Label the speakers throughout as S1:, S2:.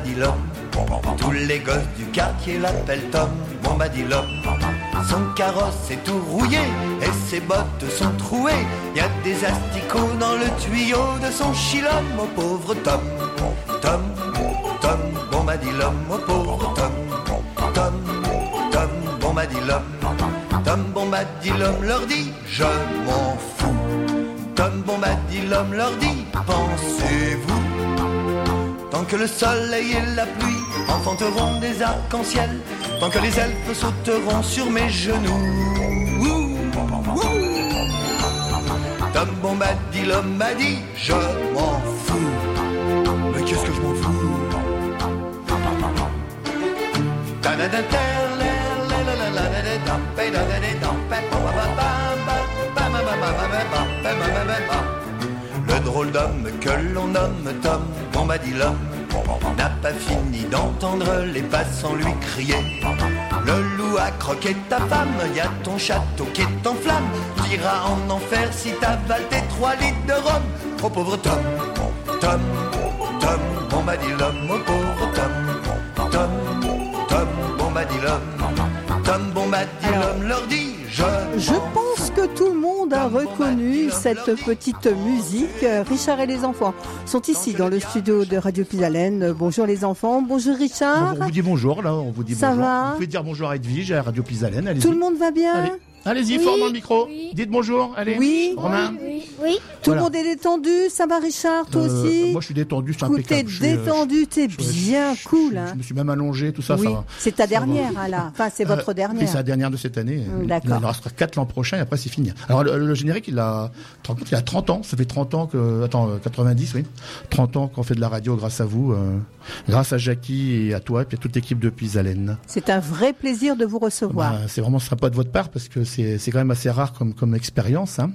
S1: Bombadilom. Tous les gosses du quartier l'appellent Tom Bombadilom. Son carrosse est tout rouillé et ses bottes sont trouées. Y a des asticots dans le tuyau de son chilom, au pauvre Tom. Tom, Tom Bombadilom, au pauvre Tom. Tom, Tom Bombadilom. Tom Bombadilom leur dit Je m'en fous. Tom Bombadilom leur dit Pensez-vous Tant que le soleil et la pluie enfanteront des arcs-en-ciel, tant que les elfes sauteront sur mes genoux. Ouh, ouh. Tom Bombadil m'a dit je m'en fous. Mais qu'est-ce que je m'en fous Le drôle d'homme que l'on nomme Tom Bombadilum n'a pas fini d'entendre les passants lui crier. Le loup a croqué ta femme, y a ton château qui est en flamme. T'iras en enfer si t'avales tes trois litres de rhum. Oh pauvre Tom, Tom, Tom, Bombadilum, oh pauvre Tom, Tom, Tom, Bombadilum, Tom Bombadilum leur dit je.
S2: Je pense que tout le monde a reconnu cette petite musique. Richard et les enfants sont ici dans le studio de Radio Pisalène. Bonjour les enfants. Bonjour Richard.
S3: On vous dit bonjour là, on vous dit
S2: Ça
S3: bonjour.
S2: va
S3: Vous pouvez dire bonjour à Edwige à Radio Pisalène.
S2: Tout le monde va bien
S3: Allez. Allez-y, fort dans le micro. Dites bonjour. Allez.
S2: Oui.
S3: Romain.
S4: Oui,
S2: Tout
S3: Voilà.
S2: le monde est détendu Ça va Richard Toi
S3: Euh,
S2: aussi
S3: Moi, je suis détendu, c'est
S2: T'es
S3: impeccable. Suis, euh,
S2: détendu, t'es bien
S3: je-
S2: cool.
S3: je-
S2: hein.
S3: Je me suis même allongé, tout ça.
S2: oui,
S3: ça va.
S2: c'est ta
S3: va.
S2: dernière, hein, là. Enfin, c'est votre
S3: Euh,
S2: dernière.
S3: Oui, c'est la dernière de cette année.
S2: Mm, d'accord.
S3: Il en restera 4 l'an prochain et après c'est fini. Alors le, le générique, il a, il a 30 ans. Ça fait 30 ans que, attends, euh, 90, oui. 30 ans qu'on fait de la radio grâce à vous, euh, grâce à Jackie et à toi et puis à toute l'équipe de Pisalène.
S2: C'est un vrai plaisir de vous recevoir.
S3: Bah, c'est vraiment sympa de votre part parce que c'est quand même assez rare comme comme expérience. Hein.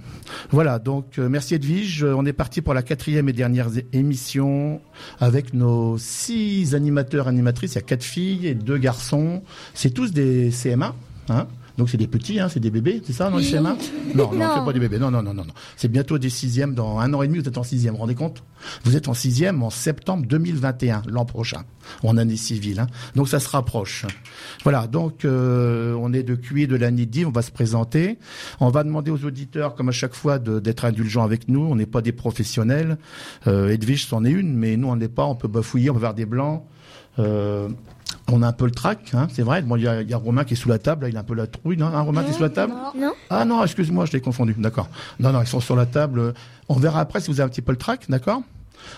S3: Voilà, donc euh, merci Edwige. Euh, On est parti pour la quatrième et dernière émission avec nos six animateurs animatrices. Il y a quatre filles et deux garçons. C'est tous des CM1. Hein. Donc c'est des petits, hein, c'est des bébés, c'est ça, non, les CM1 Non, non,
S4: Non.
S3: c'est pas des bébés. Non, non, non, non, non. C'est bientôt des sixièmes. Dans un an et demi, vous êtes en sixième. Vous vous rendez compte? Vous êtes en sixième en septembre 2021, l'an prochain, en année civile. Hein. Donc ça se rapproche. Voilà. Donc euh, on est de QI de l'année 10. On va se présenter. On va demander aux auditeurs, comme à chaque fois, d'être indulgents avec nous. On n'est pas des professionnels. Euh, Edwige c'en est une, mais nous on n'est pas. On peut bafouiller, on peut faire des blancs. Euh, on a un peu le trac, hein, c'est vrai. Bon, il y a, il y a Romain qui est sous la table, là, il a un peu la trouille, non hein, Romain, t'es sous la table
S4: non.
S3: ah non, excuse-moi, je l'ai confondu. D'accord. Non, non, ils sont sur la table. On verra après si vous avez un petit peu le track, d'accord?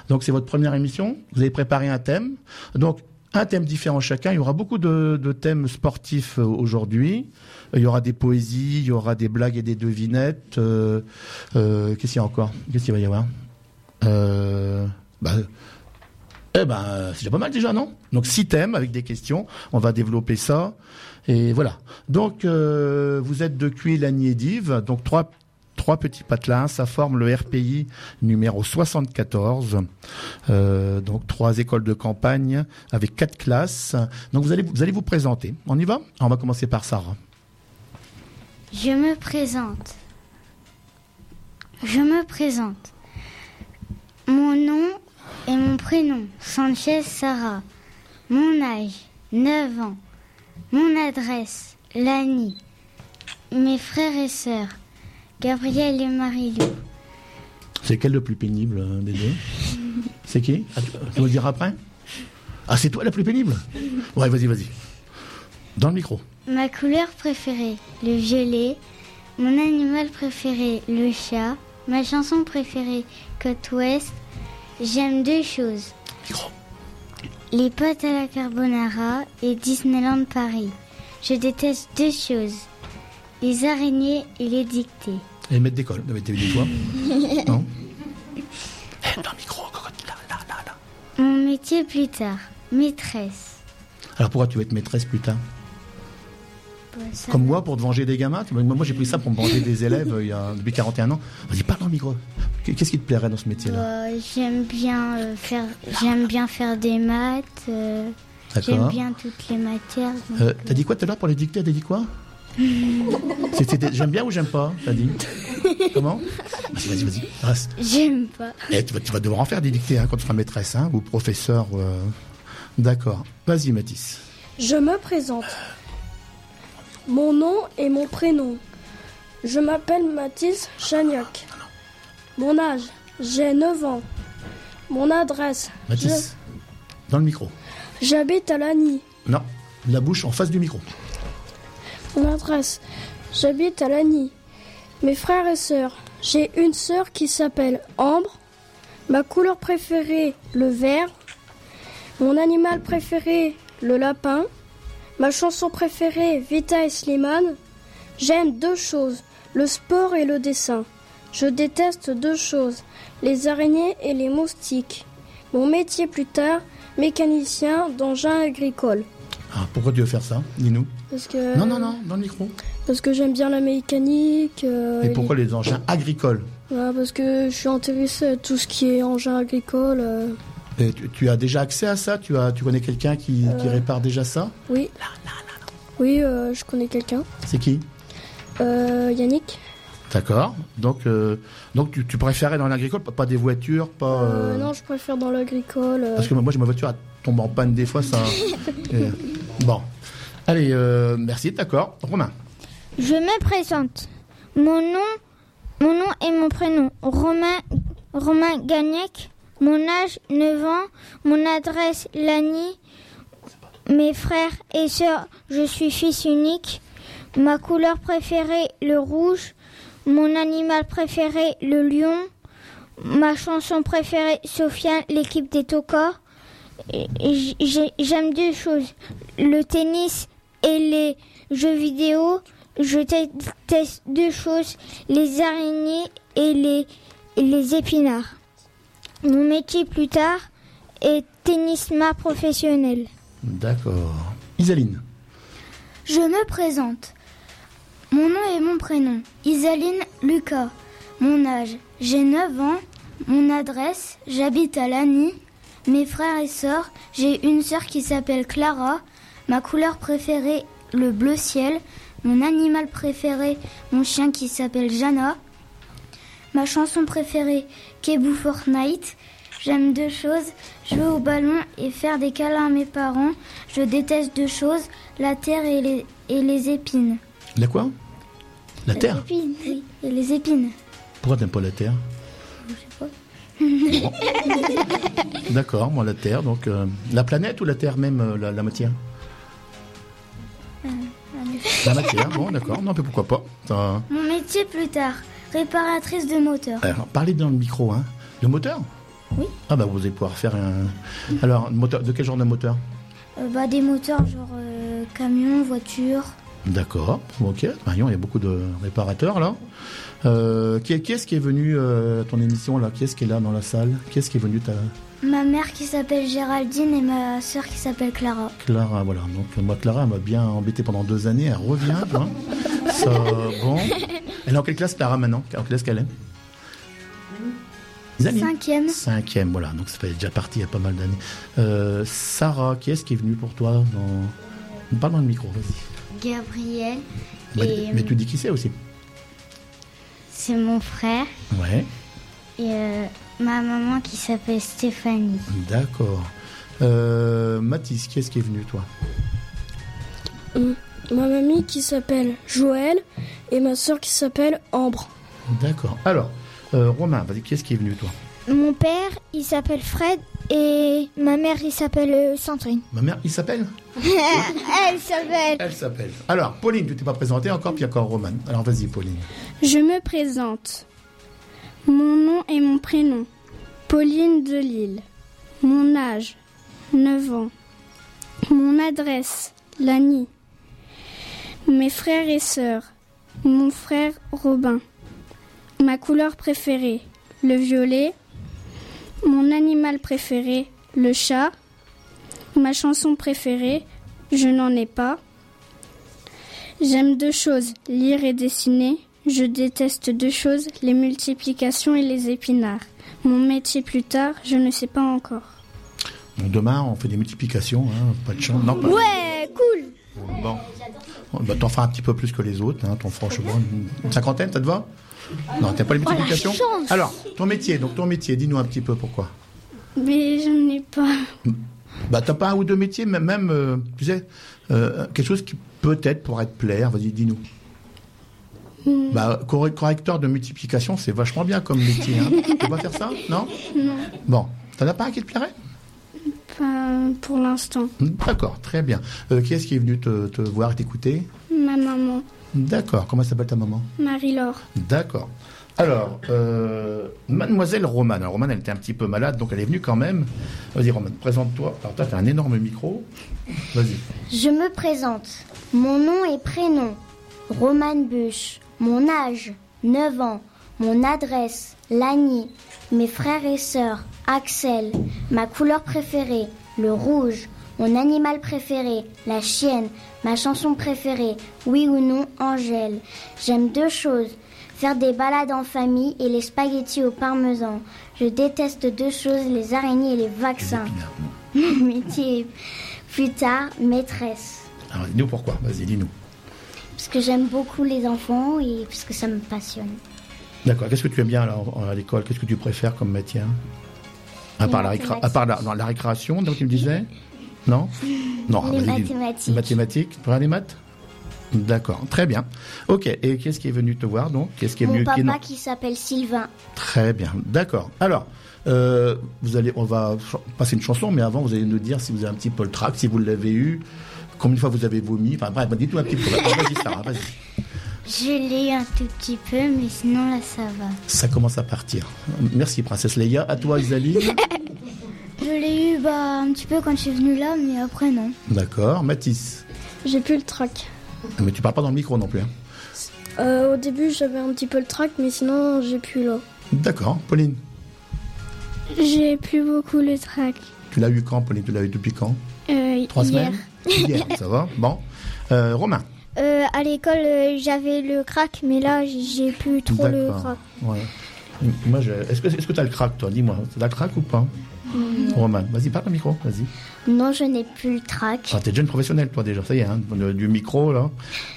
S3: Donc c'est votre première émission. Vous avez préparé un thème. Donc un thème différent chacun. Il y aura beaucoup de, de thèmes sportifs euh, aujourd'hui. Il y aura des poésies, il y aura des blagues et des devinettes. Euh, euh, Qu'est-ce qu'il y a encore? Qu'est-ce qu'il va y avoir? Euh, bah, eh ben, c'est déjà pas mal déjà, non? Donc six thèmes avec des questions. On va développer ça. Et voilà. Donc, euh, vous êtes de QI Lagny et Dives. Donc, trois, trois petits patelins. Ça forme le RPI numéro 74. Euh, donc, trois écoles de campagne avec quatre classes. Donc, vous allez, vous allez vous présenter. On y va? On va commencer par Sarah.
S4: Je me présente. Je me présente. Mon nom et mon prénom, Sanchez Sarah. Mon âge, 9 ans. Mon adresse, Lani. Mes frères et sœurs, Gabriel et Marie-Lou.
S3: C'est quel le plus pénible euh, des deux? C'est qui? Ah, tu, tu vas le dire après? Ah, c'est toi la plus pénible? Ouais, vas-y, vas-y. Dans le micro.
S4: Ma couleur préférée, le violet. Mon animal préféré, le chat. Ma chanson préférée, Côte Ouest. J'aime deux choses.
S3: Micro.
S4: Les pâtes à la carbonara et Disneyland Paris. Je déteste deux choses. Les araignées et les dictées.
S3: Et mettre des cols. Mais t'as vu des fois Non Eh, Dans le micro, cocotte, là, là, là, là.
S4: Mon métier plus tard, maîtresse.
S3: Alors pourquoi tu veux être maîtresse plus tard
S4: ça
S3: Comme
S4: va.
S3: moi, pour te venger des gamins Moi, j'ai pris ça pour me venger des élèves euh, il y a, depuis 41 ans. Vas-y, parle dans le micro. Qu'est-ce qui te plairait dans ce métier-là?
S4: Bah, j'aime bien euh, faire j'aime bien faire des maths. euh, j'aime bien toutes les matières. donc,
S3: Euh, T'as dit quoi tout à l'heure pour les dictées? T'as dit quoi? C'était- J'aime bien ou j'aime pas? T'as dit Comment? Vas-y, vas-y, vas-y. Reste.
S4: J'aime pas.
S3: Eh, tu, vas, tu vas devoir en faire des dictées hein, quand tu seras maîtresse hein, ou professeur. euh. D'accord. Vas-y, Mathis.
S5: Je me présente. Mon nom et mon prénom. Je m'appelle Mathis Chagnac. Mon âge, j'ai 9 ans. Mon adresse,
S3: Mathis, dans le micro.
S5: j'habite à Lagny.
S3: Non, la bouche en face du micro.
S5: Mon adresse, j'habite à Lagny. Mes frères et sœurs, j'ai une sœur qui s'appelle Ambre. Ma couleur préférée, le vert. Mon animal préféré, le lapin. Ma chanson préférée, Vita et Slimane. J'aime deux choses, le sport et le dessin. Je déteste deux choses, les araignées et les moustiques. Mon métier plus tard, mécanicien d'engin agricole.
S3: Ah, pourquoi tu veux faire ça Dis-nous.
S5: Parce que,
S3: Non, non, non, dans le micro.
S5: Parce que j'aime bien la mécanique. euh,
S3: Et pourquoi les engins agricoles
S5: Ouais, Parce que je suis intéressée à tout ce qui est engin agricole. euh,
S3: Et tu, tu as déjà accès à ça? Tu, as, tu connais quelqu'un qui, qui répare déjà ça?
S5: Oui. Oui, euh, je connais quelqu'un.
S3: C'est qui?
S5: Euh, Yannick.
S3: D'accord. Donc, euh, donc tu, tu préférais dans l'agricole, pas, pas des voitures, pas.
S5: Euh,
S3: euh,
S5: non, je préfère dans l'agricole. euh.
S3: Parce que moi, j'ai ma voiture, elle tombe en panne des fois, ça. Bon. Allez, euh, merci, d'accord. Romain.
S6: Je me présente. Mon nom, mon nom et mon prénom. Romain, Romain Gagnec. Mon âge, 9 ans. Mon adresse, Lagny. Mes frères et sœurs, je suis fils unique. Ma couleur préférée, le rouge. Mon animal préféré, le lion. Ma chanson préférée, Sofiane, l'équipe des j'ai- J'aime deux choses, le tennis et les jeux vidéo. Je teste deux choses, les araignées et les, et les épinards. Mon métier plus tard est tennisman professionnel.
S3: D'accord. Isaline.
S4: Je me présente. Mon nom et mon prénom. Isaline Lucas. Mon âge, j'ai 9 ans. Mon adresse, j'habite à Lagny. Mes frères et sœurs, j'ai une sœur qui s'appelle Clara. Ma couleur préférée, le bleu ciel. Mon animal préféré, mon chien qui s'appelle Jana. Ma chanson préférée, Kebu Fortnite. J'aime deux choses, jouer au ballon et faire des câlins à mes parents. Je déteste deux choses, la terre et les, et les épines.
S3: La quoi La Terre
S4: Épines, oui, et les épines.
S3: Pourquoi t'aimes pas la Terre
S4: Je sais pas.
S3: Bon. D'accord, moi la Terre, donc euh, la planète ou la Terre même, euh, la, la matière La matière, bon d'accord, non mais pourquoi pas. Ça-
S4: Mon métier plus tard, réparatrice de moteur.
S3: Alors, parlez dans le micro, hein. Le moteur
S4: Oui.
S3: Ah bah vous allez pouvoir faire un... Alors, moteur, de quel genre de moteur
S4: Euh, bah, des moteurs genre euh, camion, voiture.
S3: D'accord, ok. Marion, il y a beaucoup de réparateurs là. Euh, qui, qui est-ce qui est venu euh, à ton émission là? Qui est-ce qui est là dans la salle? Qui est-ce qui est venu ta...
S4: Ma mère qui s'appelle Géraldine et ma soeur qui s'appelle Clara.
S3: Clara, voilà. Donc euh, moi, Clara elle m'a bien embêté pendant deux années. Elle revient, vois. Ça, bon. Elle est en quelle classe, Clara, maintenant? En quelle classe qu'elle est?
S4: Cinquième.
S3: Cinquième, voilà. Donc ça fait déjà parti il y a pas mal d'années. Euh, Sarah, qui est-ce qui est venu pour toi dans... Parle dans le micro, vas-y.
S4: Gabriel.
S3: Mais,
S4: Et,
S3: mais tu dis qui c'est aussi
S4: C'est mon frère.
S3: Ouais,
S4: Et euh, ma maman qui s'appelle Stéphanie.
S3: d'accord. Euh, Mathis, qui est-ce qui est venu, toi?
S5: Ma mamie qui s'appelle Joël et ma soeur qui s'appelle Ambre.
S3: D'accord. Alors, euh, Romain, vas-y, qui est-ce qui est venu, toi?
S6: Mon père, il s'appelle Fred et ma mère, il s'appelle euh, Sandrine.
S3: Ma mère, il s'appelle
S6: Elle s'appelle.
S3: Elle s'appelle. Alors, Pauline, tu t'es pas présentée encore, puis encore Roman. Alors, vas-y, Pauline.
S5: Je me présente. Mon nom et mon prénom. Pauline Delille. Mon âge, 9 ans. Mon adresse, Lagny. Mes frères et sœurs. Mon frère Robin. Ma couleur préférée, le violet. Mon animal préféré, le chat. Ma chanson préférée, je n'en ai pas. J'aime deux choses, lire et dessiner. Je déteste deux choses, les multiplications et les épinards. Mon métier plus tard, je ne sais pas encore.
S3: Bon, demain, on fait des multiplications, hein, pas de chance. Non, pas...
S6: Ouais, cool.
S3: Bon. Bah, t'en feras un petit peu plus que les autres, hein, ton franchement. Une cinquantaine, ça te va? Non, t'as pas les multiplications Alors, ton métier, donc ton métier, dis-nous un petit peu pourquoi.
S5: Mais je n'ai pas.
S3: Bah, t'as pas un ou deux métiers, même, même euh, tu sais, euh, quelque chose qui peut-être pourrait te plaire, vas-y, dis-nous. Bah, corre- correcteur de multiplication, c'est vachement bien comme métier. Hein. tu peux pas faire ça Non
S5: Non,
S3: Bon, t'en as pas un qui te plairait?
S5: Pas pour l'instant.
S3: D'accord, très bien. Euh, qui est-ce qui est venu te, te voir et t'écouter?
S5: Ma maman,
S3: D'accord, comment s'appelle ta maman
S5: Marie-Laure.
S3: D'accord. Alors, euh, mademoiselle Romane. Alors, Romane, elle était un petit peu malade, donc elle est venue quand même. Vas-y, Romane, présente-toi. Alors, toi, t'as un énorme micro. Vas-y.
S4: Je me présente. Mon nom et prénom. Romane Buch. Mon âge, 9 ans. Mon adresse, Lagny. Mes frères et sœurs, Axel. Ma couleur préférée, le rouge. Mon animal préféré, la chienne. Ma chanson préférée, oui ou non, Angèle. J'aime deux choses. Faire des balades en famille et les spaghettis au parmesan. Je déteste deux choses, les araignées et les vaccins. Mon métier plus tard maîtresse.
S3: Alors, dis-nous pourquoi. Vas-y, dis-nous.
S4: Parce que j'aime beaucoup les enfants et parce que ça me passionne.
S3: D'accord. Qu'est-ce que tu aimes bien alors, à l'école? Qu'est-ce que tu préfères comme métier? Hein à part, la récréation, donc tu me disais? Non Non.
S4: Les
S3: vas-y, dis-
S4: mathématiques.
S3: Mathématiques. Tu les maths D'accord. Très bien. Ok. Et qu'est-ce qui est venu te voir donc Qu'est-ce qui est
S4: Mon
S3: mieux qui
S4: papa qui s'appelle Sylvain.
S3: Très bien, d'accord. Alors, euh, vous allez, on va passer une chanson, mais avant, vous allez nous dire si vous avez un petit peu le trac, si vous l'avez eu, combien de fois vous avez vomi. Enfin bref, dites-nous un petit peu. Vas-y, Sarah, vas-y.
S4: Je l'ai un tout petit peu, mais sinon là ça va.
S3: Ça commence à partir. Merci, princesse Leia. À toi, Isaline.
S4: Je l'ai eu bah, un petit peu quand je suis venue là, mais après non.
S3: D'accord. Mathis.
S5: J'ai plus le trac.
S3: Mais tu parles pas dans le micro non plus. hein.
S5: Euh, au début, j'avais un petit peu le trac, mais sinon, j'ai plus là.
S3: D'accord. Pauline.
S5: J'ai plus beaucoup le trac.
S3: Tu l'as eu quand, Pauline? Tu l'as eu depuis quand?
S5: Euh,
S3: Trois
S5: hier.
S3: semaines? Hier, ça va Bon. Euh, Romain.
S6: Euh, à l'école, euh, j'avais le crack, mais là, j'ai plus trop le
S3: D'accord.
S6: crack.
S3: Ouais. Moi, je... est-ce que est-ce que t'as le crack, toi? Dis-moi. T'as le crack ou pas? Romain, vas-y, parle au micro, vas-y.
S4: Non, je n'ai plus le trac.
S3: Ah, t'es déjà une professionnelle, toi, déjà, ça y est, hein, du micro, là.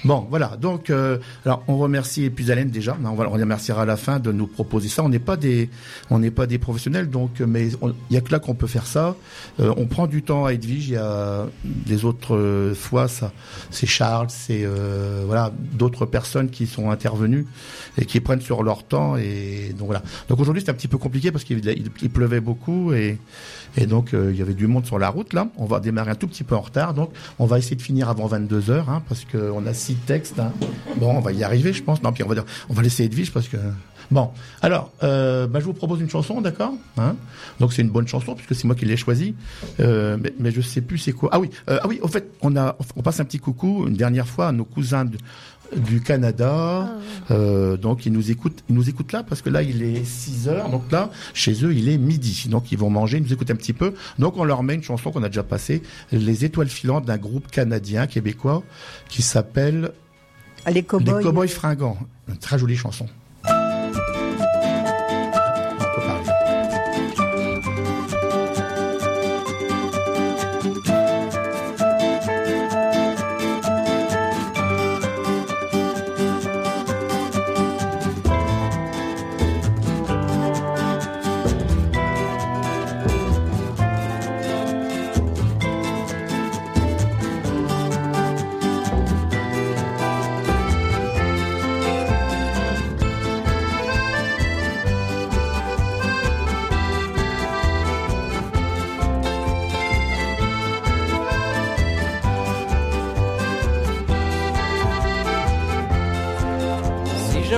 S3: Bon, voilà, donc, euh, alors, on remercie Puisalène, déjà, on, va, remerciera à la fin de nous proposer ça. On n'est pas des, professionnels, donc, euh, mais il y a que là qu'on peut faire ça. Euh, on prend du temps à Edwige, il y a des autres fois, c'est Charles, c'est, voilà, d'autres personnes qui sont intervenues et qui prennent sur leur temps, et donc aujourd'hui, c'est un petit peu compliqué parce qu'il il- il pleuvait beaucoup et, et donc, il y avait du monde sur la route, là. On va démarrer un tout petit peu en retard. Donc, on va essayer de finir avant 22 heures, hein, parce qu'on a six textes. hein. Bon, on va y arriver, je pense. Non, puis on va, dire- on va laisser Edwige, parce que... Bon, alors, euh, bah, je vous propose une chanson, d'accord hein Donc, c'est une bonne chanson, puisque c'est moi qui l'ai choisie. Euh, mais, mais je sais plus c'est quoi. Ah oui, euh, ah oui, au fait, on, a, on passe un petit coucou, une dernière fois, à nos cousins de- du Canada. Euh, donc ils nous écoutent, ils nous écoutent là parce que là il est 6 heures, donc là chez eux il est midi. Donc ils vont manger, ils nous écoutent un petit peu. Donc on leur met une chanson qu'on a déjà passée, Les Étoiles filantes d'un groupe canadien québécois qui s'appelle
S2: Les cow-boys.
S3: Les Cowboys fringants. Une très jolie chanson.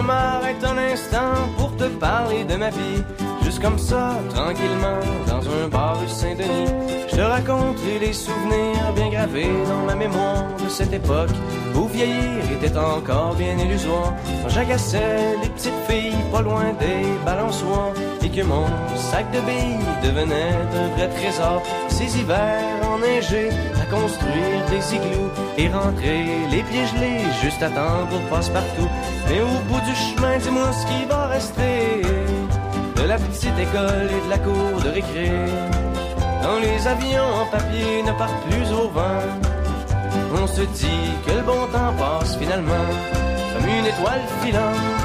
S7: M'arrête un instant pour te parler de ma vie, juste comme ça, tranquillement, dans un bar rue Saint-Denis, je te raconterai les souvenirs bien gravés dans ma mémoire de cette époque où vieillir était encore bien illusoire. Quand j'agaçais les petites filles pas loin des balançoires et que mon sac de billes devenait un vrai trésor. Ces hivers enneigés construire des igloos et rentrer les pieds gelés juste à temps pour passe-partout. Mais au bout du chemin, dis-moi ce qui va rester de la petite école et de la cour de récré. Quand les avions en papier ne partent plus au vent On se dit que le bon temps passe finalement comme une étoile filante.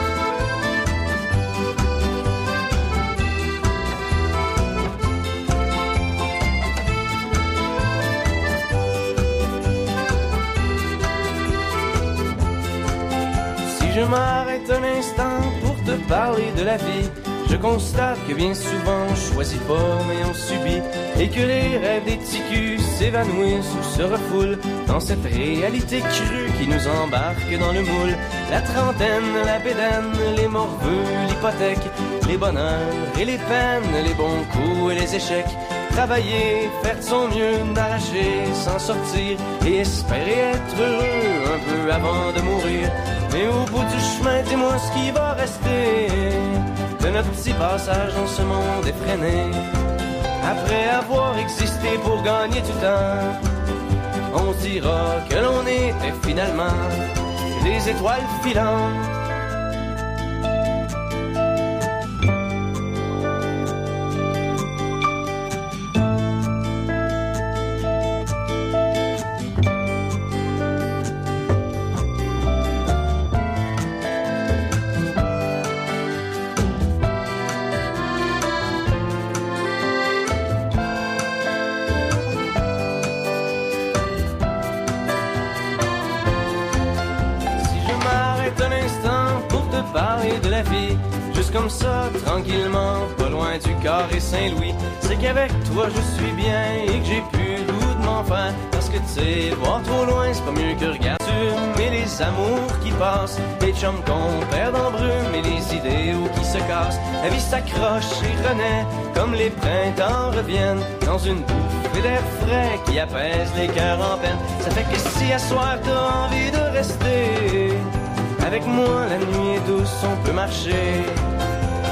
S7: Je m'arrête un instant pour te parler de la vie, je constate que bien souvent on choisit pas mais on subit et que les rêves des ticus s'évanouissent ou se refoulent dans cette réalité crue qui nous embarque dans le moule. La trentaine, la bédaine, les morveux, l'hypothèque, les bonheurs et les peines, les bons coups et les échecs. Travailler, faire de son mieux, n'arracher, s'en sortir et espérer être heureux un peu avant de mourir. Mais au bout du chemin, dis-moi ce qui va rester de notre petit passage dans ce monde effréné. Après avoir existé pour gagner du temps, on dira que l'on était finalement des étoiles filantes. C'est qu'avec toi je suis bien et que j'ai plus le goût. Parce que tu sais, voir trop loin, c'est pas mieux que regarder mais les amours qui passent, les chums qu'on perd en brume et les idéaux qui se cassent. La vie s'accroche et renaît comme les printemps reviennent dans une bouffée d'air frais qui apaise les cœurs en peine. Ça fait que si à soir t'as envie de rester, avec moi la nuit est douce, on peut marcher.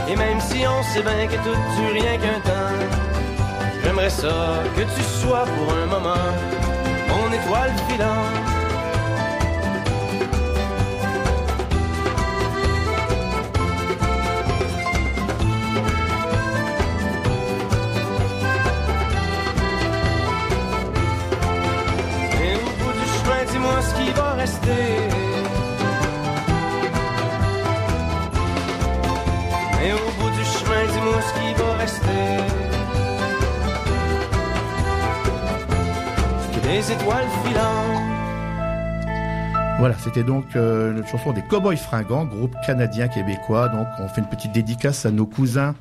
S7: Et même si on sait bien que tout dure rien qu'un temps, j'aimerais ça que tu sois pour un moment mon étoile filante. Étoiles filantes.
S3: Voilà, c'était donc euh, une chanson des Cowboys Fringants, groupe canadien-québécois. Donc, on fait une petite dédicace à nos cousins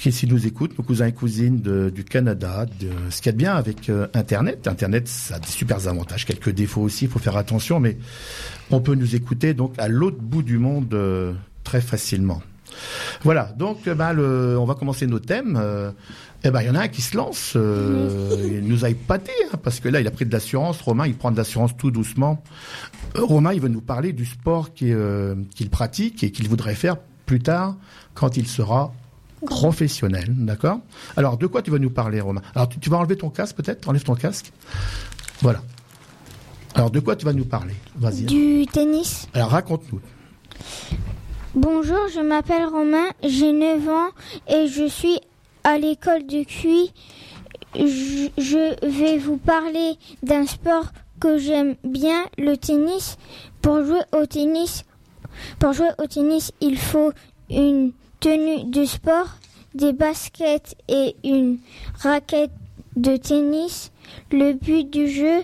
S3: qui s'y nous écoutent, nos cousins et cousines du Canada. De, ce qu'il y a de bien avec euh, Internet, Internet, ça a des super avantages, quelques défauts aussi, il faut faire attention, mais on peut nous écouter donc à l'autre bout du monde euh, très facilement. Voilà, donc euh, ben, le- on va commencer nos thèmes. Euh, eh ben, il y en a un qui se lance. euh, il nous a épaté, hein, parce que là, il a pris de l'assurance. Romain, il prend de l'assurance tout doucement. Euh, Romain, il veut nous parler du sport qui, euh, qu'il pratique et qu'il voudrait faire plus tard quand il sera professionnel, d'accord? Alors, de quoi tu vas nous parler, Romain? Alors, tu, tu vas enlever ton casque, peut-être? Enlève ton casque. Voilà. Alors, de quoi tu vas nous parler? Vas-y.
S6: Du tennis.
S3: Alors, raconte-nous.
S6: Bonjour, je m'appelle Romain, j'ai 9 ans et je suis à l'école de QI. Je, vais vous parler d'un sport que j'aime bien, le tennis. Pour jouer au tennis, pour jouer au tennis, il faut une tenue de sport, des baskets et une raquette de tennis. Le but du jeu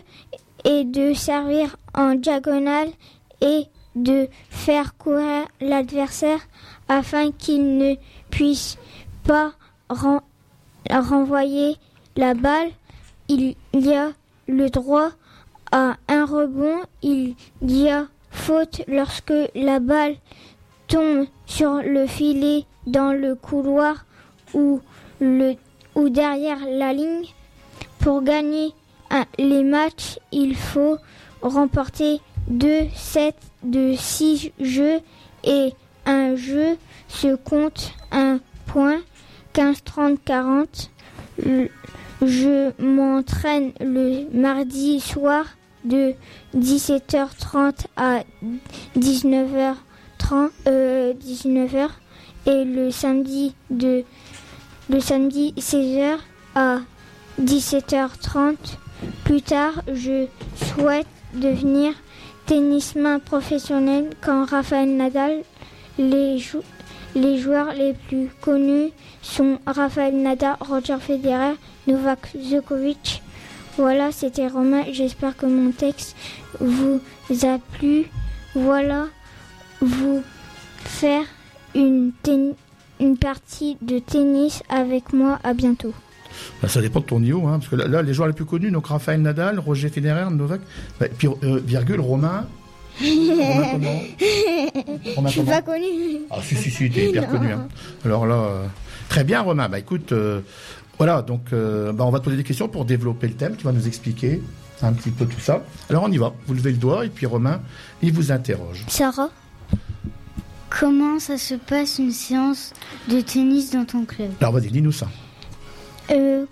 S6: est de servir en diagonale et de faire courir l'adversaire afin qu'il ne puisse pas ren- renvoyer la balle. Il y a le droit à un rebond. Il y a faute lorsque la balle tombe sur le filet dans le couloir ou, derrière la ligne. Pour gagner les matchs, il faut remporter 2 sets de 6 jeux et un jeu se compte un point. 15 30 40 Le- je m'entraîne le mardi soir de 17h30 à 19h30 euh, 19h et le samedi de le samedi 16h à 17h30 Plus tard, je souhaite devenir tennisman professionnel comme Rafael Nadal. Les, jou- les joueurs les plus connus sont Rafael Nadal, Roger Federer, Novak Djokovic. Voilà, c'était Romain. J'espère que mon texte vous a plu. Voilà, vous faire une, une partie de tennis avec moi. À bientôt.
S3: Bah, ça dépend de ton niveau, hein, parce que là, là, les joueurs les plus connus, donc Raphaël Nadal, Roger Federer, Novak, bah, puis euh, virgule Romain. Romain comment Romain
S6: Je suis
S3: comment
S6: pas connue.
S3: Ah si si si, t'es hyper connu. hein. Alors là, euh, très bien Romain. Bah écoute, euh, voilà, donc bah, on va te poser des questions pour développer le thème. Tu vas nous expliquer un petit peu tout ça. Alors on y va. Vous levez le doigt et puis Romain, il vous interroge.
S6: Sarah
S4: Comment ça se passe une séance de tennis dans ton club?
S3: Alors vas-y, dis-nous ça.
S6: Euh,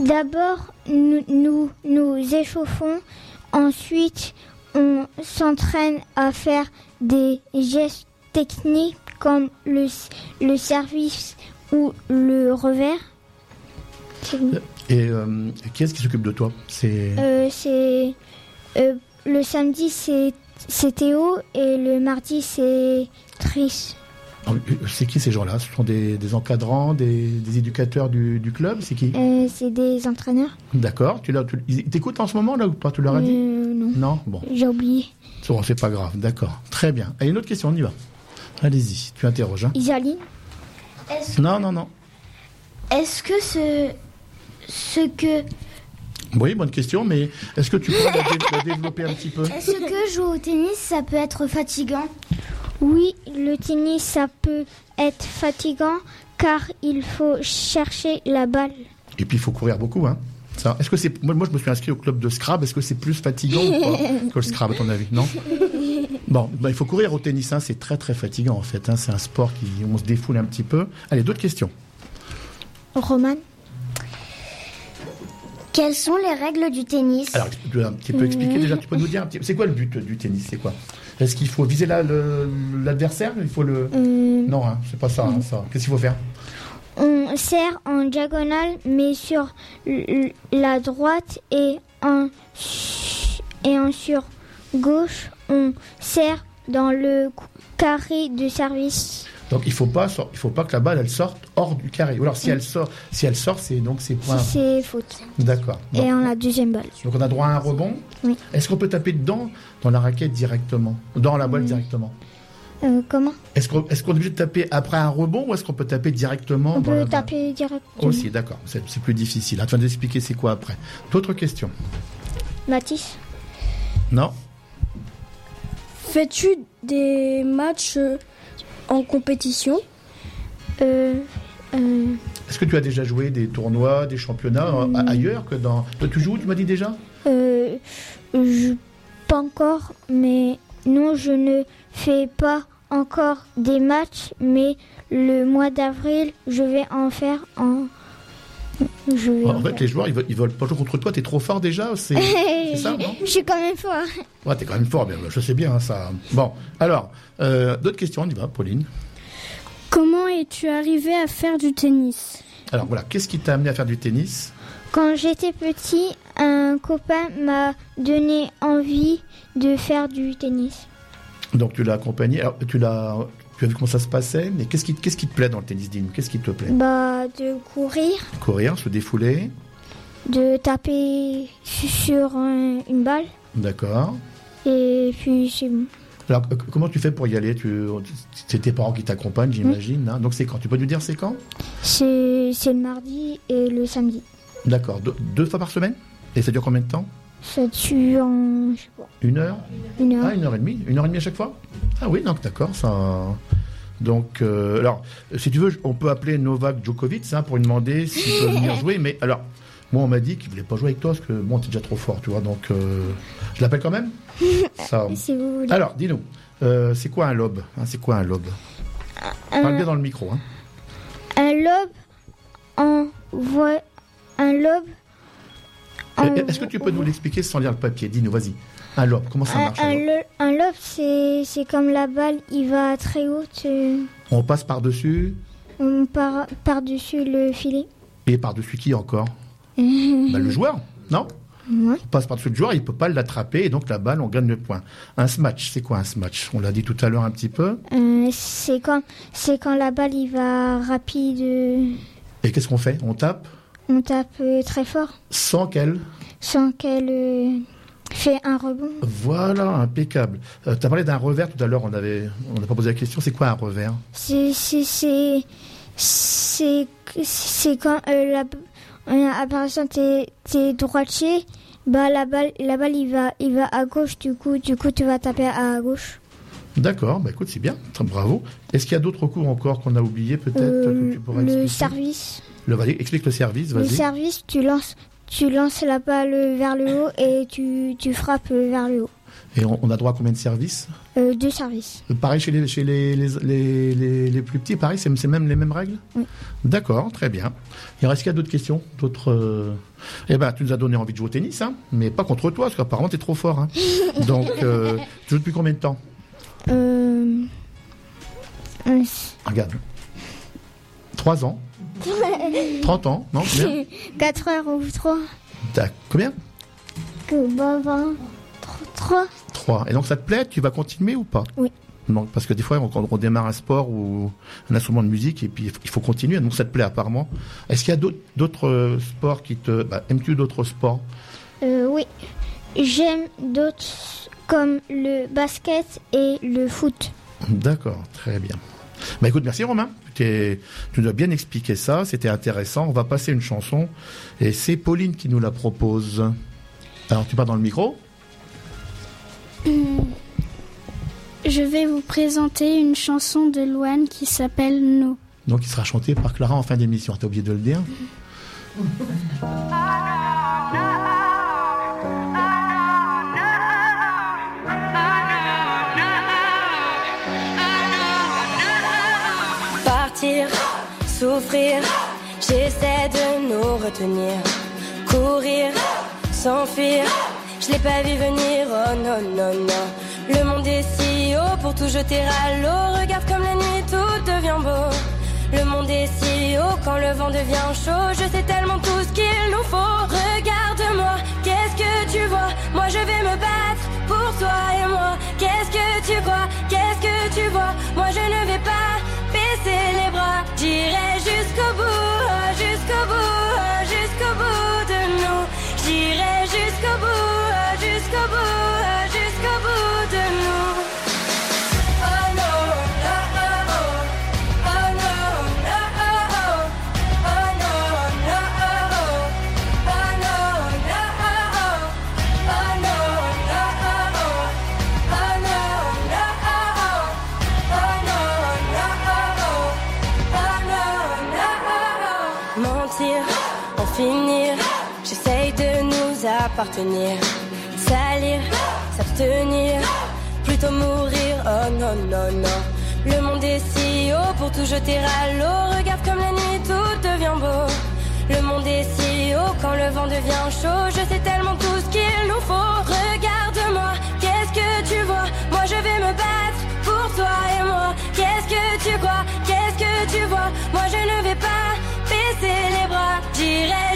S6: D'abord, nous, nous nous échauffons. Ensuite, on s'entraîne à faire des gestes techniques comme le, le service ou le revers.
S3: Et euh, qui est-ce qui s'occupe de toi? C'est
S6: Euh, c'est euh, le samedi c'est c'est Théo et le mardi c'est Tris.
S3: C'est qui ces gens-là? Ce sont des, des encadrants, des, des éducateurs du, du club? C'est qui?
S6: Euh, c'est des entraîneurs.
S3: D'accord. Tu l'as- tu- ils t'écoutent en ce moment là ou pas? Tu leur as dit?
S6: Euh, non,
S3: Non? Bon,
S6: j'ai oublié.
S3: Bon, c'est pas grave. D'accord. Très bien. Et une autre question, on y va. Allez-y. Tu interroges. Hein.
S6: Isaline.
S3: Non, non, non.
S4: Est-ce que ce, ce que
S3: Oui, bonne question, mais est-ce que tu pourrais la, dé- la développer un petit peu?
S4: Est-ce que jouer au tennis ça peut être fatigant?
S6: Oui, le tennis ça peut être fatigant car il faut chercher la balle.
S3: Et puis il faut courir beaucoup, hein. Ça. Est-ce que c'est moi, moi je me suis inscrit au club de Scrabble. Est-ce que c'est plus fatigant ou pas que le Scrabble à ton avis Non? Bon, bah, il faut courir au tennis. Hein. C'est très très fatigant en fait. Hein. C'est un sport qui on se défoule un petit peu. Allez, d'autres questions?
S6: Roman.
S4: Quelles sont les règles du tennis?
S3: Alors, tu peux un petit peu expliquer déjà. Tu peux nous dire un petit. C'est quoi le but du tennis? C'est quoi? Est-ce qu'il faut viser l'adversaire Il faut le.
S6: Euh,
S3: Non, hein, c'est pas ça. hein, ça. Qu'est-ce qu'il faut faire
S6: on sert en diagonale mais sur la droite et en et en sur gauche on sert dans le carré de service.
S3: Donc il faut pas il faut pas que la balle elle sorte hors du carré. Ou alors si elle sort si elle sort c'est donc c'est point.
S6: Si c'est faute.
S3: D'accord. Bon.
S6: Et en la deuxième balle.
S3: Donc on a droit à un rebond.
S6: Oui.
S3: Est-ce qu'on peut taper dedans dans la raquette directement, dans la balle directement?
S6: Euh, comment?
S3: Est-ce qu'on est, obligé de taper après un rebond ou est-ce qu'on peut taper directement
S6: On
S3: dans
S6: peut taper directement.
S3: Aussi, d'accord. C'est plus difficile. À toi d'expliquer c'est quoi après. D'autres questions?
S6: Mathis?
S3: Non
S5: Fais-tu des matchs euh, en compétition
S6: euh, euh,
S3: Est-ce que tu as déjà joué des tournois, des championnats euh, a- ailleurs que dans. Toi, tu joues, tu m'as dit déjà
S6: euh, je, Pas encore, mais non, je ne fais pas encore des matchs, mais le mois d'avril, je vais en faire en. Je vais
S3: En fait, les joueurs, ils veulent, ils veulent pas jouer contre toi. T'es trop fort déjà. C'est ça, non
S6: Je suis quand même fort.
S3: Ouais, t'es quand même fort. bien, je sais bien hein, ça. Bon, alors, euh, d'autres questions. On y va, Pauline.
S5: Comment es-tu arrivé à faire du tennis?
S3: Alors voilà, qu'est-ce qui t'a amené à faire du tennis?
S6: Quand j'étais petit, un copain m'a donné envie de faire du tennis.
S3: Donc tu l'as accompagné. Alors, tu l'as. Tu as vu comment ça se passait, mais qu'est-ce qui, qu'est-ce qui te plaît dans le tennis, dis Qu'est-ce qui te plaît?
S6: Bah, de courir,
S3: Courir, se défouler,
S6: de taper sur un- une balle,
S3: d'accord.
S6: et puis c'est bon.
S3: Alors comment tu fais pour y aller? Tu, C'est tes parents qui t'accompagnent, j'imagine. hein? Donc c'est quand? Tu peux nous dire c'est quand?
S6: C'est c'est le mardi et le samedi.
S3: D'accord. Deux fois par semaine? Et ça dure combien de temps?
S6: Ça tue en, je sais pas,
S3: Une heure
S6: une heure.
S3: Ah, une heure et demie Une heure et demie à chaque fois Ah oui, donc d'accord, ça... Donc, euh, alors, si tu veux, on peut appeler Novak Djokovic hein, pour lui demander s'il peut venir jouer, mais alors, moi, on m'a dit qu'il voulait pas jouer avec toi parce que, bon, t'es déjà trop fort, tu vois, donc, euh, je l'appelle quand même ça...
S6: Si vous voulez.
S3: Alors, dis-nous, euh, c'est quoi un lobe hein, C'est quoi un lobe Parle bien dans le micro, hein.
S6: un lobe en voie. Un lobe. En-
S3: Est-ce que tu peux nous l'expliquer sans lire le papier? Dis-nous, vas-y. Un lobe, comment ça marche
S6: un,
S3: un lobe?
S6: c'est comme la balle, il va très haut, euh,
S3: On passe par-dessus?
S6: On part par-dessus le filet.
S3: et par-dessus qui encore? Bah, Le joueur, non?
S6: Ouais.
S3: On passe par-dessus le joueur, il peut pas l'attraper, et donc la balle, on gagne le point. Un smash, c'est quoi un smash? On l'a dit tout à l'heure un petit peu.
S6: Euh, c'est quand, c'est quand la balle il va rapide, euh,
S3: Et qu'est-ce qu'on fait? On tape?
S6: On tape euh, très fort
S3: sans qu'elle
S6: sans qu'elle euh, fait un rebond.
S3: Voilà, impeccable. tu as parlé d'un revers tout à l'heure, on avait, on n'a pas posé la question, c'est quoi un revers?
S6: C'est, c'est, c'est, quand euh, la, euh, par exemple t'es, droitier, bah la balle, la balle il va, il va à gauche, du coup, du coup tu vas taper à gauche.
S3: D'accord, bah écoute, c'est bien, bravo. Est-ce qu'il y a d'autres cours encore qu'on a oubliés peut-être
S6: Euh,
S3: que tu pourrais
S6: le
S3: expliquer?
S6: service.
S3: Le, vas-y, explique le service,
S6: Le
S3: vas-y.
S6: service, tu lances, tu lances la balle vers le haut et tu, tu frappes vers le haut.
S3: Et on, on a droit à combien de services
S6: Euh, deux services.
S3: Euh, Pareil chez les, chez les, les, les, les- plus petits, pareil, c'est c'est même les mêmes règles
S6: Oui.
S3: D'accord, très bien. Il reste qu'il y a d'autres questions D'autres. euh, Eh ben, tu nous as donné envie de jouer au tennis, hein, mais pas contre toi, parce qu'apparemment, t'es trop fort. Hein. Donc, euh, tu joues depuis combien de temps?
S6: Euh,
S3: Regarde. 3 ans 30 ans Non Combien
S6: 4 heures ou 3
S3: T'as combien
S6: Que bah, bah, 3
S3: 3. Et donc, ça te plaît? Tu vas continuer ou pas?
S6: Oui.
S3: Non, parce que des fois, on, quand on démarre un sport ou un instrument de musique, et puis il faut continuer, donc ça te plaît apparemment. Est-ce qu'il y a d'autres- d'autres euh, sports qui te... bah, Aimes-tu d'autres sports?
S6: Euh, Oui. J'aime d'autres comme le basket et le foot.
S3: D'accord, très bien. Bah écoute, merci Romain. Tu, nous as bien expliqué ça, c'était intéressant. On va passer une chanson, et c'est Pauline qui nous la propose. Alors, tu parles dans le micro
S5: Je vais vous présenter une chanson de Loane qui s'appelle No.
S3: Donc, il sera chanté par Clara en fin d'émission. T'as oublié de le dire
S8: Souffrir, j'essaie de nous retenir. Courir, s'enfuir, je l'ai pas vu venir, oh non, non, non. Le monde est si haut pour tout jeter à l'eau. Regarde comme la nuit tout devient beau. Le monde est si haut quand le vent devient chaud. Je sais tellement tout ce qu'il nous faut. Regarde-moi, qu'est-ce que tu vois? Moi je vais me battre pour toi et moi. Qu'est-ce que tu crois? Qu'est-ce que tu vois? Moi je ne vais pas les bras. J'irai jusqu'au bout, jusqu'au bout, jusqu'au bout de nous. J'irai jusqu'au bout, jusqu'au bout, Salir, s'abstenir, plutôt mourir, oh non, non, non. Le monde est si haut pour tout jeter à l'eau. Regarde comme la nuit tout devient beau. Le monde est si haut quand le vent devient chaud. Je sais tellement tout ce qu'il nous faut. Regarde-moi, qu'est-ce que tu vois? Moi je vais me battre pour toi et moi. Qu'est-ce que tu crois? Qu'est-ce que tu vois? Moi je ne vais pas baisser les bras. J'irai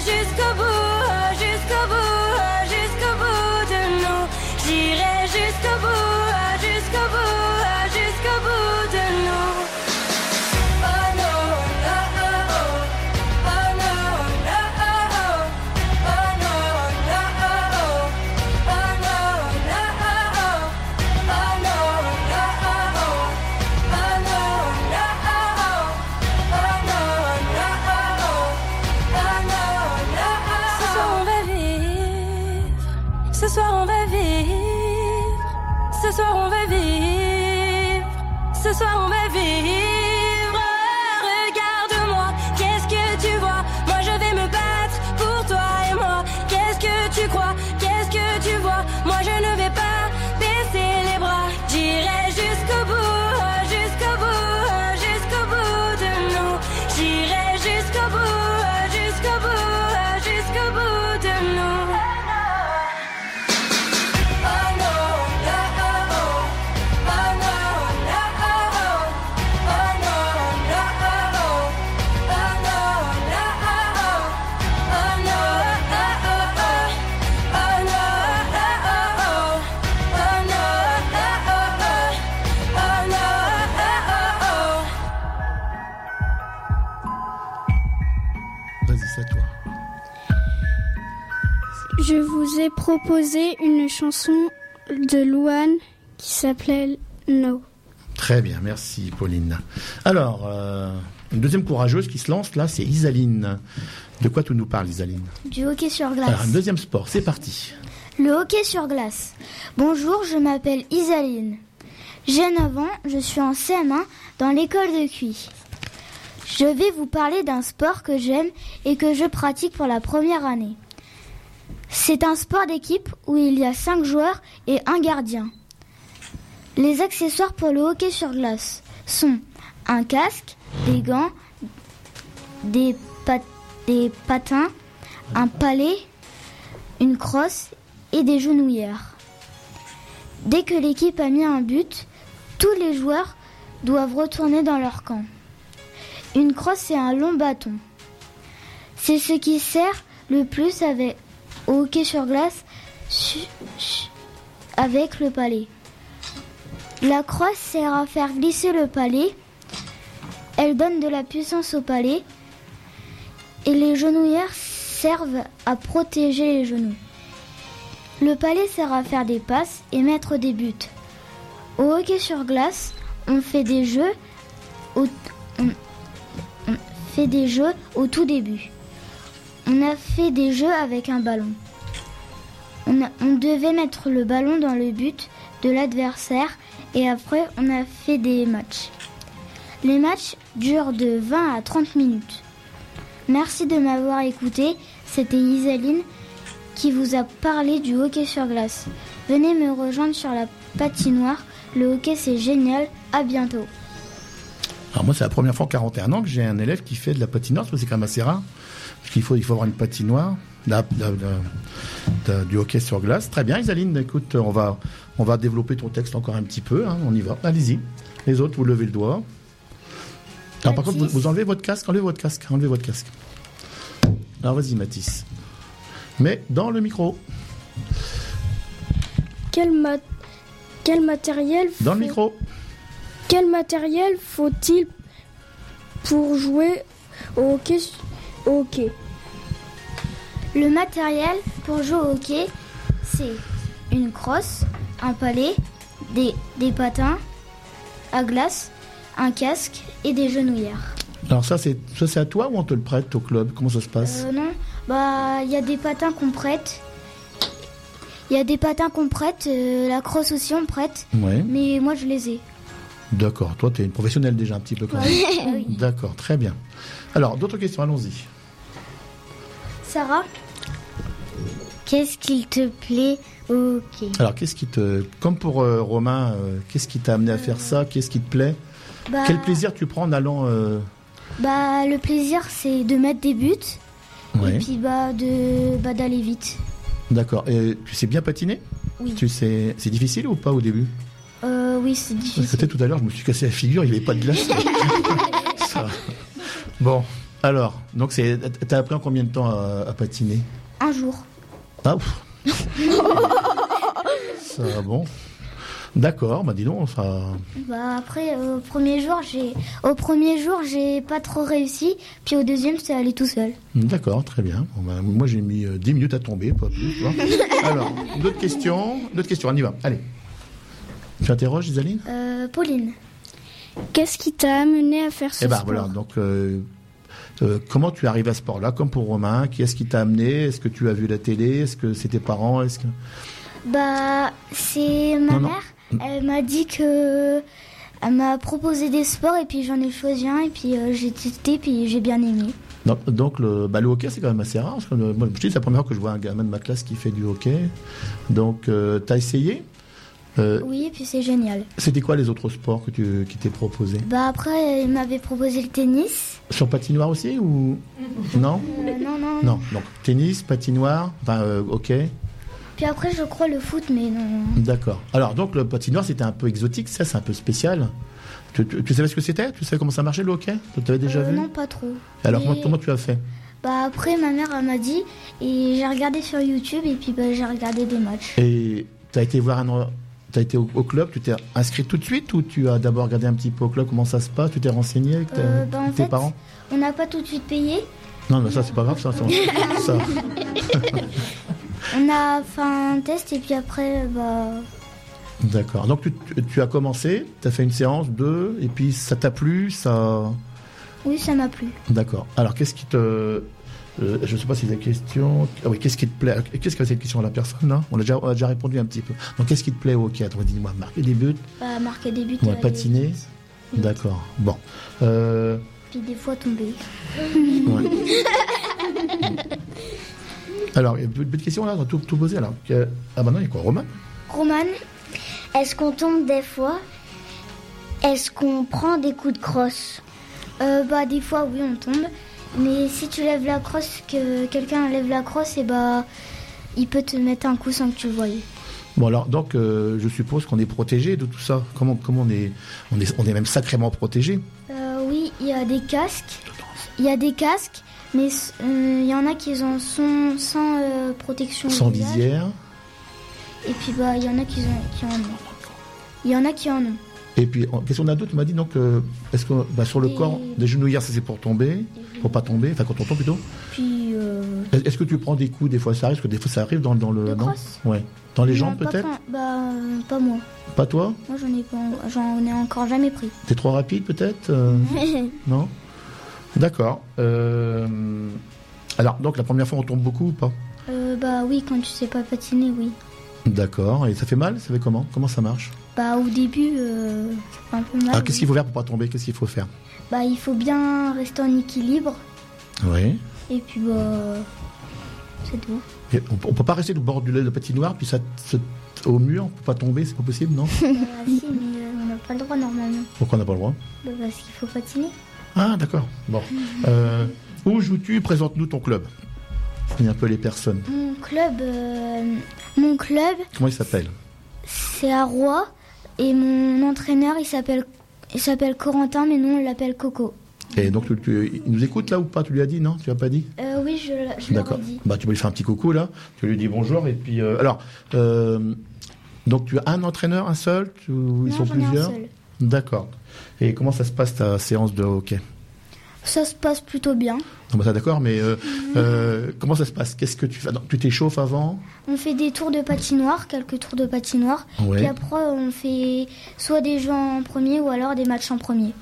S5: proposé une chanson de Louane qui s'appelait No.
S3: Très bien, merci Pauline. Alors, euh, une deuxième courageuse qui se lance là, c'est Isaline. De quoi tu nous parles, Isaline
S4: Du hockey sur glace.
S3: Alors, un deuxième sport, c'est parti.
S4: Le hockey sur glace. Bonjour, je m'appelle Isaline. J'ai 9 ans, je suis en CM1 dans l'école de QI. Je vais vous parler d'un sport que j'aime et que je pratique pour la première année. C'est un sport d'équipe où il y a 5 joueurs et un gardien. Les accessoires pour le hockey sur glace sont un casque, des gants, des, pat- des patins, un palais, une crosse et des genouillères. Dès que l'équipe a mis un but, tous les joueurs doivent retourner dans leur camp. Une crosse c'est un long bâton. C'est ce qui sert le plus avec, au hockey sur glace avec le palais. La crosse sert à faire glisser le palais. Elle donne de la puissance au palais. Et les genouillères servent à protéger les genoux. Le palais sert à faire des passes et mettre des buts. Au hockey sur glace, on fait des jeux on fait des jeux au tout début. On a fait des jeux avec un ballon. On, devait mettre le ballon dans le but de l'adversaire et après on a fait des matchs. Les matchs durent de 20 à 30 minutes. Merci de m'avoir écouté. C'était Isaline qui vous a parlé du hockey sur glace. Venez me rejoindre sur la patinoire. Le hockey c'est génial. À bientôt.
S3: Alors moi, c'est la première fois en 41 ans que j'ai un élève qui fait de la patinoire, parce que c'est quand même assez rare. Parce qu'il faut, il faut avoir une patinoire, la- la- la- la- du hockey sur glace. Très bien, Isaline, écoute, on va, on va développer ton texte encore un petit peu, hein, on y va. Allez-y. Les autres, vous levez le doigt. Alors par contre, vous, vous enlevez votre casque, enlevez votre casque, enlevez votre casque. Alors vas-y, Mathis. Mais dans le micro.
S5: Quel, ma- quel matériel
S3: Dans le micro.
S5: Quel matériel faut-il pour jouer au hockey, au hockey?
S4: Le matériel pour jouer au hockey, c'est une crosse, un palais, des, des patins à glace, un casque et des genouillères.
S3: Alors ça, c'est ça, c'est à toi ou on te le prête au club? Comment ça se passe?
S4: Euh, non, bah il y a des patins qu'on prête. Il y a des patins qu'on prête, euh, la crosse aussi on prête,
S3: Ouais.
S4: mais moi je les ai.
S3: D'accord. Toi, tu es une professionnelle déjà un petit peu quand même.
S4: Oui.
S3: D'accord, très bien. Alors, d'autres questions, allons-y.
S4: Sarah Qu'est-ce qu'il te plaît hockey?
S3: Alors, qu'est-ce qui te. Comme pour euh, Romain, euh, qu'est-ce qui t'a amené à faire ça? Qu'est-ce qui te plaît?
S4: Bah,
S3: Quel plaisir tu prends en allant. euh,
S4: Bah le plaisir c'est de mettre des buts
S3: Ouais.
S4: et puis bah de bah, d'aller vite.
S3: D'accord. Et tu sais bien patiner?
S4: Oui.
S3: Tu sais. C'est difficile ou pas au début?
S4: Euh, oui c'est
S3: Parce que
S4: difficile.
S3: tout à l'heure, je me suis cassé la figure, il n'y avait pas de glace. Ça. Bon, alors, donc c'est. T'as appris en combien de temps à, à patiner?
S4: Un jour.
S3: Ah, ouf. ça, bon. D'accord, bah dis donc, ça.
S4: Bah après euh, au premier jour j'ai au premier jour j'ai pas trop réussi puis au deuxième c'est allé tout seul.
S3: D'accord, très bien. Bon, bah, moi, j'ai mis euh, 10 minutes à tomber, pas plus. Alors, d'autres questions? D'autres questions, on y va. Allez. Tu interroges, Isaline?
S4: Euh, Pauline.
S5: Qu'est-ce qui t'a amené à faire ce
S3: Eh ben
S5: sport?
S3: voilà, donc euh, euh, comment tu arrives à ce sport-là Comme pour Romain, qui est-ce qui t'a amené? Est-ce que tu as vu la télé? Est-ce que c'est tes parents? Est-ce que
S4: Bah c'est ma
S3: Non, non.
S4: mère. Elle m'a dit que elle m'a proposé des sports et puis j'en ai choisi un et puis j'ai testé puis j'ai bien aimé.
S3: donc, donc le, bah, le hockey, c'est quand même assez rare. Parce que, moi, je dis, c'est la première fois que je vois un gamin de ma classe qui fait du hockey. Donc, euh, t'as essayé? Euh,
S4: Oui et puis c'est génial.
S3: C'était quoi les autres sports que tu, qui t'es proposés
S4: Bah après il m'avait proposé le tennis.
S3: Sur patinoire aussi ou non
S4: Euh, non non.
S3: Non, donc tennis, patinoire, enfin euh, hockey.
S4: Puis après je crois le foot mais non.
S3: D'accord. Alors donc le patinoire c'était un peu exotique, ça c'est un peu spécial. Tu, tu- tu savais ce que c'était? Tu savais comment ça marchait le hockey? Tu avais déjà
S4: Euh,
S3: vu?
S4: non pas trop.
S3: Alors
S4: Mais-
S3: comment, tu as fait?
S4: Bah après ma mère m'a dit et j'ai regardé sur YouTube et puis bah, j'ai regardé des matchs.
S3: Et tu as été voir un T'as été au, au club, tu t'es inscrit tout de suite ou tu as d'abord regardé un petit peu au club comment ça se passe, tu t'es renseigné avec
S4: Euh, bah, en
S3: tes
S4: fait,
S3: parents?
S4: On n'a pas tout de suite payé
S3: Non, mais ça, c'est pas grave, ça. ça, ça.
S4: On a fait un test et puis après, bah,
S3: D'accord. Donc, tu, tu- tu as commencé, tu as fait une séance, deux, et puis ça t'a plu, ça.
S4: oui, ça m'a plu.
S3: D'accord. Alors, qu'est-ce qui te. Euh, je ne sais pas si la question. Ah oui, qu'est-ce qui te plaît? Qu'est-ce que cette question à la personne, là on a, déjà, on a déjà répondu un petit peu. Donc, qu'est-ce qui te plaît au hockey Attends, dis-moi, marquer des buts,
S4: Bah, marquer des buts.
S3: ouais,
S4: euh,
S3: patiner? D'accord. Bon. Euh,
S4: Puis des fois tomber.
S3: ouais. Alors, il y a plus de questions là, on va tout, tout poser alors. Que- Ah, non, il y a quoi? Romain
S4: Roman, est-ce qu'on tombe des fois? Est-ce qu'on prend des coups de crosse? Euh, Bah, des fois, oui, on tombe. Mais si tu lèves la crosse, que quelqu'un lève la crosse, et bah, il peut te mettre un coup sans que tu le voyais.
S3: Bon alors donc euh, je suppose qu'on est protégé de tout ça. Comment comment on est on est on est même sacrément protégé.
S4: Euh, oui, il y a des casques. Il y a des casques, mais euh, il y en a qui en sont sans euh, protection.
S3: Sans visière.
S4: Et puis, bah, il y en a qui, ont- qui en ont. Il y en a qui en ont.
S3: Et puis qu'est-ce qu'on a d'autre Tu m'as dit donc euh, est-ce que bah, sur le corps des genouillères ça c'est pour tomber, pour pas tomber, enfin quand on tombe plutôt.
S4: Puis, euh,
S3: Est- Est-ce que tu prends des coups des fois ça arrive parce que des fois ça arrive dans, dans le
S4: crosse
S3: Ouais. Dans les
S4: non,
S3: jambes peut-être
S4: Bah, pas moi.
S3: Pas toi
S4: Moi, j'en ai, pas- j'en ai encore jamais pris.
S3: T'es trop rapide peut-être euh, Non D'accord. Euh, Alors donc la première fois on tombe beaucoup ou pas
S4: bah oui, quand tu sais pas patiner, oui.
S3: D'accord. Et ça fait mal Ça fait comment? Comment ça marche?
S4: Bah au début, euh, ça fait un peu mal.
S3: Alors qu'est-ce qu'il faut faire pour pas tomber? Qu'est-ce qu'il faut faire?
S4: Bah il faut bien rester en équilibre.
S3: Oui.
S4: Et puis bah... C'est tout.
S3: Et on, peut- on peut pas rester au bord du lait de patinoire puis ça se- au mur, on peut pas tomber, c'est pas possible, non?
S4: Ah si, mais euh, on n'a pas le droit normalement.
S3: Pourquoi on n'a pas le droit?
S4: Bah, parce qu'il faut patiner.
S3: Ah d'accord. Bon. Euh, où joues-tu? Présente-nous ton club. A un peu les personnes.
S4: Mon club, euh, mon club,
S3: Comment il s'appelle?
S4: c'est à Roy. Et mon entraîneur, il s'appelle, il s'appelle Corentin, mais nous on l'appelle Coco.
S3: Et donc tu, tu- il nous écoute là ou pas? Tu lui as dit non? Tu l'as pas dit?
S4: Euh, oui, je, je
S3: D'accord.
S4: dit.
S3: Bah tu peux lui faire un petit coucou là. Tu lui dis bonjour et puis euh, alors euh, donc tu as un entraîneur, un seul? Tu- ils
S4: Non,
S3: sont
S4: j'en ai un
S3: plusieurs?
S4: seul.
S3: D'accord. Et comment ça se passe ta séance de hockey?
S4: Ça se passe plutôt bien.
S3: Non, bah, ça, d'accord, mais euh, euh, comment ça se passe? Qu'est-ce que tu fais? Tu t'échauffes avant?
S4: On fait des tours de patinoire, quelques tours de patinoire.
S3: Ouais.
S4: Puis après, on fait soit des jeux en premier ou alors des matchs en premier.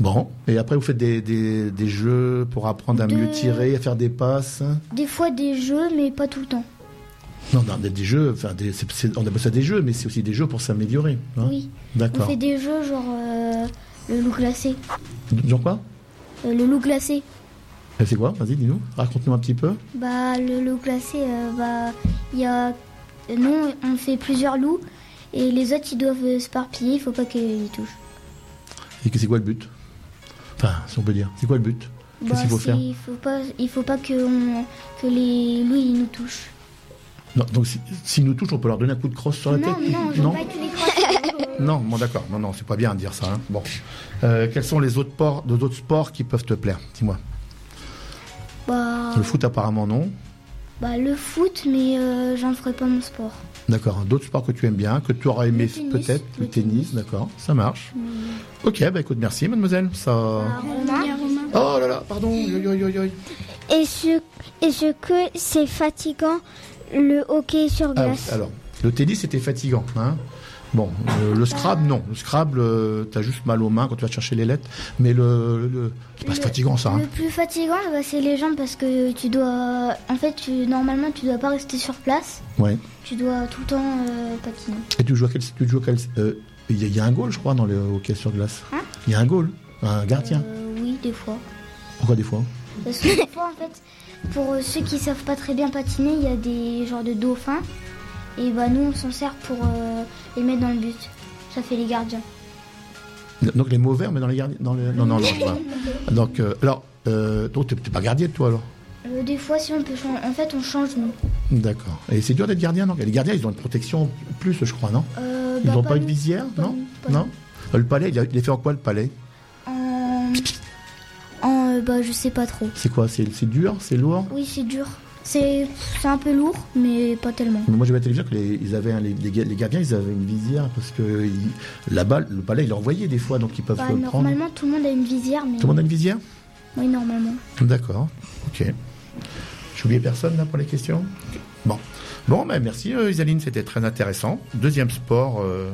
S3: Bon. Et après, vous faites des, des, des jeux pour apprendre à mieux tirer, à faire des passes?
S4: Des fois des jeux, mais pas tout le temps.
S3: Non, non, des, des jeux, enfin, des, on appelle ça des jeux, mais c'est aussi des jeux pour s'améliorer. hein?
S4: Oui. On
S3: D'accord.
S4: fait des jeux genre euh, le loup glacé.
S3: Genre quoi?
S4: Le loup glacé.
S3: Et C'est quoi Vas-y, dis-nous. Raconte-nous un petit peu.
S4: Bah, le loup glacé, euh, bah, il y a. Nous, on fait plusieurs loups et les autres, ils doivent euh, s'éparpiller, il faut pas qu'ils touchent.
S3: Et que c'est quoi le but? Enfin, si on peut dire. C'est quoi le but? Qu'est-ce
S4: Bah,
S3: qu'il faut faire?
S4: Il faut pas, il faut pas que, on- que les loups ils nous touchent.
S3: Non, Donc, si- s'ils nous touchent, on peut leur donner un coup de crosse sur la
S4: non,
S3: tête
S4: non, crottes.
S3: Non, bon, d'accord. Non, non, c'est pas bien de dire ça. hein. Bon. Euh, quels sont les autres, sports, les autres sports qui peuvent te plaire? Dis-moi.
S4: bah,
S3: Le foot, apparemment, non.
S4: bah, le foot, mais euh, j'en ferai pas mon sport.
S3: D'accord. D'autres sports que tu aimes bien, que tu aurais aimé peut-être? Le,
S4: Le
S3: tennis,
S4: tennis.
S3: d'accord. Ça marche. Ok, bah écoute, merci, mademoiselle. Ça.
S4: Bah, Romain,
S3: Oh là là, pardon. Yo, yo, yo, yo.
S6: Est-ce est-ce que c'est fatigant le hockey sur
S3: Ah,
S6: glace
S3: alors, le tennis, c'était fatigant. Hein bon, euh, le Scrabble, non. Le Scrabble, euh, t'as juste mal aux mains quand tu vas chercher les lettres. Mais le. le- c'est pas
S4: Le-
S3: fatigant, ça. hein.
S4: Le plus fatigant, bah, c'est les jambes parce que tu dois. En fait, tu, normalement, tu dois pas rester sur place.
S3: Ouais.
S4: Tu dois tout le temps euh, patiner.
S3: Et tu joues à quel. Tu joues quel. Il y, a- il y a un goal, je crois, dans le hockey sur glace.
S4: Hein
S3: Il y a un goal, un gardien.
S4: Oui, des fois.
S3: Pourquoi des fois?
S4: Parce que des fois, en fait, pour ceux qui savent pas très bien patiner, il y a des genres de dauphins. Et bah, nous, on s'en sert pour euh, les mettre dans le but. Ça fait les gardiens.
S3: Donc les verts, mais dans les gardiens. Dans les... Non, non, non. Donc, euh, alors, euh, donc t'es pas gardien, toi, alors?
S4: Des fois, si on peut changer. En fait, on change, nous.
S3: D'accord. Et c'est dur d'être gardien, non? Les gardiens, ils ont une protection plus, je crois, non? Ils
S4: bah,
S3: n'ont pas, une visière,
S4: Pas
S3: non?
S4: nous, pas
S3: Non? Le palais, il, est fait en quoi, le palais?
S4: Euh, bah, je sais pas trop.
S3: C'est quoi C'est dur C'est lourd?
S4: Oui, c'est dur. C'est c'est un peu lourd, mais pas tellement.
S3: Mais Moi, j'ai la télévision que les, ils avaient les, les ga- les gardiens, ils avaient une visière parce que là-bas, le palais, il envoyait des fois, donc ils peuvent
S4: Bah,
S3: le prendre.
S4: normalement, tout le monde a une visière, mais.
S3: Tout le monde a une visière?
S9: Oui, normalement.
S3: D'accord, ok. J'ai oublié personne là pour les questions? Bon. Bon, ben merci euh, Isaline, c'était très intéressant. Deuxième sport. euh,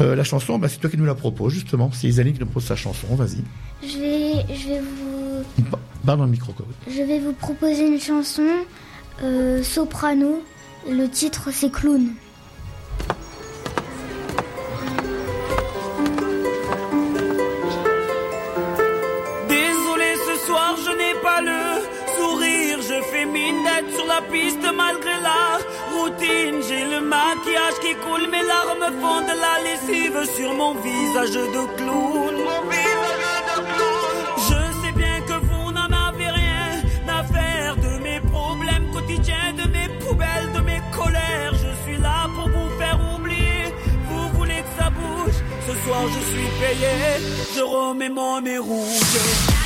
S3: euh, la chanson, bah, c'est toi qui nous la propose justement. C'est Isaline qui nous propose sa chanson, vas-y.
S9: Je vais, je vais vous,
S3: Pa- Parle dans le micro. quoi.
S9: je vais vous proposer une chanson euh, soprano. Le titre c'est Clown.
S10: Désolé ce soir, je n'ai pas le sourire. Je fais mine d'être sur la piste malgré la routine. J'ai le maquillage qui coule, mes larmes font de la lessive sur mon visage de clown. Colères. Je suis là pour vous faire oublier. Vous voulez que ça bouge Ce soir je suis payé. Je remets mon nez rouge.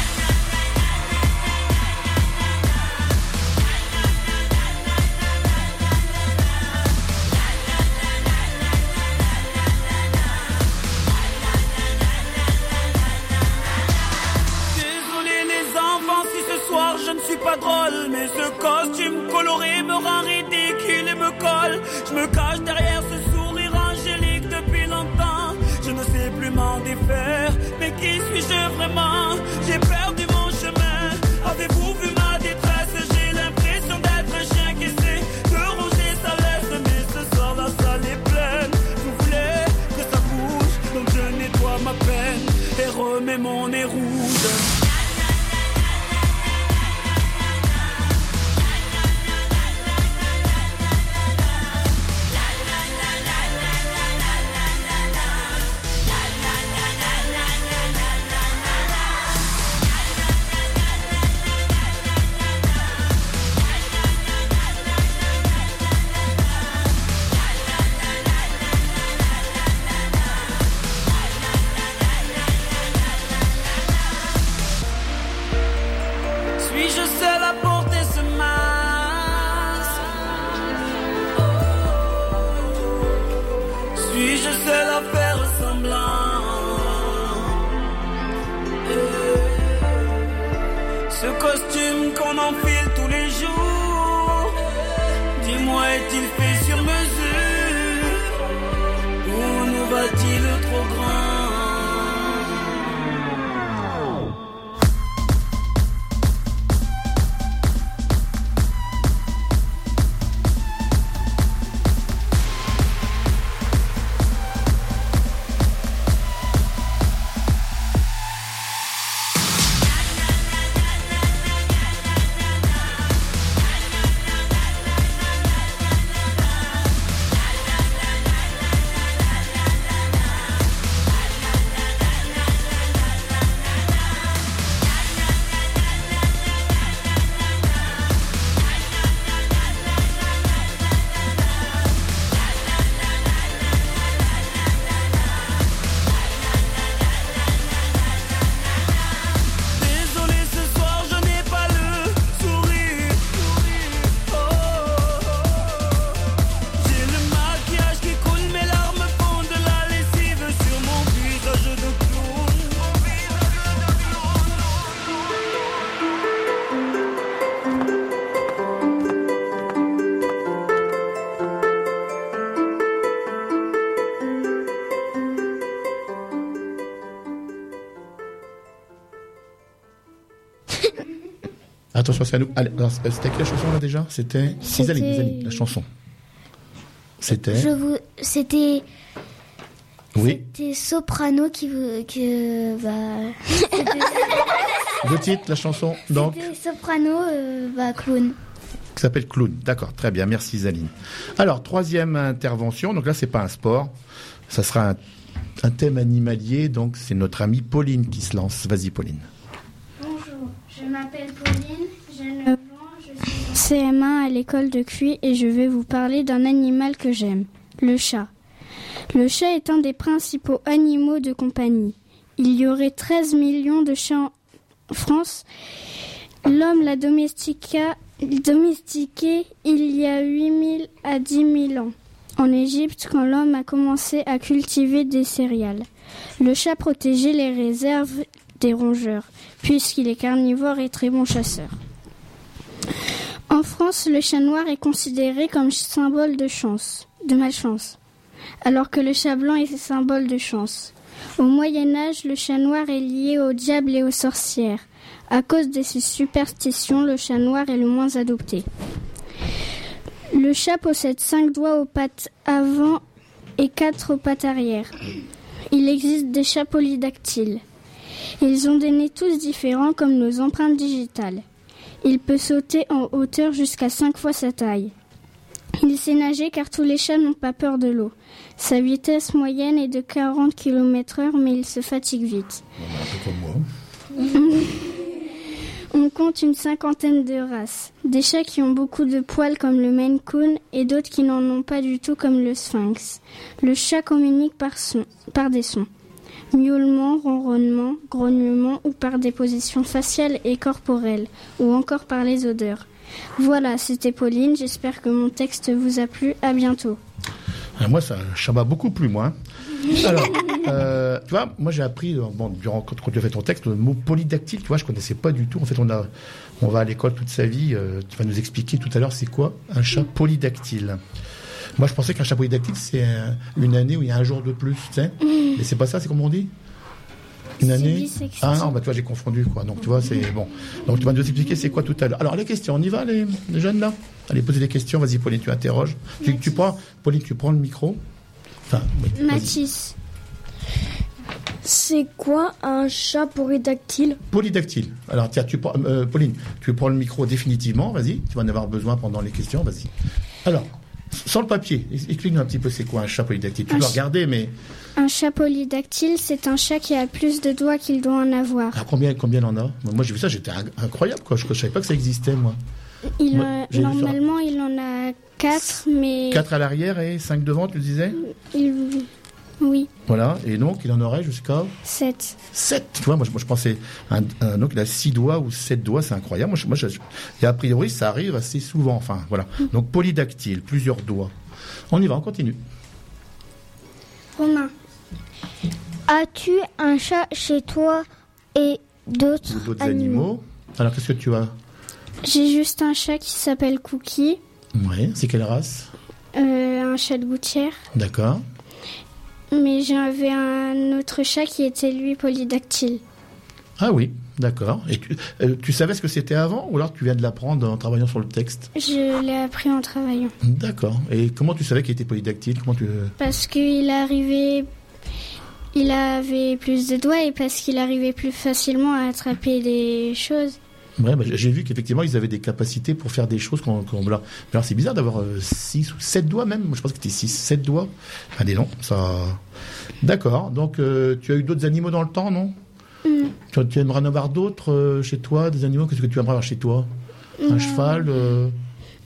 S10: Je ne suis pas drôle Mais ce costume coloré me rend ridicule et me colle. Je me cache derrière ce sourire angélique depuis longtemps. Je ne sais plus m'en défaire Mais qui suis-je vraiment? J'ai perdu mon chemin. Avez-vous vu ma détresse? J'ai l'impression d'être chien qui essaie de ronger sa laisse Mais ce soir la salle est pleine. Vous voulez que ça bouge? Donc je nettoie ma peine Et remets mon nez rouge Ce costume qu'on enfile tous les jours. Dis-moi, est-il fait sur mesure? Ou nous va-t-il trop grand?
S3: À nous. Allez, c'était quelle chanson là déjà C'était
S9: C'était-
S3: Isaline, Isaline, la chanson. C'était.
S9: Je vous, c'était,
S3: Oui.
S9: c'était soprano qui vous, que, bah,
S3: Le titre, la chanson, donc,
S9: c'était soprano, euh, bah, clown.
S3: qui s'appelle Clown. D'accord, très bien, merci Isaline. Alors, troisième intervention, donc là, c'est pas un sport, ça sera un, un thème animalier, donc c'est notre amie Pauline qui se lance. Vas-y, Pauline.
S5: Bonjour, je m'appelle Pauline, j'ai 9 ans, je suis en CM1 à l'école de Cuy et je vais vous parler d'un animal que j'aime, le chat. Le chat est un des principaux animaux de compagnie. Il y aurait 13 millions de chats en France. L'homme l'a domestiqué il y a 8000 à 10 000 ans. En Égypte, quand l'homme a commencé à cultiver des céréales. Le chat protégeait les réserves des rongeurs, puisqu'il est carnivore et très bon chasseur. En France, le chat noir est considéré comme symbole de chance, de malchance, alors que le chat blanc est symbole de chance. Au Moyen Âge, le chat noir est lié au diable et aux sorcières. À cause de ces superstitions, le chat noir est le moins adopté. Le chat possède cinq doigts aux pattes avant et quatre aux pattes arrière. Il existe des chats polydactyles. Ils ont des nez tous différents comme nos empreintes digitales. Il peut sauter en hauteur jusqu'à cinq fois sa taille. Il sait nager car tous les chats n'ont pas peur de l'eau. Sa vitesse moyenne est de 40 km heure mais il se fatigue vite. On compte une cinquantaine de races. Des chats qui ont beaucoup de poils comme le Maine Coon et d'autres qui n'en ont pas du tout comme le Sphinx. Le chat communique par, son, par des sons. Miaulement, ronronnement, grognement ou par des positions faciales et corporelles ou encore par les odeurs. Voilà, c'était Pauline. J'espère que mon texte vous a plu. À bientôt.
S3: Ah, moi, ça, ça m'a beaucoup plu, moi. Alors, euh, tu vois, moi j'ai appris, euh, bon, durant, quand, quand tu as fait ton texte, le mot polydactyle, tu vois, je connaissais pas du tout. En fait, on, a, on va à l'école toute sa vie. euh, tu vas nous expliquer tout à l'heure c'est quoi un chat polydactyle. Moi, je pensais qu'un chat polydactyle, c'est un- une année où il y a un jour de plus, tu sais. Mais c'est pas ça, c'est comme on dit? Une année? Ah non, bah tu vois, j'ai confondu, quoi. Donc, tu vois, c'est bon. Donc, tu vas nous expliquer c'est quoi tout à l'heure. Alors, les questions, on y va, les, les jeunes, là? Allez, posez des questions. Vas-y, Pauline, tu interroges. Tu, tu prends, Pauline, tu prends le micro. Enfin, oui, vas-y.
S5: Mathis.
S11: C'est quoi un chat polydactyle
S3: Polydactyle. Alors, tiens, tu prends, euh, Pauline, tu prends le micro définitivement, vas-y. Tu vas en avoir besoin pendant les questions, vas-y. Alors, sans le papier, explique-nous un petit peu c'est quoi un chat polydactyle. Tu
S5: Un ch-
S3: regarder, mais
S5: Un chat polydactyle, c'est un chat qui a plus de doigts qu'il doit en avoir.
S3: ah, combien, combien il en a? Moi, j'ai vu ça, j'étais in- incroyable, quoi. Je ne savais pas que ça existait, moi.
S5: Il
S3: Moi, ça.
S5: normalement, il en a quatre, mais
S3: 4 à l'arrière et 5 devant, tu disais?
S5: Il, oui,
S3: Voilà, et donc il en aurait jusqu'à
S5: sept.
S3: 7. Tu vois, moi, je- moi je pensais, un, un- donc il a 6 doigts ou 7 doigts, c'est incroyable. Moi, je- moi, je- et a priori, ça arrive assez souvent. Enfin, voilà. Donc polydactyle, plusieurs doigts. On y va, on continue.
S5: Romain.
S6: As-tu un chat chez toi et d'autres
S3: d'autres animaux. Alors, qu'est-ce que tu as?
S5: J'ai juste un chat qui s'appelle Cookie,
S3: Ouais, c'est quelle race?
S5: Euh, un chat de gouttière,
S3: D'accord.
S5: Mais j'avais un autre chat qui était lui polydactyle.
S3: Ah oui, d'accord. Et tu, euh, tu savais ce que c'était avant ou alors tu viens de l'apprendre en travaillant sur le texte?
S5: Je l'ai appris en travaillant.
S3: D'accord. Et comment tu savais qu'il était polydactyle? Comment tu...
S5: Parce qu'il arrivait. Il avait plus de doigts et parce qu'il arrivait plus facilement à attraper des choses.
S3: Ouais, bah, j'ai vu qu'effectivement, ils avaient des capacités pour faire des choses qu'on... qu'on- voilà. Alors, c'est bizarre d'avoir 6 ou 7 doigts même. Moi, je pense que c'était 6, 7 doigts. Ah, dis non, ça... D'accord. Donc, euh, tu as eu d'autres animaux dans le temps, non?
S5: Mm.
S3: tu, tu aimerais en avoir d'autres euh, chez toi, des animaux? Qu'est-ce que tu aimerais avoir chez toi? Un
S5: Non.
S3: cheval euh,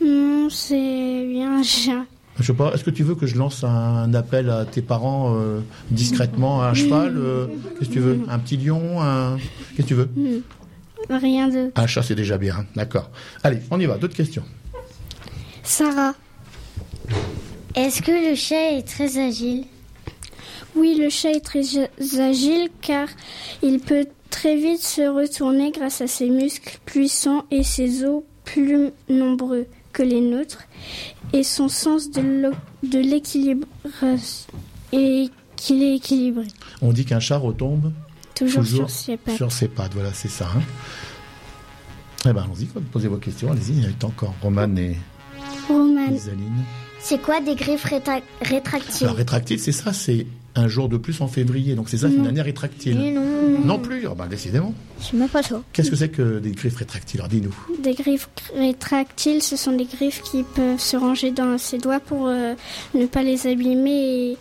S5: Non, c'est bien un chat.
S3: Je sais pas, est-ce que tu veux que je lance un appel à tes parents euh, discrètement à un cheval euh, Qu'est-ce que tu veux? Un petit lion un... Qu'est-ce que tu veux?
S5: Mm. Rien de.
S3: Un chat, c'est déjà bien. hein. D'accord. Allez, on y va. D'autres questions?
S5: Sarah.
S4: Est-ce que le chat est très agile?
S5: Oui, le chat est très agile car il peut très vite se retourner grâce à ses muscles puissants et ses os plus nombreux que les nôtres et son sens de l'équilibre et qu'il est équilibré.
S3: On dit qu'un chat retombe
S5: Toujours, sur ses pattes.
S3: sur ses pattes. Voilà, c'est ça. hein. Eh ben, allons-y, posez vos questions. Allez-y, il y a encore Roman et
S5: Roman.
S4: C'est quoi des griffes rétra- rétractiles?
S3: Alors, rétractile, c'est ça, c'est un jour de plus en février. Donc, c'est ça, c'est une
S4: Non.
S3: année rétractile.
S4: Non.
S3: Non plus, Ah ben, décidément.
S4: Je même pas ça.
S3: Qu'est-ce que c'est que des griffes rétractiles? Alors, dis-nous.
S5: des griffes rétractiles, ce sont des griffes qui peuvent se ranger dans ses doigts pour euh, ne pas les abîmer et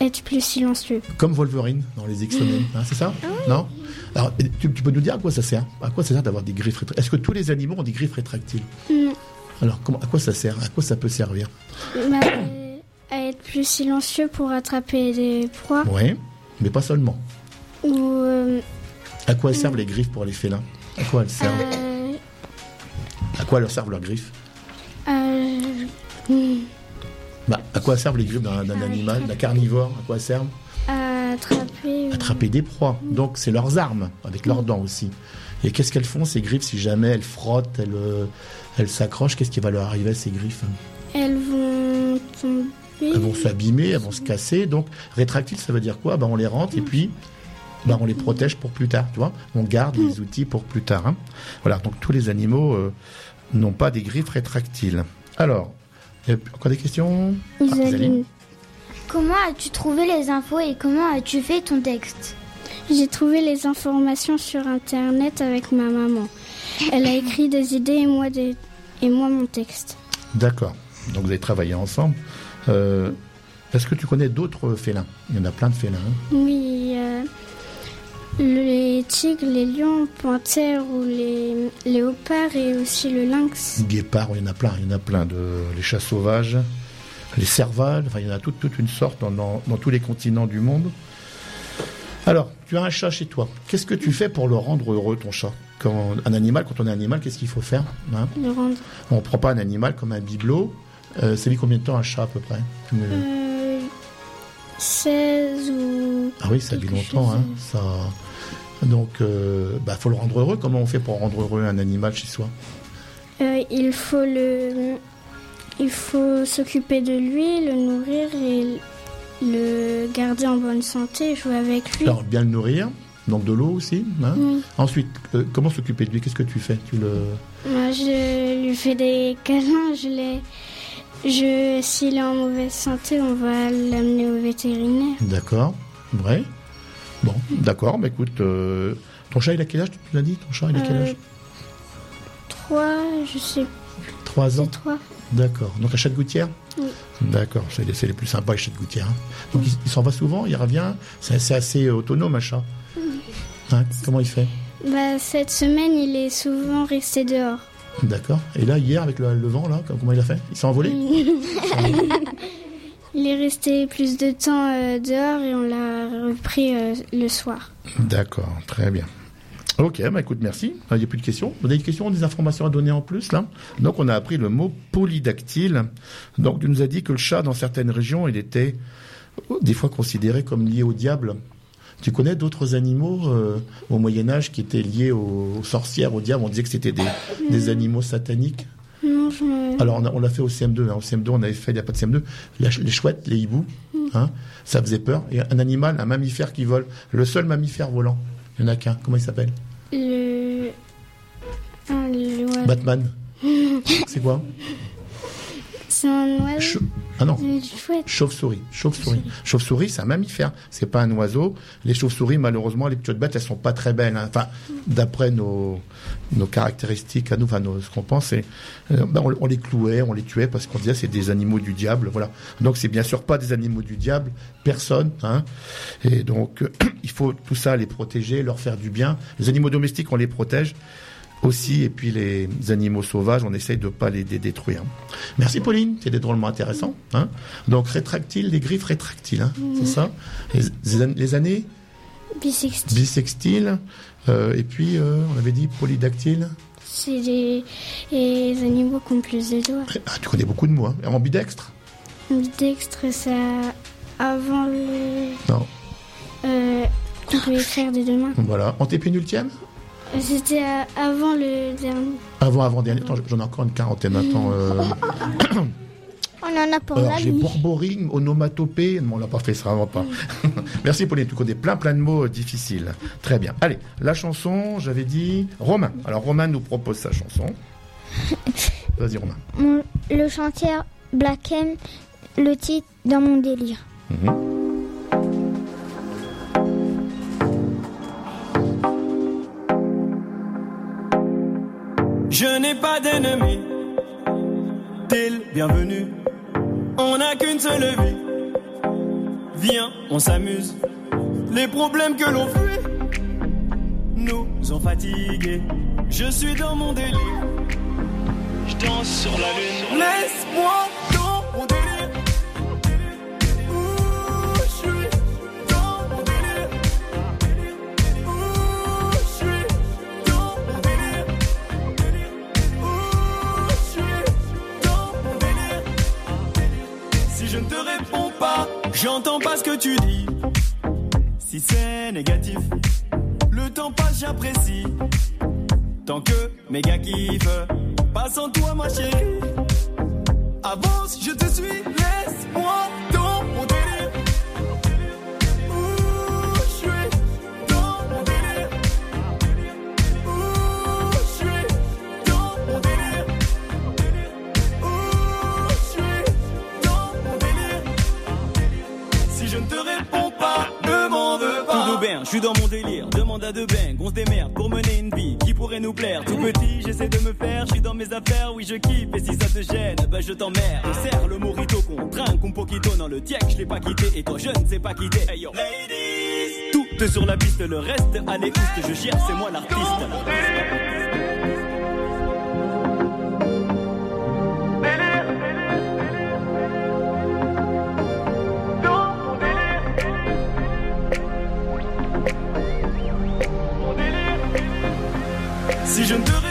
S5: être plus silencieux.
S3: Comme Wolverine dans les X-Men, hein, c'est ça? Non? Alors, tu, tu peux nous dire à quoi ça sert? À quoi ça sert d'avoir des griffes rétractiles Est-ce que tous les animaux ont des griffes rétractiles?
S5: Non.
S3: Alors, comment, à quoi ça sert? À quoi ça peut servir?
S5: Bah, à être plus silencieux pour attraper des proies.
S3: Oui, mais pas seulement.
S5: Ou euh,
S3: À quoi servent les griffes pour les félins? À quoi elles servent?
S5: Euh,
S3: À quoi leur servent leurs griffes?
S5: euh,
S3: bah, À quoi servent les griffes d'un d'un animal, d'un carnivore? À quoi elles servent?
S5: à attraper. ou-
S3: attraper des proies. Donc c'est leurs armes, avec leurs dents aussi. Et qu'est-ce qu'elles font ces griffes si jamais elles frottent, elles, euh, elles s'accrochent Qu'est-ce qui va leur arriver à ces griffes?
S5: Elles vont
S3: s'abîmer, elles vont se casser. Donc rétractile, ça veut dire quoi? Ben, On les rentre et puis ben, on les protège pour plus tard. Tu vois? On garde les outils pour plus tard. hein. Voilà, donc tous les animaux euh, n'ont pas des griffes rétractiles. Alors, il y a encore des questions? Ah, Isaline
S9: Comment as-tu trouvé les infos et comment as-tu fait ton texte?
S5: J'ai trouvé les informations sur internet avec ma maman. Elle a écrit des idées et moi, des... et moi mon texte.
S3: D'accord. Donc vous avez travaillé ensemble. Euh, Est-ce que tu connais d'autres félins? Il y en a plein de félins. hein.
S5: Oui, euh, les tigres, les lions, panthères ou les léopards et aussi le lynx.
S3: Guépards, il y en a plein. Il y en a plein. De, les chats sauvages, les cervales. Enfin, il y en a toute, toute une sorte dans, dans- dans tous les continents du monde. Alors, tu as un chat chez toi. Qu'est-ce que tu fais pour le rendre heureux, ton chat? Quand, Un animal, quand on est animal, qu'est-ce qu'il faut faire hein?
S5: Le rendre.
S3: On ne prend pas un animal comme un bibelot. Euh, ça vit combien de temps un chat à peu près
S5: Euh, 16 ou.
S3: Ah oui, ça vit longtemps. Hein, ça... Donc, euh, bah, faut le rendre heureux. Comment on fait pour rendre heureux un animal chez soi?
S5: Euh, il faut le. Il faut s'occuper de lui, le nourrir et le garder en bonne santé, jouer avec lui.
S3: Alors, bien le nourrir, donc de l'eau aussi. hein.
S5: Oui.
S3: Ensuite, euh, comment s'occuper de lui? Qu'est-ce que tu fais? Tu le...
S5: Moi, je lui fais des câlins, je l'ai. Je, s'il est en mauvaise santé, on va l'amener au vétérinaire.
S3: D'accord, vrai. Bon, d'accord. Bah, écoute, euh, ton chat, il a quel âge Tu l'as dit Ton chat, il a quel
S5: Euh,
S3: âge?
S5: Trois, je sais
S3: Trois ans.
S5: trois.
S3: D'accord. Donc, un chat de gouttière?
S5: Oui.
S3: D'accord, c'est les, plus sympas, les chats de gouttière. hein. Donc, il, il s'en va souvent, il revient. C'est c'est assez autonome, un chat. Hein, comment il fait?
S5: Bah, cette semaine, il est souvent resté dehors.
S3: D'accord. Et là, hier, avec le, le vent, là, comment il a fait? Il s'est envolé?
S5: Il est resté plus de temps euh, dehors et on l'a repris euh, le soir.
S3: D'accord, très bien. Ok, bah écoute, merci. Il n'y a plus de questions? Vous avez des questions, des informations à donner en plus, là? Donc, on a appris le mot polydactyle. Donc, tu nous as dit que le chat, dans certaines régions, il était euh, des fois considéré comme lié au diable. Tu connais d'autres animaux euh, au Moyen-Âge qui étaient liés aux, aux sorcières, au diable On disait que c'était des, des animaux sataniques.
S5: Non, je me-
S3: Alors, on l'a fait au CM2. hein. Au CM2, on avait fait, il n'y a pas de CM2, la ch- les chouettes, les hiboux. Hein, ça faisait peur. Et un animal, un mammifère qui vole. Le seul mammifère volant. Il n'y en a qu'un. Comment il s'appelle?
S5: Le. Ah.
S3: Batman. C'est quoi?
S5: C'est un oiseau.
S3: Chou- Ah non. Chauve-souris. Chauve-souris. Chauve-souris, c'est un mammifère. C'est pas un oiseau. Les chauves-souris, malheureusement, les petites bêtes, elles sont pas très belles. hein. Enfin, d'après nos, nos caractéristiques à nous, enfin, nos- ce qu'on pense, c'est, euh, ben, on, on les clouait, on les tuait parce qu'on disait c'est des animaux du diable. Voilà. Donc, c'est bien sûr pas des animaux du diable. Personne, hein. Et donc, euh, il faut tout ça les protéger, leur faire du bien. Les animaux domestiques, on les protège aussi, et puis les animaux sauvages, on essaye de pas les dé- détruire. Merci Pauline, c'était drôlement intéressant. Hein Donc rétractile, les griffes rétractiles, hein, c'est ça? Les, les an- les années?
S5: Bisextile.
S3: bisextiles, euh, et puis euh, on avait dit polydactyle.
S5: C'est les animaux qui ont plus de doigts.
S3: Ah, tu connais beaucoup de mots, hein. ambidextre
S5: Ambidextre, ça. Avant le.
S3: Non.
S5: Euh, on peut écrire des deux mains.
S3: Voilà. Antépénultième?
S5: C'était euh, avant le dernier.
S3: Avant, avant dernier. Attends, j'en ai encore une quarantaine. Attends. euh,
S6: On en a pour
S3: Alors j'ai
S6: nuit.
S3: borborigme, onomatopée. Non, on l'a pas fait, ça vraiment pas. Merci Pauline, tu connais plein plein de mots euh, difficiles. Très bien. Allez, la chanson, j'avais dit Romain. Alors Romain nous propose sa chanson. Vas-y Romain.
S6: Le chantier Black M, le titre dans mon délire.
S3: Mhm.
S10: Je n'ai pas d'ennemis. T'es le bienvenu. On n'a qu'une seule vie. Viens, on s'amuse. Les problèmes que l'on fuit nous ont fatigués. Je suis dans mon délire. Je danse sur la lune. Laisse-moi je ne te réponds pas, j'entends pas ce que tu dis. Si
S12: c'est négatif. Le temps passe, j'apprécie. Tant que mes gars kiffent. Pas sans toi, ma chérie. Avance, je te suis, laisse-moi je suis dans mon délire. Demande à deux bains, on se démerde pour mener une vie qui pourrait nous plaire. Tout petit, j'essaie de me faire, je suis dans mes affaires, oui je kiffe. Et si ça te gêne, bah je t'emmerde. Serre le morito qu'on trinque un poquito dans le tiek, je l'ai pas quitté et toi je ne sais pas quitter. Hey yo, ladies, tout sur la piste, le reste, allez oust, je gère, c'est moi l'artiste. Si je ne te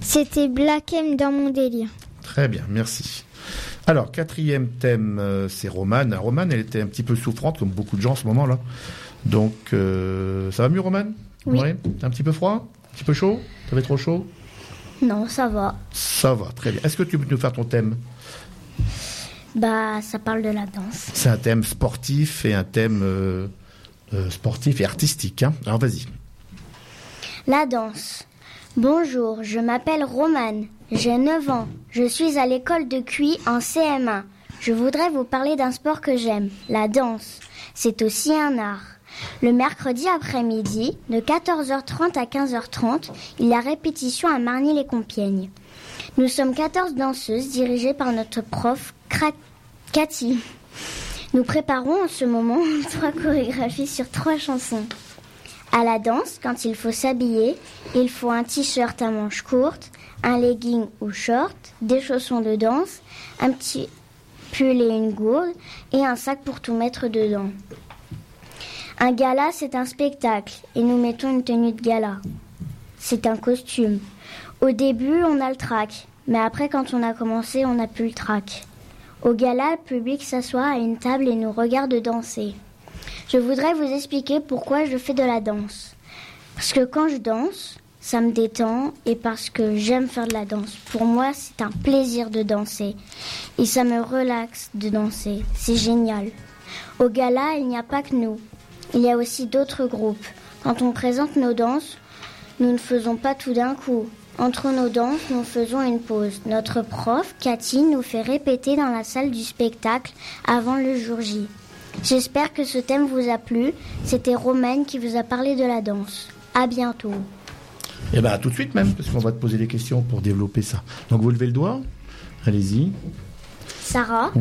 S6: C'était Black M dans mon délire.
S3: Très bien, merci. Alors, quatrième thème, euh, c'est Romane. Romane, elle était un petit peu souffrante, comme beaucoup de gens en ce moment-là. Donc, euh, ça va mieux, Romane?
S9: Oui.
S3: T'as un petit peu froid? Un petit peu chaud? T'avais trop chaud?
S9: Non, ça va.
S3: Ça va, très bien. Est-ce que tu peux nous faire ton thème?
S9: Bah, ça parle de la danse.
S3: C'est un thème sportif et un thème euh, sportif et artistique. hein. Alors, vas-y.
S9: La danse. Bonjour, je m'appelle Romane. J'ai 9 ans. Je suis à l'école de Cuy en CM1. Je voudrais vous parler d'un sport que j'aime, la danse. C'est aussi un art. Le mercredi après-midi, de 14h30 à 15h30, il y a répétition à Marny-les-Compiègnes. Nous sommes 14 danseuses dirigées par notre prof Cathy. Nous préparons en ce moment trois chorégraphies sur trois chansons. À la danse, quand il faut s'habiller, il faut un t-shirt à manches courtes, un legging ou short, des chaussons de danse, un petit pull et une gourde et un sac pour tout mettre dedans. Un gala, c'est un spectacle et nous mettons une tenue de gala. C'est un costume. Au début, on a le trac, mais après, quand on a commencé, on n'a plus le trac. Au gala, le public s'assoit à une table et nous regarde danser. Je voudrais vous expliquer pourquoi je fais de la danse. Parce que quand je danse, ça me détend et parce que j'aime faire de la danse. Pour moi, c'est un plaisir de danser. Et ça me relaxe de danser. C'est génial. Au gala, il n'y a pas que nous. Il y a aussi d'autres groupes. Quand on présente nos danses, nous ne faisons pas tout d'un coup. Entre nos danses, nous faisons une pause. Notre prof, Cathy, nous fait répéter dans la salle du spectacle avant le jour J. J'espère que ce thème vous a plu. C'était Romaine qui vous a parlé de la danse. À bientôt.
S3: Eh bien, tout de suite même, parce qu'on va te poser des questions pour développer ça. Donc, vous levez le doigt. Allez-y.
S9: Sarah,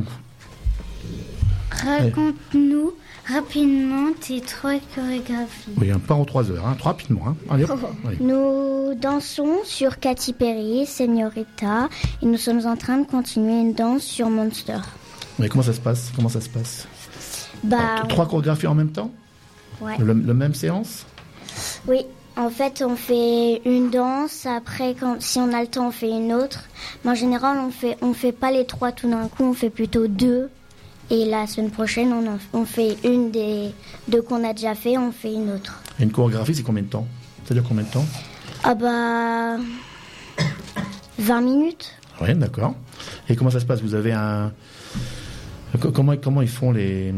S13: Raconte-nous rapidement tes trois chorégraphies.
S3: Oui, un pas en trois heures, hein. Très rapidement. Hein. Allez.
S9: nous dansons sur Katy Perry, Señorita, et nous sommes en train de continuer une danse sur Monster.
S3: Mais comment ça se passe? Comment ça se passe?
S9: Bah,
S3: Trois chorégraphies en même temps
S9: ouais.
S3: le, le même séance
S9: Oui, en fait, on fait une danse. Après, quand, si on a le temps, on fait une autre. Mais en général, on fait, on fait pas les trois tout d'un coup. On fait plutôt deux. Et la semaine prochaine, on, en- on fait une des deux qu'on a déjà fait. On fait une autre.
S3: Et Une chorégraphie, c'est combien de temps? Dure combien de temps?
S9: Ah bah, 20 minutes.
S3: Oui, d'accord. Et comment ça se passe? Vous avez un. Co- Comment, comment ils font les,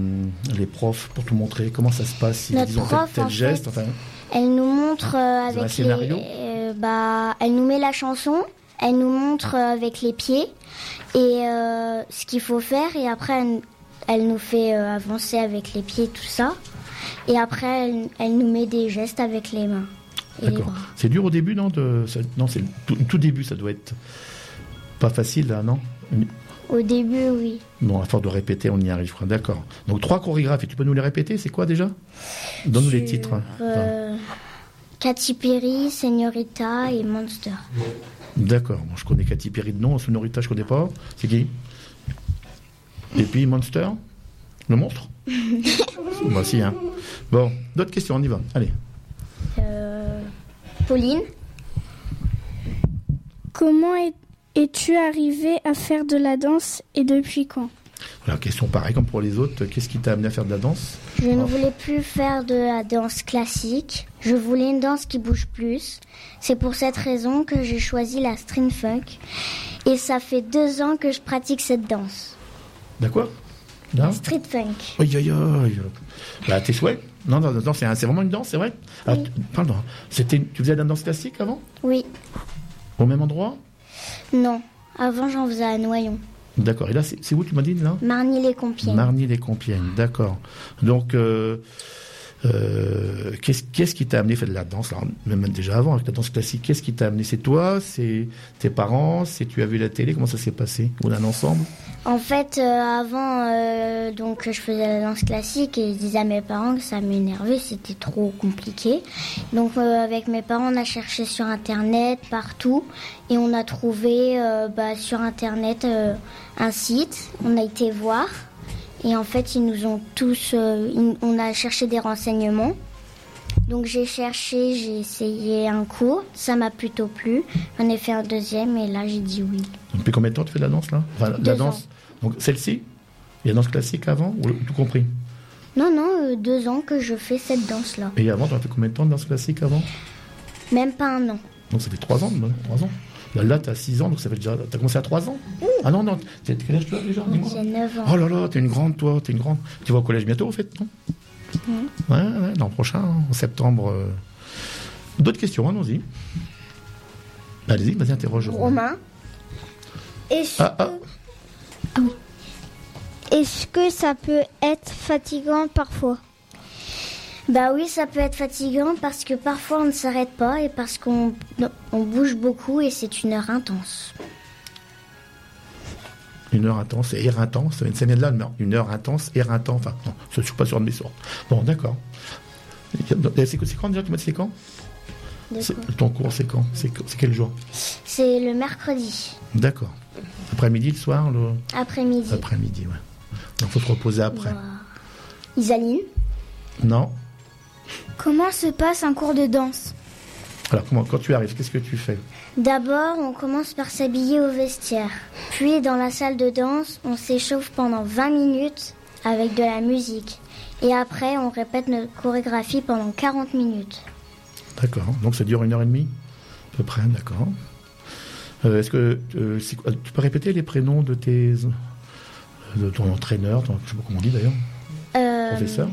S3: les profs pour tout montrer? Comment ça se passe Ils
S9: Notre
S3: disent,
S9: prof,
S3: tel
S9: en
S3: geste
S9: fait,
S3: enfin,
S9: Elle nous montre euh, avec les, euh, bah, elle nous met la chanson, elle nous montre euh, avec les pieds et euh, ce qu'il faut faire et après elle, elle nous fait euh, avancer avec les pieds tout ça. Et après, elle, elle nous met des gestes avec les mains.
S3: D'accord. C'est dur au début, non de... ça- Non, c'est tout, tout début, ça doit être pas facile, là, non?
S9: Au début, oui.
S3: Bon, à force de répéter, on y arrivera. D'accord. Donc, trois chorégraphes, et tu peux nous les répéter C'est quoi déjà? Donne-nous les titres.
S9: Euh, Katy Perry, Señorita et Monster.
S3: D'accord. Bon, je connais Katy Perry de nom, Sonorita, je connais pas. C'est qui? Et puis Monster? Le monstre? Moi aussi, hein. Bon, d'autres questions, on y va. Allez.
S9: Euh, Pauline,
S5: Comment es- es-tu arrivé à faire de la danse et depuis quand?
S3: Voilà, question pareille comme pour les autres. Qu'est-ce qui t'a amené à faire de la danse?
S9: Je ne voulais plus faire de la danse classique. Je voulais une danse qui bouge plus. C'est pour cette raison que j'ai choisi la string funk. Et ça fait deux ans que je pratique cette danse.
S3: D'accord Là
S9: Street funk.
S3: Aïe, aïe, aïe. Bah, tes souhaits Non, non, non, c'est vraiment une danse, c'est vrai? Alors, tu- Pardon. C'était, tu faisais de la danse classique avant?
S9: Oui.
S3: Au même endroit?
S9: Non. Avant, j'en faisais à Noyon.
S3: D'accord. Et là, c'est où tu m'as dit là?
S9: Marny-les-Compiègnes.
S3: Marny-les-Compiègnes, d'accord. Donc, euh, euh, qu'est-ce qu'est-ce qui t'a amené faire de la danse? Même déjà avant, avec la danse classique, qu'est-ce qui t'a amené? C'est toi? C'est tes parents? C'est tu as vu la télé? Comment ça s'est passé? Ou un ensemble?
S9: En fait, euh, avant, euh, donc je faisais la danse classique et je disais à mes parents que ça m'énervait, c'était trop compliqué. Donc avec mes parents, on a cherché sur internet partout et on a trouvé bah, sur internet un site. On a été voir et en fait, ils nous ont tous, euh, ils- on a cherché des renseignements. Donc j'ai cherché, j'ai essayé un cours, ça m'a plutôt plu. J'en ai fait un deuxième et là j'ai dit oui.
S3: Depuis combien de temps tu fais de la danse là? Enfin,
S9: Deux
S3: la danse. Donc celle-ci? Il y a la danse classique avant Ou tout compris?
S9: Non, non, euh, deux ans que je fais cette danse-là.
S3: Et avant, tu as fait combien de temps de danse classique avant?
S9: Même pas un an.
S3: Donc ça fait 3 ans, 3 ans. Là, tu as 6 ans, donc ça fait déjà. Tu as commencé à 3 ans Ah non, non, quel âge tu as déjà
S9: J'ai 9 ans.
S3: Oh là là, t'es une grande, toi, t'es une grande. Tu vas au collège bientôt, au fait, non?
S9: Mhm.
S3: Ouais, ouais, l'an prochain, en septembre. euh. D'autres questions, allons-y. Allez-y, vas-y, interroge.
S6: Romain. Est-ce
S3: Ah, ah,
S6: est-ce que ça peut être fatigant parfois?
S9: Bah oui, ça peut être fatigant parce que parfois on ne s'arrête pas et parce qu'on on bouge beaucoup et c'est une heure intense.
S3: une heure intense et air intense, ça vient de là, mais une heure intense, air intense. Enfin, non, je suis pas sûr de mes sortes. Bon, d'accord. C'est quand déjà Tu m'as dit c'est quand Ton cours, c'est quand? C'est quel jour?
S9: C'est le mercredi,
S3: D'accord. Après-midi, le soir, le...
S9: après-midi.
S3: Après-midi, ouais. Donc, faut se reposer après.
S9: Isaline
S3: Non
S11: Comment se passe un cours de danse
S3: Alors, comment, quand tu arrives, qu'est-ce que tu fais
S9: D'abord, on commence par s'habiller au vestiaire. Puis, dans la salle de danse, on s'échauffe pendant 20 minutes avec de la musique. Et après, on répète notre chorégraphie pendant 40 minutes.
S3: D'accord. Donc, ça dure une heure et demie À peu près, d'accord. Euh, Est-ce que euh, tu peux répéter les prénoms de tes de ton entraîneur, ton- je sais pas comment on dit d'ailleurs,
S9: Euh,
S3: professeur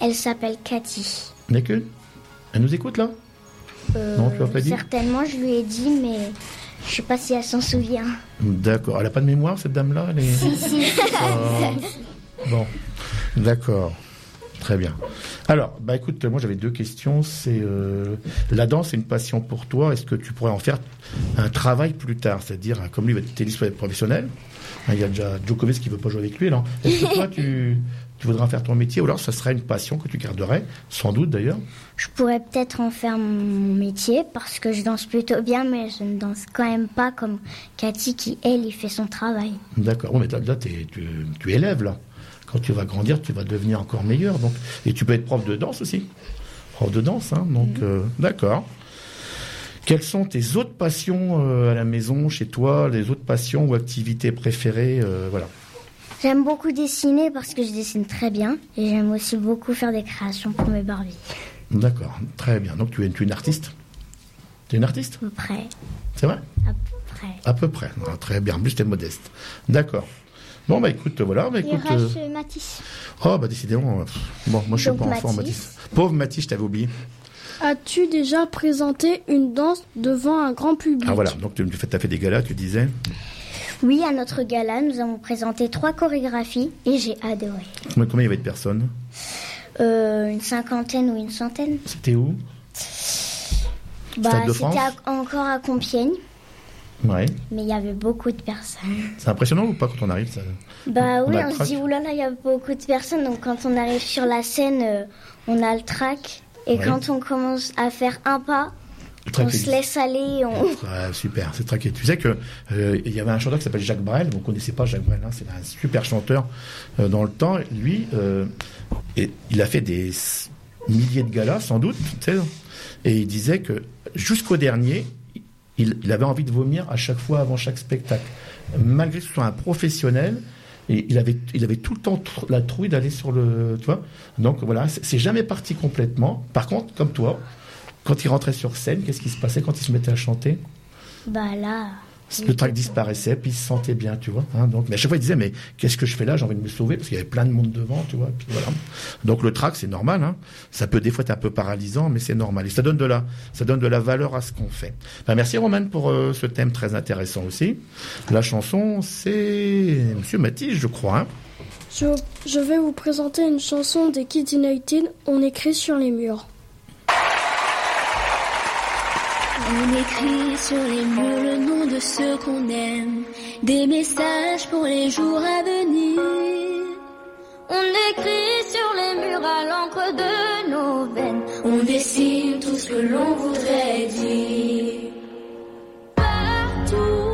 S9: Elle s'appelle Cathy.
S3: Il n'y en a qu'une Elle nous écoute là?
S9: Euh,
S3: Non, tu l'as pas dit
S9: Certainement, je lui ai dit, mais je sais pas si elle s'en souvient.
S3: D'accord. Elle a pas de mémoire cette dame-là est...
S9: Si, si.
S3: Ah. Bon, d'accord. Très bien. Alors, bah écoute, moi j'avais deux questions. C'est euh, la danse, c'est une passion pour toi. Est-ce que tu pourrais en faire un travail plus tard? C'est-à-dire, comme lui, il va être tennis professionnel. hein, Il y a déjà Djokovic qui veut pas jouer avec lui. alors Est-ce que toi, tu, tu voudrais en faire ton métier ou alors ça serait une passion que tu garderais, sans doute d'ailleurs
S9: Je pourrais peut-être en faire mon métier parce que je danse plutôt bien, mais je ne danse quand même pas comme Cathy qui, elle, y fait son travail.
S3: D'accord. Oui, mais là, là, tu, tu élèves là. Quand tu vas grandir, tu vas devenir encore meilleur. Donc, et tu peux être prof de danse aussi. Prof de danse, hein. Donc, euh, d'accord. Quelles sont tes autres passions euh, à la maison, chez toi, les autres passions ou activités préférées, euh, voilà.
S9: J'aime beaucoup dessiner parce que je dessine très bien et j'aime aussi beaucoup faire des créations pour mes Barbies.
S3: D'accord, très bien. Donc, tu es, tu es une artiste? Tu es une artiste,
S9: À peu près.
S3: c'est vrai?
S9: À peu près.
S3: À peu près. Ah, très bien. En plus, tu es modeste. D'accord. Bon, bah écoute, voilà. Bah,
S6: Il
S3: écoute,
S6: reste
S3: euh,
S6: Matisse.
S3: Oh, bah décidément. euh, Bon, moi, je suis
S11: Donc,
S3: pas enfant.
S11: Mathis.
S3: Pauvre Mathis, je t'avais oublié.
S11: As-tu déjà présenté une danse devant un grand public?
S3: Ah voilà, donc tu as fait des galas, tu disais.
S9: Oui, à notre gala, nous avons présenté trois chorégraphies et j'ai adoré.
S3: Combien, combien il y avait de personnes
S9: Euh, une cinquantaine ou une centaine.
S3: C'était où
S9: Bah, c'était encore à Compiègne,
S3: Ouais.
S9: mais il y avait beaucoup de personnes.
S3: C'est impressionnant ou pas quand on arrive ça
S9: Bah
S3: On
S9: oui, on se dit, oulala, il y a beaucoup de personnes. Donc quand on arrive sur la scène, euh, on a le trac. Et
S3: Ouais.
S9: quand on commence à faire un pas,
S3: Trac
S9: on se laisse aller. On...
S3: Super, c'est traqué. Tu sais que euh, il y avait un chanteur qui s'appelle Jacques Brel, vous ne connaissez pas Jacques Brel, hein, c'est un super chanteur euh, dans le temps. Lui, euh, et, il a fait des milliers de galas, sans doute, tu sais, et il disait que jusqu'au dernier, il, il avait envie de vomir à chaque fois avant chaque spectacle. Malgré que ce soit un professionnel, et il avait, il avait tout le temps tr- la trouille d'aller sur le, tu vois. Donc voilà, c'est jamais parti complètement. Par contre, comme toi, quand il rentrait sur scène, qu'est-ce qui se passait quand il se mettait à chanter?
S9: Bah là,
S3: le trac disparaissait, puis il se sentait bien, tu vois. hein. donc, mais à chaque fois, il disait, mais qu'est-ce que je fais là? J'ai envie de me sauver parce qu'il y avait plein de monde devant, tu vois. Puis voilà. Donc le trac, c'est normal. Hein. Ça peut des fois être un peu paralysant, mais c'est normal. Et ça donne de la, ça donne de la valeur à ce qu'on fait. Ben, merci Romane pour euh, ce thème très intéressant aussi. La chanson, c'est Monsieur Matisse, je crois. hein.
S11: Je, je vais vous présenter une chanson des Kids United, on écrit sur les murs.
S14: On écrit sur les murs le nom de ceux qu'on aime, des messages pour les jours à venir.
S6: On écrit sur les murs à l'encre de nos veines.
S14: On dessine tout ce que l'on voudrait dire.
S6: Partout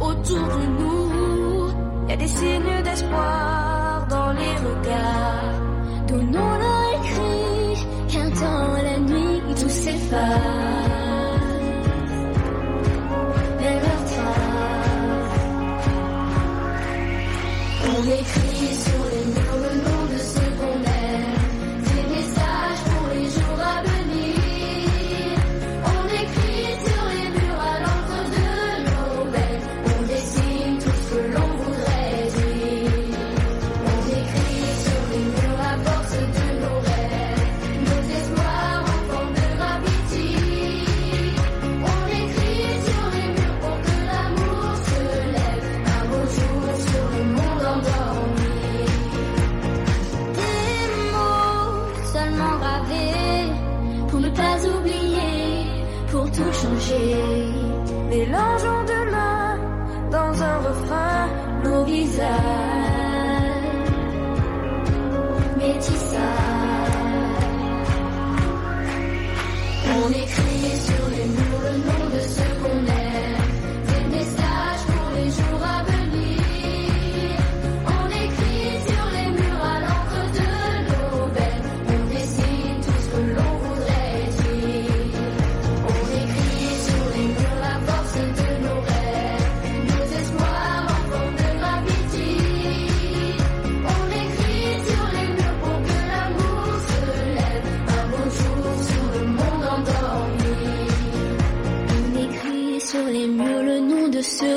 S6: autour de nous, il y a des signes d'espoir dans les regards.
S14: Donnons-leur écrit qu'un temps la nuit tout s'efface. On pas oublier, pour tout changer.
S6: Mélangeons demain dans un refrain
S14: nos visages métissage.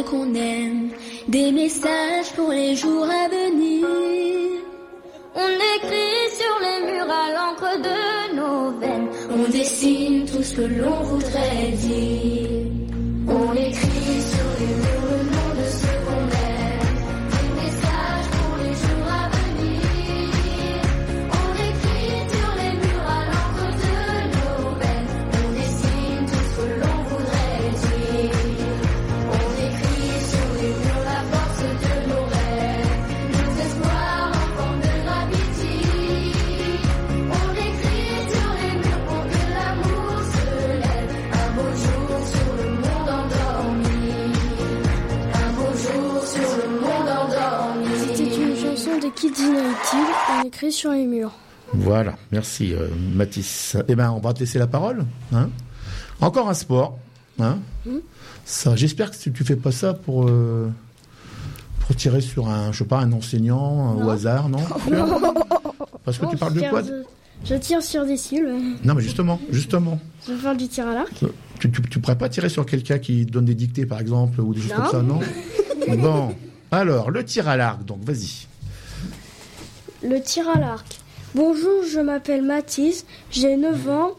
S14: Qu'on aime, des messages pour les jours à venir. On écrit sur les murs à l'encre de nos veines. On dessine tout ce que l'on voudrait dire.
S11: Kids United, on écrit sur les murs.
S3: Voilà, merci euh, Mathis. Eh ben, on va te laisser la parole. Hein Encore un sport. Hein
S11: Hmm.
S3: ça, j'espère que tu, tu fais pas ça pour euh, pour tirer sur un, je sais pas, un enseignant au hasard, non? Parce que tu parles de quoi?
S11: Je tire sur des cibles.
S3: Non, mais justement, justement.
S11: Je vais faire du tir à l'arc.
S3: Tu, tu, tu pourrais pas tirer sur quelqu'un qui donne des dictées, par exemple, ou des choses
S11: Non.
S3: comme ça, non? Bon, alors, le tir à l'arc, donc, vas-y.
S11: Le tir à l'arc. Bonjour, je m'appelle Mathis, j'ai 9 ans.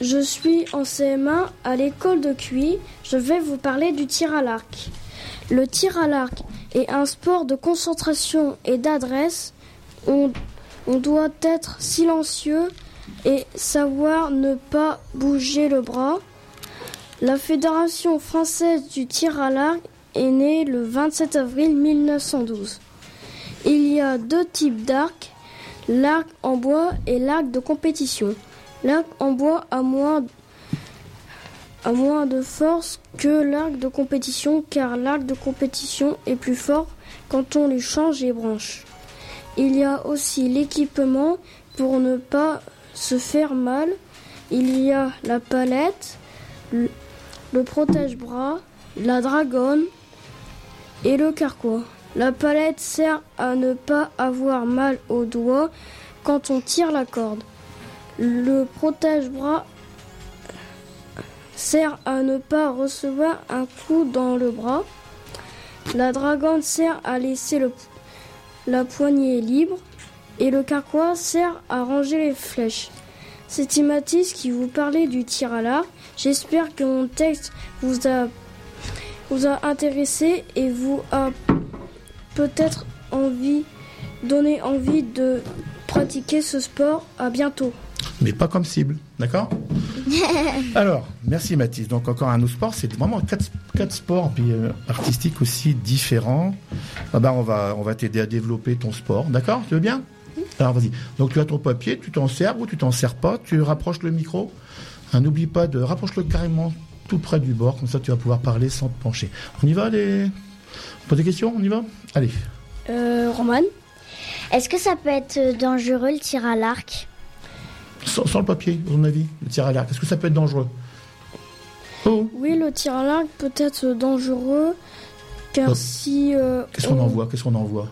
S11: Je- suis en CM1 à l'école de Cuy. Je vais vous parler du tir à l'arc. Le tir à l'arc est un sport de concentration et d'adresse. On, On doit être silencieux et savoir ne pas bouger le bras. La Fédération française du tir à l'arc est née le 27 avril 1912. Il y a deux types d'arcs, l'arc en bois et l'arc de compétition. L'arc en bois a moins, de force que l'arc de compétition car l'arc de compétition est plus fort quand on lui change les branches. Il y a aussi l'équipement pour ne pas se faire mal. Il y a la palette, le, le protège-bras, la dragonne et le carquois. La palette sert à ne pas avoir mal aux doigts quand on tire la corde. Le protège-bras sert à ne pas recevoir un coup dans le bras. La dragonne sert à laisser la poignée libre et le carquois sert à ranger les flèches. C'est Timatis qui vous parlait du tir à l'arc. J'espère que mon texte vous a, vous a intéressé et vous a peut-être envie, donné envie de pratiquer ce sport. À bientôt.
S3: Mais pas comme cible, d'accord Alors, merci Mathis. Donc encore un autre sport, c'est vraiment quatre, quatre sports puis euh, artistiques aussi différents. Ah bah, on va on va t'aider à développer ton sport, d'accord Tu veux bien Alors vas-y. Donc tu as ton papier, tu t'en sers ou tu t'en sers pas, tu rapproches le micro. Ah, N'oublie pas de rapproche-le carrément tout près du bord, comme ça tu vas pouvoir parler sans te pencher. On y va les Pose des questions, on y va Allez.
S11: Euh, Roman?
S9: Est-ce que ça peut être dangereux le tir à l'arc?
S3: Sans, sans le papier, à ton avis, le tir à l'arc, est-ce que ça peut être dangereux? Oh,
S11: Oui, le tir à l'arc peut être dangereux car
S3: Oh.
S11: si euh,
S3: qu'est-ce qu'on envoie? Qu'est-ce qu'on envoie?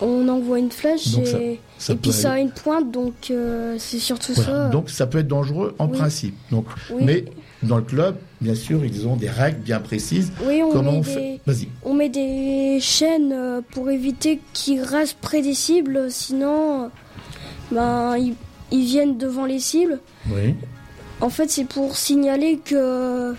S11: On envoie une flèche
S3: Donc
S11: et,
S3: ça
S11: et puis ça a une pointe, donc euh, c'est surtout
S3: Voilà.
S11: ça.
S3: Donc ça peut être dangereux en
S11: Oui.
S3: principe. Donc,
S11: Oui.
S3: mais dans le club, bien sûr, ils ont des règles bien précises.
S11: Oui, on
S3: Comment
S11: met
S3: on
S11: des-
S3: fait Vas-y.
S11: On met des chaînes euh, pour éviter qu'ils restent près des cibles, sinon euh, ben, ils, ils viennent devant les cibles.
S3: Oui.
S11: En fait, c'est pour signaler que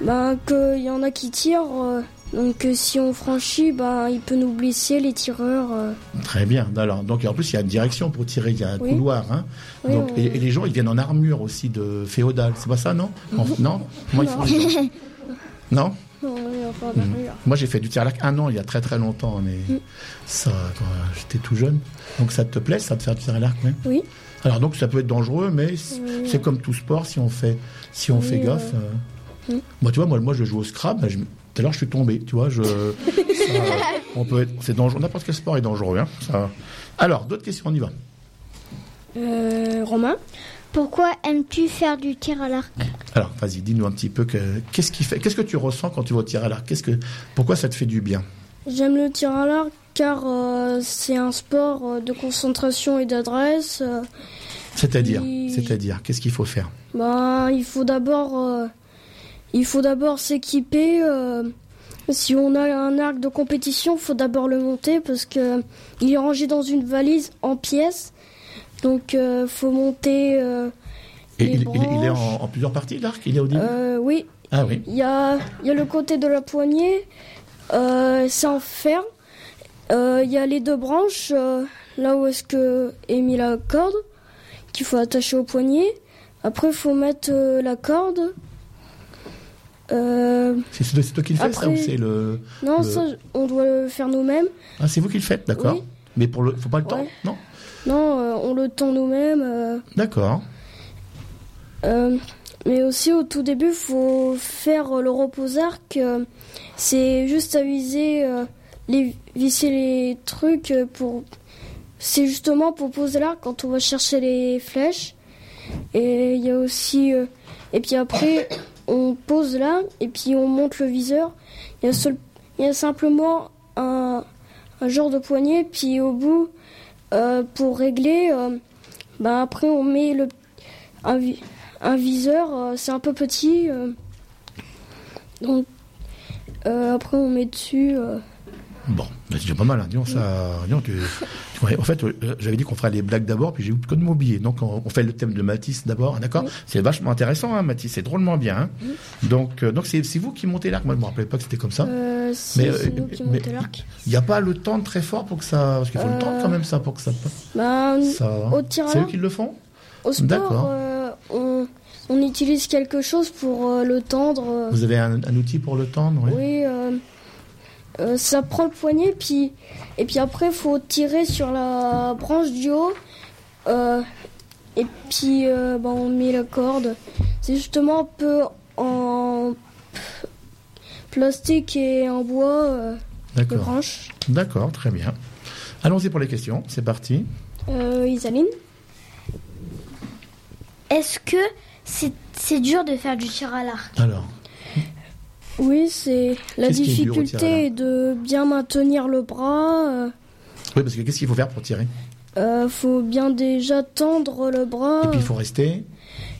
S11: ben, qu'il y en a qui tirent. Donc euh, si on franchit, ben, il peut nous blesser les tireurs. euh.
S3: Très bien. Alors, donc en plus, il y a une direction pour tirer. Il y a un
S11: Oui.
S3: couloir. Hein.
S11: Oui,
S3: donc,
S11: on-
S3: et, et les gens, ils viennent en armure aussi de féodal. C'est pas ça, non? En- Non? Comment ils font les gens Non?
S11: Non, oui, enfin, derrière.
S3: Moi, j'ai fait du tir à l'arc un an, il y a très très longtemps, mais
S11: Mm.
S3: ça, quand j'étais tout jeune. Donc ça te plaît, ça de faire du tir à l'arc, oui
S11: Oui.
S3: Alors donc ça peut être dangereux, mais c- c'est comme tout sport, si on fait, si on fait gaffe.
S11: euh,
S3: euh.
S11: Mm.
S3: Moi, tu vois, moi, moi, je joue au Scrabble. je- Tout à l'heure, je suis tombé. Tu vois, je. ça, on peut être. C'est dangereux. N'importe quel sport est dangereux. Hein, ça. Alors, d'autres questions, on y va.
S11: Euh, Romain?
S6: Pourquoi aimes-tu faire du tir à l'arc?
S3: Alors, vas-y, dis-nous un petit peu que qu'est-ce qui fait, qu'est-ce que tu ressens quand tu vas au tir à l'arc? Qu'est-ce que, pourquoi ça te fait du bien?
S11: J'aime le tir à l'arc car euh, c'est un sport euh, de concentration et d'adresse. euh,
S3: C'est-à-dire, c'est-à-dire, qu'est-ce qu'il faut faire?
S11: Ben, il faut d'abord, euh, il faut d'abord s'équiper. euh, si on a un arc de compétition, faut d'abord le monter parce que il est rangé dans une valise en pièces. Donc, euh, faut monter. euh,
S3: Et
S11: les
S3: il, il- il est en, plusieurs parties l'arc Il est au début
S11: oui,
S3: Ah oui.
S11: il y a, il y a le côté de la poignée, c'est en fer. Il y a les deux branches, là où est-ce que est mis la corde, qu'il faut attacher au poignet. Après, il faut mettre la corde. Euh,
S3: C'est toi- qui le fais, ça ou c'est le
S11: non,
S3: le-
S11: ça, on doit le faire nous-mêmes.
S3: Ah, c'est vous qui le faites, d'accord
S11: Oui.
S3: Mais pour le, faut pas le temps, non
S11: Non, euh, on le tend nous-mêmes. euh,
S3: D'accord.
S11: Mais aussi au tout début, faut faire le repose-arc. c'est juste aviser, euh, les, visser les trucs pour. C'est justement pour poser l'arc quand on va chercher les flèches. Et il y a aussi. et puis après, on pose là et puis on monte le viseur. Il y a, seul- il y a simplement un, genre de poignée. Puis au bout, euh, pour régler, ben après on met le un, vi- un viseur, euh, c'est un peu petit. donc après on met dessus.
S3: Bon, c'est déjà pas mal. Hein. Disons, ça, disons, tu- tu- en fait, euh, j'avais dit qu'on ferait les blagues d'abord, puis j'ai eu que de m'oublier. Donc, on, on fait le thème de Matisse d'abord, hein, d'accord C'est vachement intéressant, hein, Matisse, c'est drôlement bien. hein. Donc, euh, donc c'est vous qui montez l'arc. Moi, je me rappelais pas que c'était comme ça.
S11: euh,
S3: Mais. Il n'y a pas le temps très fort pour que ça. Parce qu'il faut le temps quand même, ça, pour que ça.
S11: Bah,
S3: ça...
S11: au tir
S3: C'est eux qui le font
S11: au sport,
S3: D'accord.
S11: on, on utilise quelque chose pour le tendre.
S3: Vous avez un, un outil pour le tendre oui
S11: Oui, euh, ça prend le poignet, puis, et puis après, il faut tirer sur la branche du haut. euh, et puis, euh, bah, on met la corde. C'est justement un peu en plastique et en bois, les
S3: D'accord.
S11: branches.
S3: D'accord, très bien. Allons-y pour les questions. C'est parti.
S11: Isaline
S9: Est-ce que c'est c'est dur de faire du tir à l'arc?
S3: Alors,
S11: Oui, c'est la difficulté est de bien maintenir le bras. euh,
S3: oui, parce que qu'est-ce qu'il faut faire pour tirer?
S11: Euh, faut bien déjà tendre le bras.
S3: Et puis il faut rester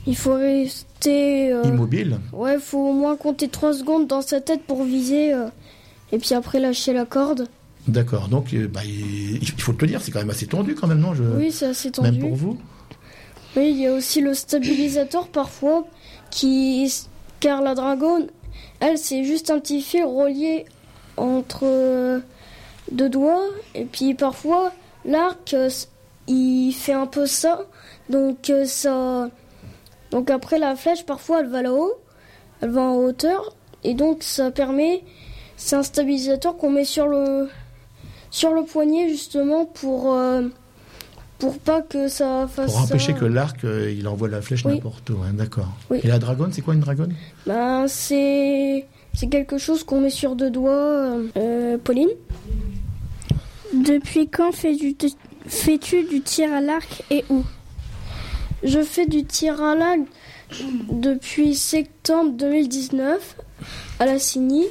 S11: Il faut rester. euh,
S3: immobile.
S11: Ouais, faut au moins compter 3 secondes dans sa tête pour viser. euh, et puis après lâcher la corde.
S3: D'accord. Donc, euh, bah, il, il faut te le dire, c'est quand même assez tendu quand même, non? Je...
S11: Oui, c'est assez tendu.
S3: Même pour vous?
S11: Oui, il y a aussi le stabilisateur parfois. qui Car la dragonne, elle, c'est juste un petit fil relié entre euh, deux doigts. Et puis parfois, l'arc, euh, il fait un peu ça. Donc euh, ça. Donc après la flèche, parfois elle va là-haut, elle va en hauteur, et donc ça permet, c'est un stabilisateur qu'on met sur le sur le poignet justement pour pour pas que ça fasse.
S3: Pour empêcher
S11: ça.
S3: que l'arc, euh, il envoie la flèche
S11: Oui.
S3: n'importe où. hein, D'accord.
S11: Oui.
S3: Et la dragonne, c'est quoi une dragonne?
S11: Ben c'est c'est quelque chose qu'on met sur deux doigts. Euh, Pauline?
S5: Depuis quand fais-tu fais-tu du tir à l'arc et où?
S11: Je fais du tir à l'arc depuis septembre 2019 à la CINI.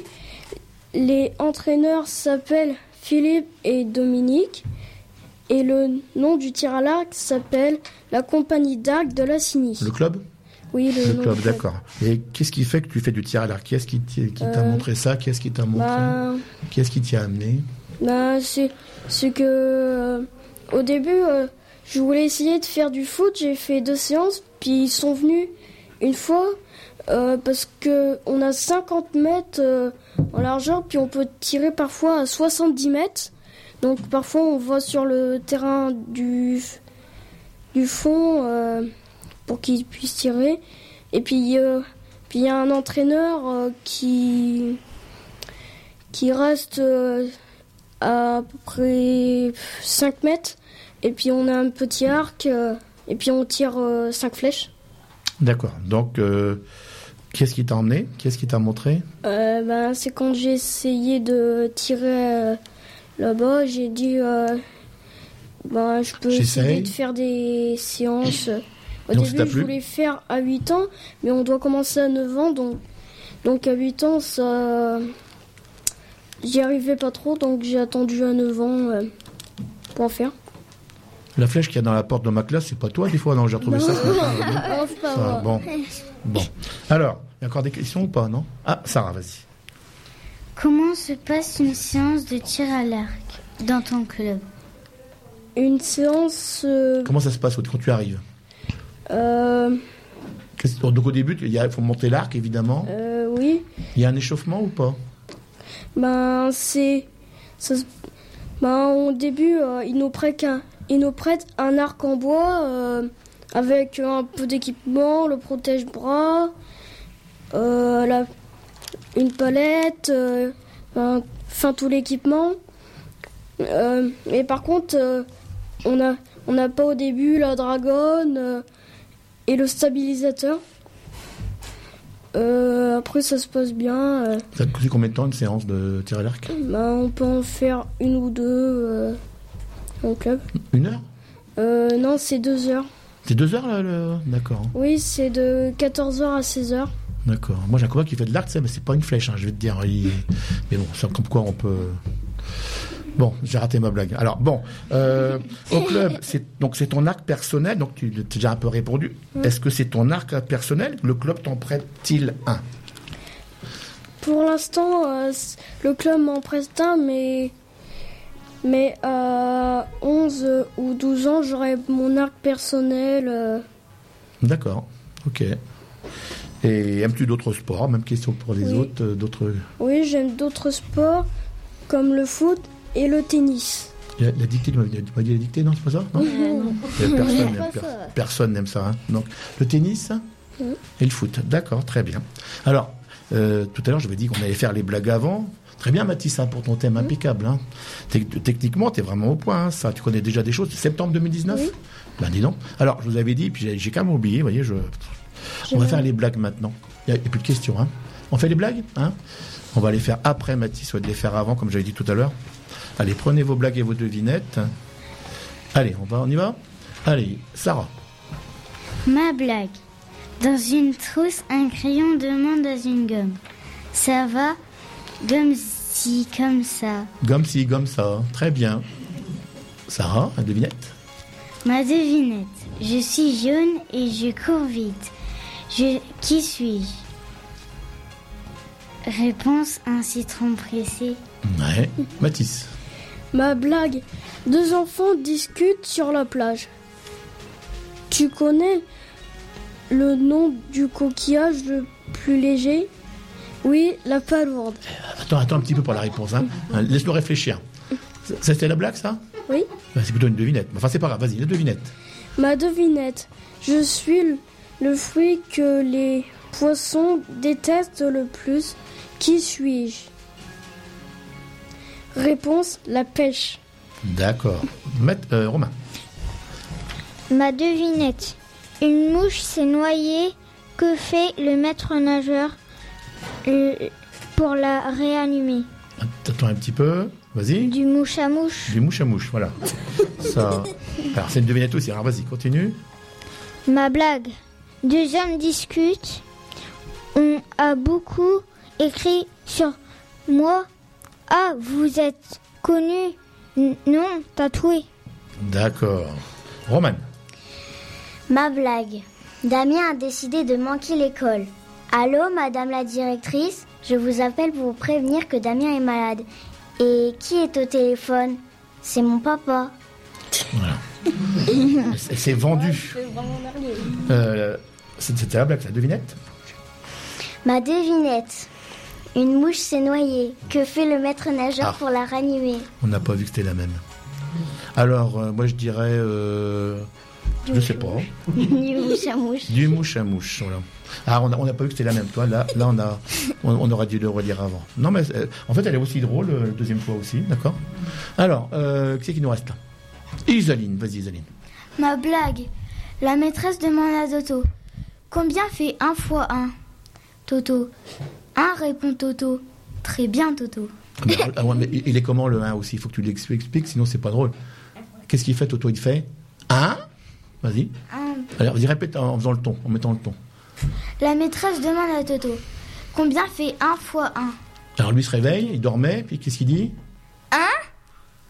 S11: Les entraîneurs s'appellent Philippe et Dominique. Et le nom du tir à l'arc s'appelle la compagnie d'arc de la CINI.
S3: Le club
S11: Oui, le,
S3: Le
S11: nom
S3: club, d'accord. Et qu'est-ce qui fait que tu fais du tir à l'arc? Qui est-ce qui t'a
S11: Euh,
S3: montré ça? Qui est-ce qui t'a montré?
S11: Ben,
S3: Qui est-ce qui t'y a amené?
S11: Ben, c'est, que euh, au début, euh, je voulais essayer de faire du foot. J'ai fait deux séances, puis ils sont venus une fois parce que on a 50 mètres en largeur, puis on peut tirer parfois à 70 mètres. Donc parfois on va sur le terrain du du fond euh, pour qu'ils puissent tirer. Et puis euh, il y a un entraîneur euh, qui qui reste euh, à, peu près 5 mètres. Et puis on a un petit arc. et puis on tire 5 flèches.
S3: D'accord. Donc, euh, qui t'a emmené? Qui est-ce qui t'a montré?
S11: Ben, c'est quand j'ai essayé de tirer là-bas, j'ai dit euh, ben, je peux essayer de faire des séances. Au
S3: Donc,
S11: début, je voulais faire à 8 ans, mais on doit commencer à 9 ans. Donc, donc à 8 ans, ça. J'y arrivais pas trop, donc j'ai attendu à 9 ans euh, pour en faire.
S3: La flèche qu'il y a dans la porte de ma classe, c'est pas toi des fois Non, j'ai retrouvé ça ce matin.
S11: Non,
S3: Ça, bon. Bon. Alors, il y a encore des questions ou pas, non? Ah, Sarah, vas-y.
S9: Comment se passe une séance de tir à l'arc dans ton club
S11: Une séance. euh,
S3: Comment ça se passe quand tu arrives
S11: euh,
S3: Qu'est-ce- Donc au début, il y a- il faut monter l'arc, évidemment.
S11: euh, oui.
S3: Il y a un échauffement ou pas
S11: Ben, c'est. ça se- Ben, au début, euh, ils, nous prêtent un, ils nous prêtent un arc en bois euh, avec un peu d'équipement, le protège-bras, euh, la- une palette, euh, enfin tout l'équipement. Euh, mais par contre, euh, on n'a on n'a pas au début la dragonne euh, et le stabilisateur. Euh, après, ça se passe bien. euh,
S3: Ça te coûte combien de temps une séance de tir à l'arc?
S11: Ben, on peut en faire une ou deux euh, au club.
S3: Une heure?
S11: Euh, non, c'est deux heures.
S3: C'est deux heures là le... D'accord.
S11: Oui, c'est de 14h à 16h.
S3: D'accord. Moi j'ai un copain qui fait de l'arc, mais c'est pas une flèche, hein, je vais te dire. Il- Mais bon, c'est comme quoi on peut. Bon, j'ai raté ma blague. Alors bon, euh, au club, c'est donc c'est ton arc personnel, donc tu t'as déjà un peu répondu.
S11: Mm.
S3: Est-ce que c'est ton arc personnel? Le club t'en prête-t-il un?
S11: Pour l'instant, euh, le club m'en preste un, mais, mais à 11 ou 12 ans, j'aurai mon arc personnel. euh,
S3: D'accord. Ok. Et aimes-tu d'autres sports? Même question pour les
S11: Oui.
S3: autres. euh, D'autres.
S11: Oui, j'aime d'autres sports comme le foot et le tennis.
S3: La, la dictée, tu m'as tu m'as dit la dictée, non C'est pas ça? Non? Personne n'aime per- personne n'aime ça. hein. Donc, le tennis
S11: Oui.
S3: et le foot. D'accord, très bien. Alors, euh, tout à l'heure, je vous ai dit qu'on allait faire les blagues avant. Très bien, Mathis, hein, pour ton thème impeccable. hein. Tec- Techniquement, tu es vraiment au point. hein, ça, tu connais déjà des choses. Septembre 2019
S11: Oui.
S3: Ben, dis donc. Alors, je vous avais dit, puis j'ai- j'ai quand même oublié, vous voyez, je... on va faire les blagues maintenant. Il n'y a, plus de questions. Hein. On fait les blagues hein? On va les faire après, Mathis, ou de les faire avant, comme j'avais dit tout à l'heure. Allez, prenez vos blagues et vos devinettes. Allez, on, va, on y va? Allez, Sarah.
S4: Ma blague. Dans une trousse, un crayon demande dans une gomme. Ça va? Comme si, comme ça.
S3: Gomme ci, gomme ça. Très bien. Sarah, une devinette?
S4: Ma devinette. Je suis jaune et je cours vite. Je... Qui suis-je? Réponse un citron pressé.
S3: Ouais. Mathis.
S11: Ma blague. Deux enfants discutent sur la plage. Tu connais le nom du coquillage le plus léger? Oui, la palourde.
S3: Attends, attends un petit peu pour la réponse. Hein. Hein, Laisse-le réfléchir. Ça, C'était la blague, ça?
S11: Oui.
S3: Ben, C'est plutôt une devinette. Enfin, c'est pas grave. Vas-y, la devinette.
S11: Ma devinette. Je suis le- fruit que les poissons détestent le plus. Qui suis-je? Réponse la pêche.
S3: D'accord. Euh, Romain.
S6: Ma devinette. Une mouche s'est noyée. Que fait le maître nageur euh, pour la réanimer?
S3: Attends un petit peu. Vas-y.
S6: Du mouche à mouche.
S3: Du mouche à mouche, voilà. Ça. Alors, c'est une devinette aussi. Alors, vas-y, continue.
S6: Ma blague. Deux hommes discutent. On a beaucoup écrit sur moi. Ah, vous êtes connu? Non, tatoué.
S3: D'accord. Roman.
S9: Ma blague. Damien a décidé de manquer l'école. Allô, madame la directrice? Je vous appelle pour vous prévenir que Damien est malade. Et qui est au téléphone? C'est mon papa.
S3: C'est c'est vendu. Euh, C'était la blague, la devinette
S9: Ma devinette. Une mouche s'est noyée. Que fait le maître nageur
S3: Ah.
S9: pour la ranimer?
S3: On n'a pas vu que c'était la même. Alors, euh, moi, je dirais. euh, je sais pas.
S9: Du mouche à mouche.
S3: Du mouche à mouche, voilà. Ah, on n'a on pas vu que c'était la même. Toi, là, là on, a, on, dû le redire avant. Non, mais euh, en fait, elle est aussi drôle, la deuxième fois aussi, d'accord? Alors, qui c'est qui nous reste là? Isaline, vas-y, Isaline.
S4: Ma blague. La maîtresse demande à Toto. Combien fait 1 fois 1 Toto. 1 répond Toto. Très bien Toto.
S3: Ah, mais, ah ouais, mais il est comment le 1 aussi? Il faut que tu l'expliques, sinon c'est pas drôle. Qu'est-ce qu'il fait, Toto? Il fait 1 Vas-y. Alors, vas-y, répète en faisant le ton, en mettant le ton.
S4: La maîtresse demande à Toto. Combien fait 1 fois 1
S3: Alors, lui se réveille, il dormait, puis qu'est-ce qu'il dit?
S4: 1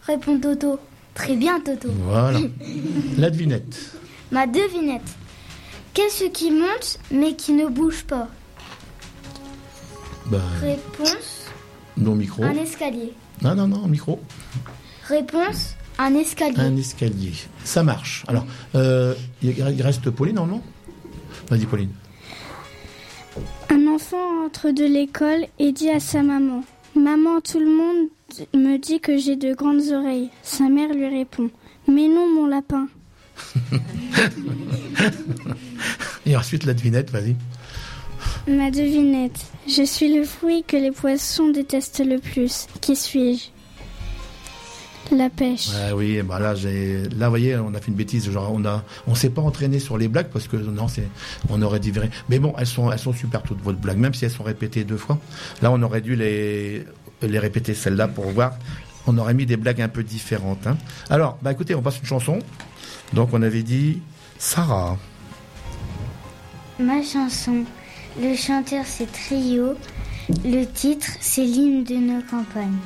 S4: répond Toto. Très bien Toto.
S3: Voilà. La devinette.
S4: Ma devinette. Qu'est-ce qui monte mais qui ne bouge pas
S3: Bah,
S4: Réponse
S3: non, micro.
S4: un escalier.
S3: Non, non, non, micro.
S4: Réponse un escalier.
S3: Un escalier. Ça marche. Alors, euh, il il reste Pauline, non, non? Vas-y, Pauline.
S5: Un enfant entre de l'école et dit à sa maman Maman, tout le monde me dit que j'ai de grandes oreilles. Sa mère lui répond Mais non, mon lapin.
S3: Et ensuite, la devinette, vas-y.
S5: Ma devinette. Je suis le fruit que les poissons détestent le plus. Qui suis-je? La pêche.
S3: Ah oui, bah là, j'ai, là, vous voyez, on a fait une bêtise. Genre, on a, on s'est pas entraîné sur les blagues parce que non, c'est, on aurait dû virer. Mais bon, elles sont, elles sont super toutes votre blagues, même si elles sont répétées deux fois. Là, on aurait dû les, les répéter celles-là pour voir. On aurait mis des blagues un peu différentes. hein. Alors, bah écoutez, on passe une chanson. Donc, on avait dit Sarah.
S4: Ma chanson. Le chanteur c'est Trio. Le titre c'est l'hymne de nos campagnes.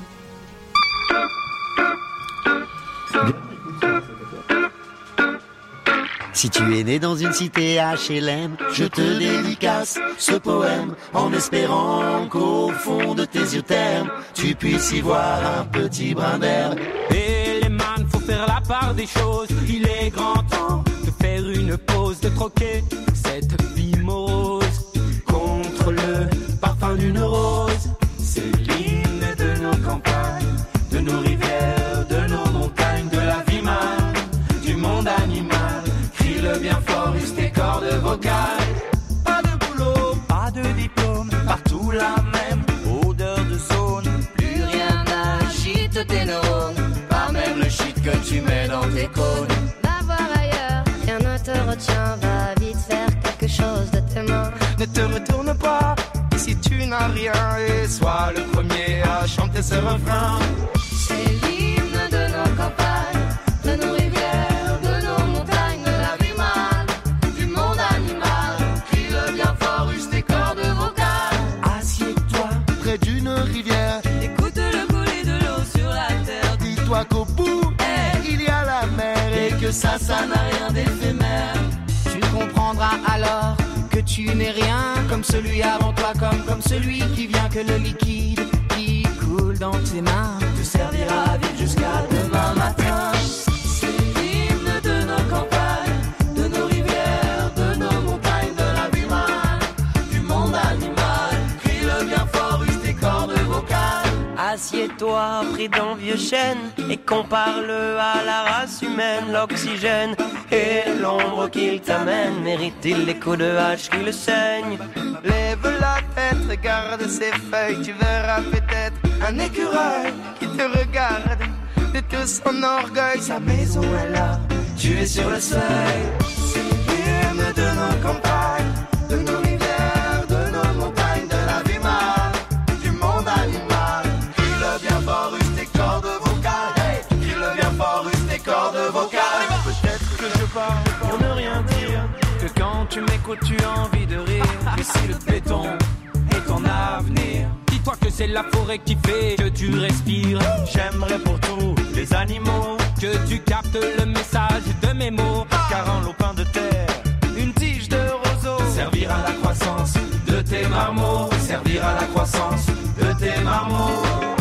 S15: Si tu es né dans une cité HLM, je te dédicace ce poème en espérant qu'au fond de tes yeux ternes, tu puisses y voir un petit brin d'herbe.
S10: Et les man, faut faire la part des choses. Il est grand temps de faire une pause, de troquer cette
S1: être le parfum d'une rose. C'est l'hymne de nos campagnes, de nos rivières, de nos montagnes, de la vie mal, du monde animal. Crie-le bien fort, use tes cordes vocales. Pas de boulot, pas de diplôme, partout la même odeur de zone. Plus rien n'agite tes neurones, pas même le shit que tu mets dans tes cônes.
S16: Va voir ailleurs, rien ne te retient,
S1: Ne te retourne pas, ici tu n'as rien et sois le premier à chanter ce refrain. N'es rien comme celui avant toi, comme, comme celui qui vient que le liquide qui coule dans tes mains te servira à vivre jusqu'à demain matin.
S17: Pris d'un vieux chêne et compare-le à la race humaine. L'oxygène et l'ombre qu'il t'amène mérite-t-il les coups de hache qui le saignent?
S1: Lève la tête, regarde ses feuilles, tu verras peut-être un écureuil qui te regarde de tout son orgueil. Sa maison est là, tu es sur le seuil. C'est de nos campagnes, tu as envie de rire. Que si le béton est ton avenir,
S15: Dis-toi que c'est la forêt qui fait que tu respires.
S1: j'aimerais pour tous les animaux.
S15: Que tu captes le message de mes mots.
S1: Car en lopin de terre, une tige de roseau servir à la croissance de tes marmots, servir à la croissance de tes marmots.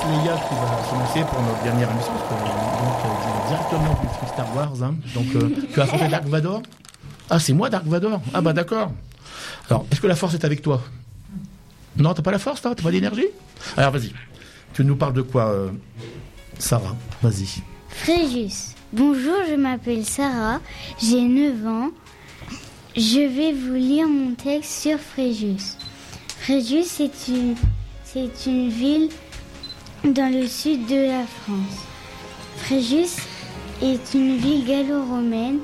S3: Leia qui va s'annoncer pour notre dernière émission, parce que donc, euh, directement du film Star Wars. hein. Donc euh, tu as affronté Dark Vador? Ah, c'est moi Dark Vador? Ah bah d'accord. Alors, est-ce que la force est avec toi? Non, t'as pas la force, T'as pas d'énergie? Alors vas-y, tu nous parles de quoi, euh, Sarah Vas-y.
S9: Fréjus. Bonjour, je m'appelle Sarah, j'ai 9 ans. Je vais vous lire mon texte sur Fréjus. Fréjus, c'est une, c'est une ville dans le sud de la France. Fréjus est une ville gallo-romaine,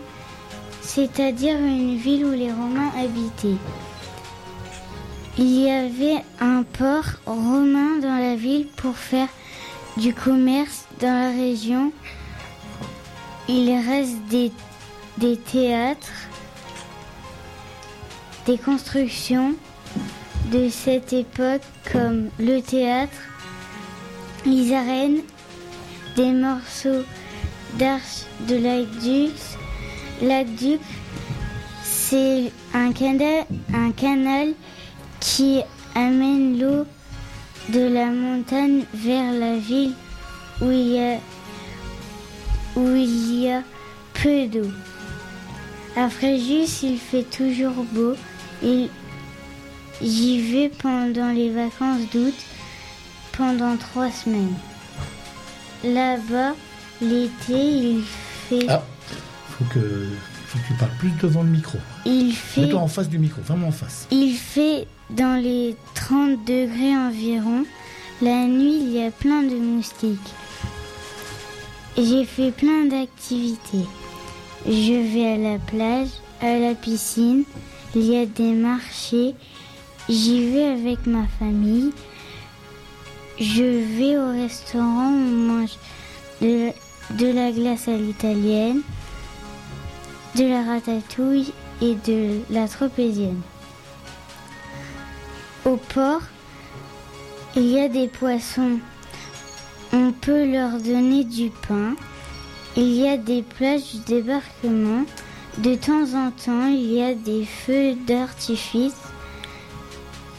S9: c'est-à-dire une ville où les Romains habitaient. Il y avait un port romain dans la ville pour faire du commerce dans la région. Il reste des, théâtres, des constructions de cette époque comme le théâtre, les arènes, des morceaux d'arches de l'aqueduc. L'aqueduc, c'est un canal, un canal qui amène l'eau de la montagne vers la ville où il y a, où il y a peu d'eau. À Fréjus, il fait toujours beau. J'y vais pendant les vacances d'août, pendant trois semaines. Là-bas, l'été, il fait...
S3: Ah, faut que, faut que tu parles plus devant le micro.
S9: Il fait...
S3: Mets-toi en face du micro, vraiment en face.
S9: Il fait dans les 30 degrés environ. La nuit, il y a plein de moustiques. J'ai fait plein d'activités. Je vais à la plage, à la piscine. Il y a des marchés. J'y vais avec ma famille. Je vais au restaurant, on mange de, de la glace à l'italienne, de la ratatouille et de la tropézienne. Au port, il y a des poissons. On peut leur donner du pain. Il y a des plages du débarquement. De temps en temps, il y a des feux d'artifice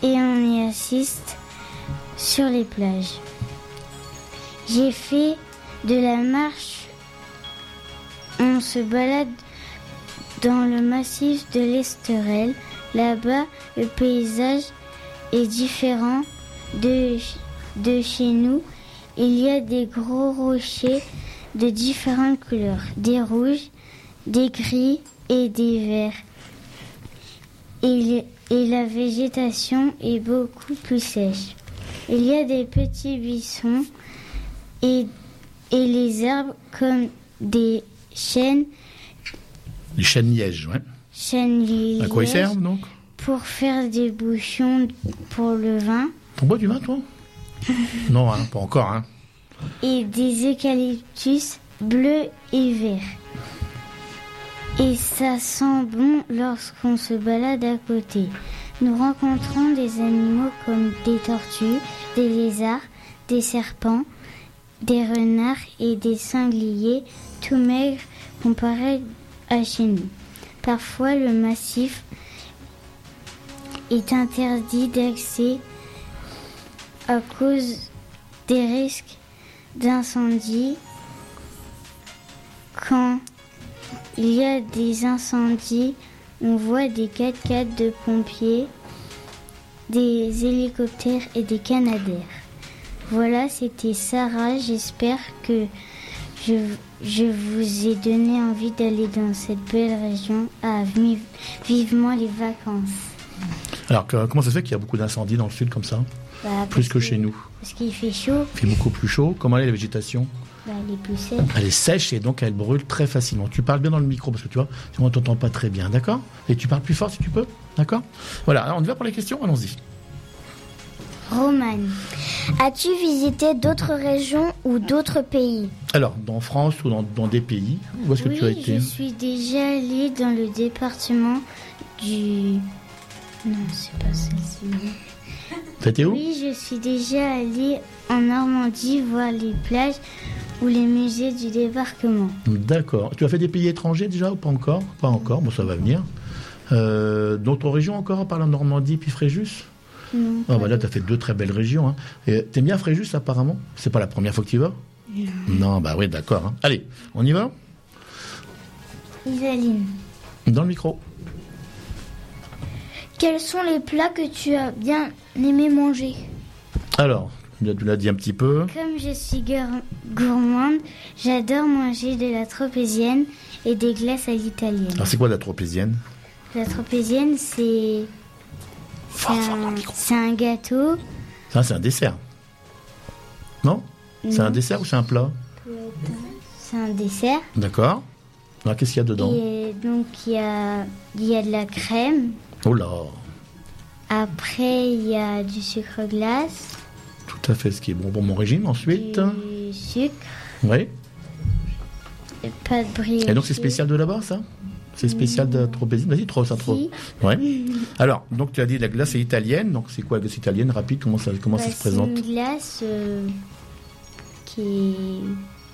S9: et on y assiste sur les plages. J'ai fait de la marche. On se balade dans le massif de l'Esterel. Là-bas, le paysage est différent de, chez nous. Il y a des gros rochers de différentes couleurs, des rouges, des gris et des verts. Et la végétation est beaucoup plus sèche. Il y a des petits buissons et, et les herbes comme des chênes,
S3: Les chênes lièges, ouais.
S9: chênes
S3: À quoi ils
S9: lièges
S3: servent donc?
S9: pour faire des bouchons pour le vin
S3: T'en bois du vin, toi? Non, hein, pas encore, hein.
S9: et des eucalyptus bleus et verts. Et ça sent bon lorsqu'on se balade à côté. Nous rencontrons des animaux comme des tortues, des lézards, des serpents, des renards et des sangliers, tout maigres comparés à chez nous. Parfois, le massif est interdit d'accès à cause des risques d'incendie. Quand il y a des incendies, on voit des 4x4 de pompiers, des hélicoptères et des canadaires. Voilà, c'était Sarah. J'espère que je, je vous ai donné envie d'aller dans cette belle région. Ah, vi- vivement les vacances.
S3: Alors, que- comment ça se fait qu'il y a beaucoup d'incendies dans le sud comme ça?
S9: Bah,
S3: Plus
S9: parce
S3: que chez nous.
S9: Parce qu'il fait chaud,
S3: Il fait beaucoup plus chaud. Comment est la végétation?
S9: Elle est plus sèche.
S3: Elle est sèche et donc elle brûle très facilement. Tu parles bien dans le micro parce que tu vois, sinon on t'entend pas très bien, d'accord? Et tu parles plus fort si tu peux, d'accord? Voilà, alors on y va pour les questions, allons-y.
S4: Romane, as-tu visité d'autres régions ou d'autres pays?
S3: Alors, dans France ou dans, dans des pays, où est-ce que tu as été?
S9: je suis déjà allée dans le département du... Non, c'est pas celle-ci.
S3: Été où?
S9: Oui, je suis déjà allée en Normandie voir les plages ou les musées du débarquement.
S3: D'accord. Tu as fait des pays étrangers déjà ou pas encore? Pas encore, bon ça va venir. Euh, D'autres régions encore, à part la Normandie puis Fréjus?
S9: Non.
S3: Ah bah là, tu as fait deux très belles régions. Hein. Et T'aimes bien Fréjus apparemment? C'est pas la première fois que tu y vas? Non, bah oui, d'accord. hein. Allez, on y va?
S9: Isaline,
S3: Dans le micro.
S4: Quels sont les plats que tu as bien aimé manger?
S3: Alors, tu l'as dit un petit peu.
S9: comme je suis gour- gourmande, j'adore manger de la tropézienne et des glaces à l'italienne.
S3: Alors, c'est quoi la tropézienne
S9: La tropézienne, c'est... C'est un, c'est un gâteau.
S3: Ça, c'est un dessert. Non C'est un dessert ou c'est un plat
S9: C'est un dessert.
S3: D'accord. Alors, qu'est-ce qu'il y a dedans
S9: Et donc, il y a, il y a de la crème.
S3: Oh là
S9: Après, il y a du sucre glace,
S3: Tout à fait ce qui est bon pour mon régime. Ensuite,
S9: du sucre,
S3: oui.
S9: et pas de.
S3: Et donc, c'est spécial de là-bas, ça? C'est spécial de la tropézienne Vas-y, trop, ça trop.
S9: Si.
S3: Ouais. Alors, donc tu as dit la glace est italienne. Donc, c'est quoi la glace italienne? Rapide, comment ça, comment ça
S9: Bah,
S3: se présente?
S9: C'est une glace euh, qui est...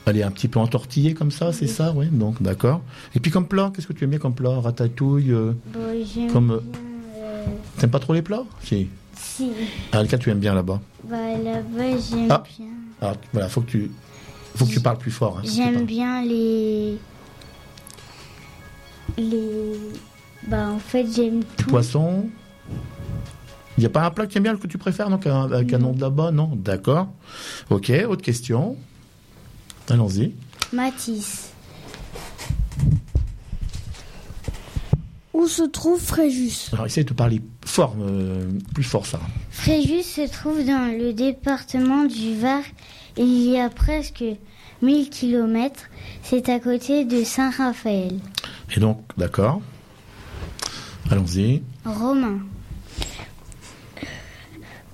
S3: Elle est un petit peu entortillée comme ça, c'est ça, ouais. Donc, d'accord. Et puis comme plat, qu'est-ce que tu aimes bien comme plat? Ratatouille euh,
S9: Bon,
S3: Comme, euh,
S9: euh,
S3: T'aimes pas trop les plats? Si.
S9: Si.
S3: Ah, lequel tu aimes bien là-bas
S9: Bah, là-bas, j'aime
S3: Ah.
S9: bien.
S3: Ah, voilà, faut que tu, faut que tu parles plus fort. hein,
S9: J'aime bien les... Les... Bah, en fait, j'aime tout.
S3: Poisson. Il n'y a pas un plat que tu aimes bien, que tu préfères, donc un- avec un nom de là-bas? Non, d'accord. Ok, autre question. Allons-y.
S9: Matisse.
S11: Où se trouve Fréjus?
S3: Alors, essaye de parler fort, euh, plus fort, ça.
S9: Fréjus se trouve dans le département du Var. Il y a presque 1000 km. C'est à côté de Saint-Raphaël.
S3: Et donc, d'accord. Allons-y.
S9: Romain.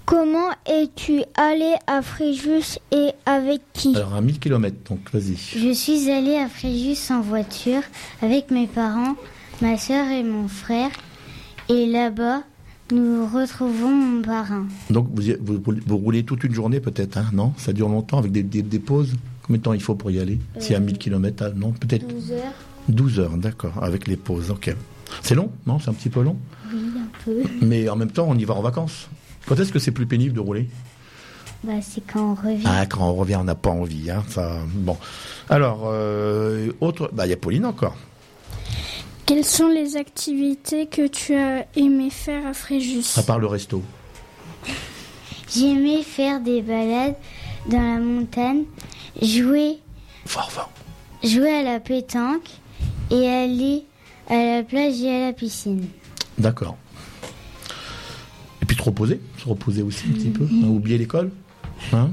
S6: Comment es-tu allé à Fréjus et avec qui?
S3: Alors, à 1000 km, donc vas-y.
S9: Je suis allée à Fréjus en voiture avec mes parents
S4: ma soeur et mon frère. Et là-bas, nous retrouvons mon parrain.
S3: Donc vous, y- vous, vous roulez toute une journée peut-être, hein, non? Ça dure longtemps avec des, des- des pauses? Combien de temps il faut pour y aller? C'est à 1000 km, non Peut-être
S4: 12 heures
S3: 12 heures, d'accord, avec les pauses, ok. C'est long, non? C'est un petit peu long?
S4: Oui, un peu.
S3: Mais en même temps, on y va en vacances. Quand est-ce que c'est plus pénible de rouler?
S4: Bah, c'est quand on revient.
S3: Ah, quand on revient, on n'a pas envie. Hein, ça, bon. Alors, euh, autre. Bah, il y a Pauline encore.
S5: Quelles sont les activités que tu as aimé faire à Fréjus?
S3: À part le resto.
S4: J'aimais faire des balades dans la montagne, jouer,
S3: Fort, fort.
S4: jouer à la pétanque et aller à la plage et à la piscine.
S3: D'accord. Et puis se reposer. Se reposer aussi un petit peu. hein, oublier l'école. Hein?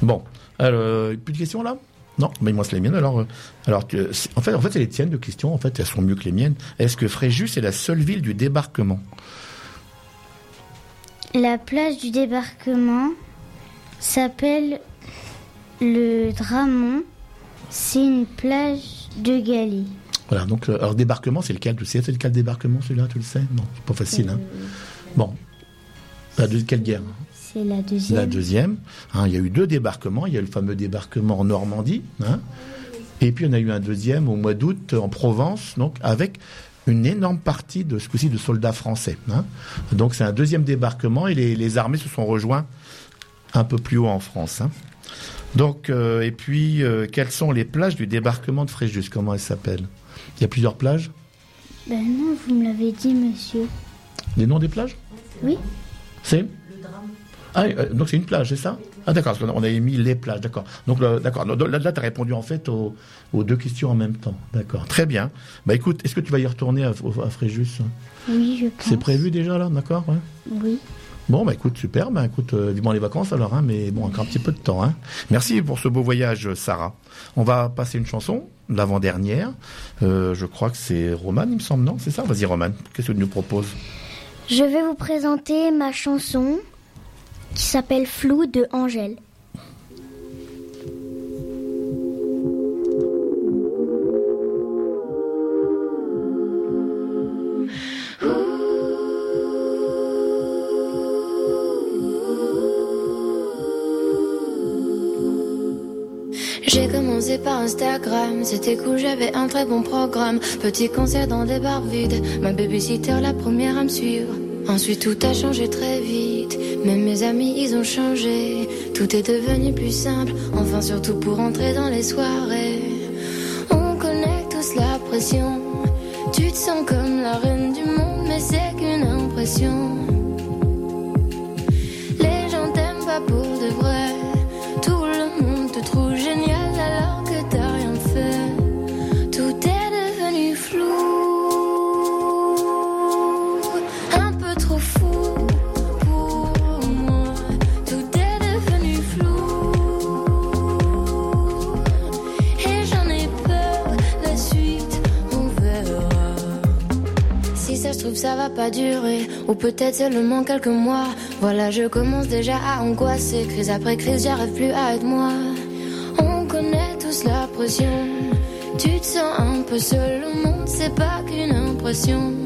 S3: Bon. Alors, euh, plus de questions là? Non, mais me reste les miennes. Alors, euh, alors que, c'est- en fait, en fait, c'est les tiennes de questions. En fait, elles sont mieux que les miennes. Est-ce que Fréjus est la seule ville du débarquement?
S4: La plage du débarquement s'appelle le Dramont. C'est une plage de Galie.
S3: Voilà. Donc, euh, alors débarquement, c'est lequel? Tu sais, c'est lequel débarquement celui-là? Tu le sais? Non, c'est pas facile. Hein. Bon. La de quelle guerre
S4: C'est la deuxième.
S3: La deuxième. Hein, il y a eu deux débarquements. Il y a eu le fameux débarquement en Normandie. hein. et puis, on a eu un deuxième au mois d'août en Provence, donc avec une énorme partie de ce coup-ci de soldats français. hein. Donc, c'est un deuxième débarquement et les, les armées se sont rejoints un peu plus haut en France. hein. Donc, euh, et puis, euh, quelles sont les plages du débarquement de Fréjus? Comment elles s'appellent? Il y a plusieurs plages?
S4: Ben non, vous me l'avez dit, monsieur.
S3: Les noms des plages?
S4: Oui.
S3: C'est Ah, euh, donc c'est une plage, c'est ça Ah d'accord, parce qu'on avait mis les plages, d'accord. Donc le- d'accord, là, là tu as répondu en fait aux, aux deux questions en même temps. D'accord, très bien. Bah écoute, est-ce que tu vas y retourner à, Fréjus
S4: Oui, je pense.
S3: C'est prévu déjà là, d'accord ouais
S4: Oui.
S3: Bon, bah écoute, super. Bah écoute, euh, vivement les vacances alors, hein, mais bon, encore un petit peu de temps. Hein. Merci pour ce beau voyage, Sarah. On va passer une chanson, l'avant-dernière. Euh, je crois que c'est Roman, il me semble, non? C'est ça? Vas-y, Roman. Qu'est-ce que tu nous proposes?
S9: Je vais vous présenter ma chanson qui s'appelle Flou de Angèle.
S16: Instagram, c'était cool, j'avais un très bon programme. Petit concert dans des bars vides, ma babysitter la première à me suivre. Ensuite tout a changé très vite, même mes amis ils ont changé. Tout est devenu plus simple, enfin surtout pour entrer dans les soirées. On connaît tous la pression, tu te sens comme la reine du monde, mais c'est qu'une impression. Ça va pas durer, ou peut-être seulement quelques mois. Voilà, je commence déjà à angoisser. Crise après crise, j'arrive plus à être moi. On connaît tous la pression. Tu te sens un peu seul, le monde, c'est pas qu'une impression.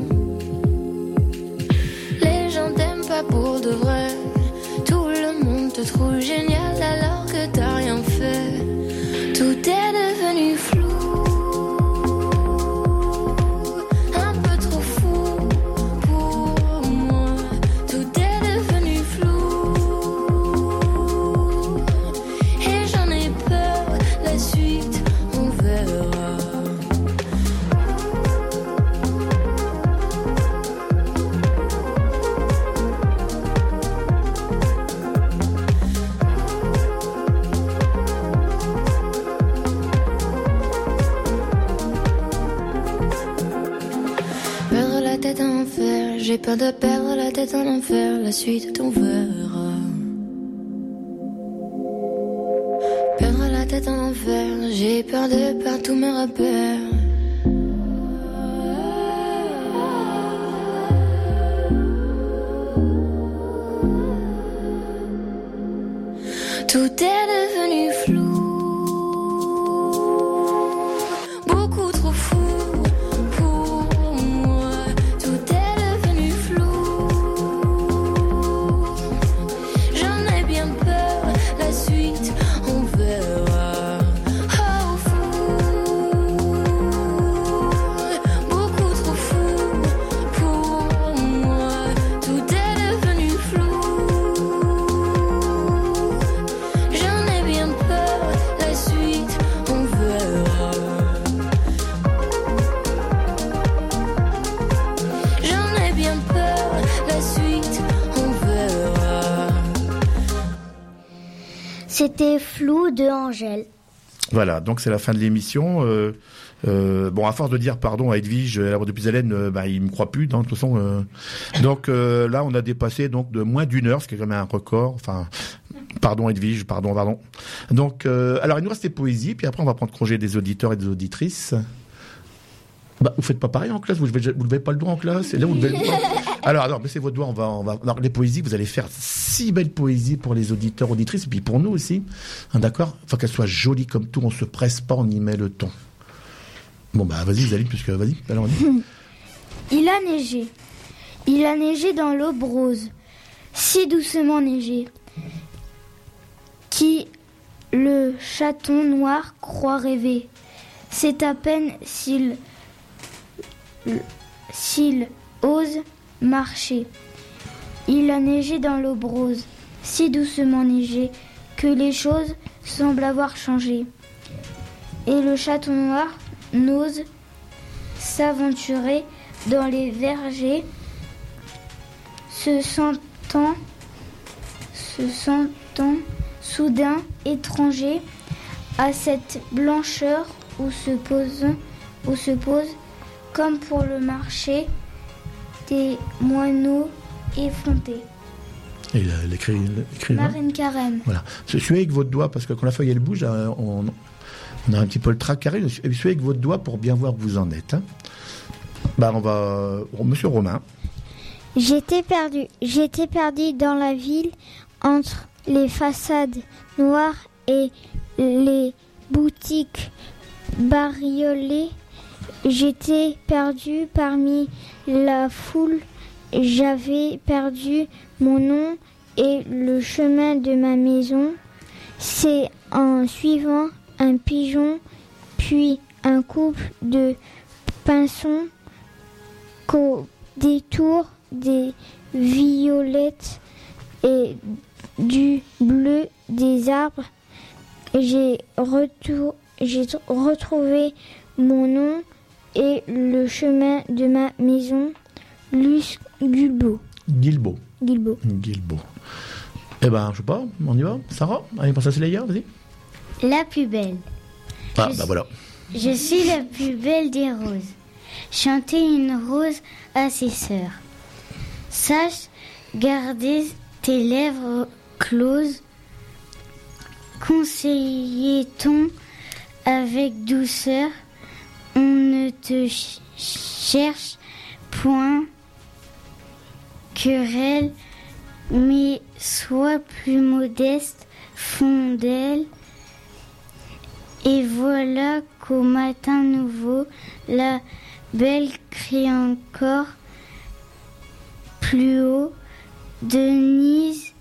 S16: De perdre la tête en enfer, la suite on verra. Perdre la tête en enfer, j'ai peur de perdre tous mes repères. Tout est devenu flou,
S9: C'était Flou de Angèle.
S3: Voilà, donc c'est la fin de l'émission. Euh, euh, bon, à force de dire pardon à Edwige, à la de euh, bah, il me croit plus. de toute façon, donc là, on a dépassé donc de moins d'une heure, ce qui est quand même un record. Enfin, pardon Edwige, pardon, pardon. Donc, alors il nous reste les poésies, puis après on va prendre congé des auditeurs et des auditrices. Bah, vous faites pas pareil en classe, vous vous levez pas le doigt en classe, et là vous doigt. Alors, alors, baissez vos doigts, on va, on va, alors, les poésies, vous allez faire six belles poésies pour les auditeurs, auditrices, et puis pour nous aussi, Hein, d'accord Faut qu'elles soient jolies comme tout, on se presse pas, on y met le ton. Bon bah vas-y Zaline, puisque vas-y, alors on y.
S6: Il a neigé. Il a neigé dans l'aube rose, si doucement neigé, qui le chaton noir croit rêver. C'est à peine s'il s'il ose marcher. Il a neigé dans l'aube rose, si doucement neigé, que les choses semblent avoir changé. Et le chaton noir n'ose s'aventurer dans les vergers, se sentant, se sentant soudain étranger à cette blancheur où se pose, où se pose, comme pour le marché, des moineaux effrontés.
S3: Et écrit là.
S6: Marine Carême.
S3: Voilà. Suivez avec votre doigt, parce que quand la feuille elle bouge, euh, on, on a un petit peu le trac arrive. Suivez avec votre doigt pour bien voir où vous en êtes. hein. Bah on va, Monsieur Romain.
S6: J'étais perdu. J'étais perdu dans la ville entre les façades noires et les boutiques bariolées. J'étais perdu parmi la foule. J'avais perdu mon nom et le chemin de ma maison. C'est en suivant un pigeon, puis un couple de pinsons qu'au détour des violettes et du bleu des arbres, j'ai retrouvé mon nom et le chemin de ma maison, Luce Gulbo.
S3: Guilbeault.
S6: Gilbo.
S3: Guilbeault. Eh ben, je sais pas, on y va Sarah? Allez, pense à Célia, vas-y.
S9: La plus belle.
S3: Ah,
S9: Je
S3: bah voilà.
S9: Je suis la plus belle des roses. Chantez une rose à ses sœurs. Sache garder tes lèvres closes. Conseillait-on avec douceur. Te ch- cherche point querelle, mais sois plus modeste, fondelle. Et voilà qu'au matin nouveau, la belle crie encore plus haut. Denise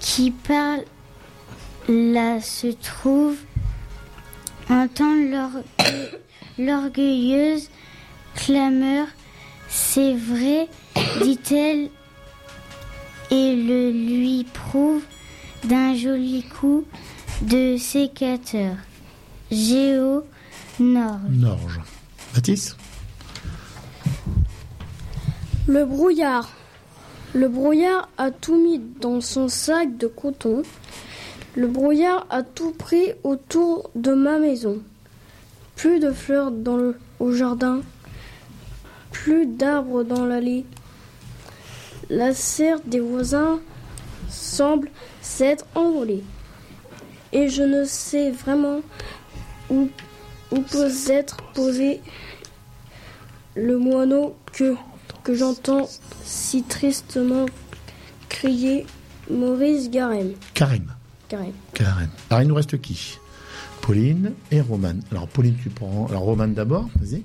S9: qui parle là se trouve, entend l'orgue- l'orgueilleuse clameur. C'est vrai, dit-elle, et le lui prouve d'un joli coup de sécateur. Géo Nord.
S3: Norge. Mathis
S11: Le brouillard. Le brouillard a tout mis dans son sac de coton. Le brouillard a tout pris autour de ma maison. Plus de fleurs dans le, au jardin. Plus d'arbres dans l'allée. La serre des voisins semble s'être envolée. Et je ne sais vraiment où, où peut être posé le moineau que, que j'entends si tristement crier Maurice Garem.
S3: Karim.
S11: Garem.
S3: Karen. Alors, il nous reste qui? Pauline et Romane. Alors, Pauline, tu prends. Alors, Romane d'abord, vas-y.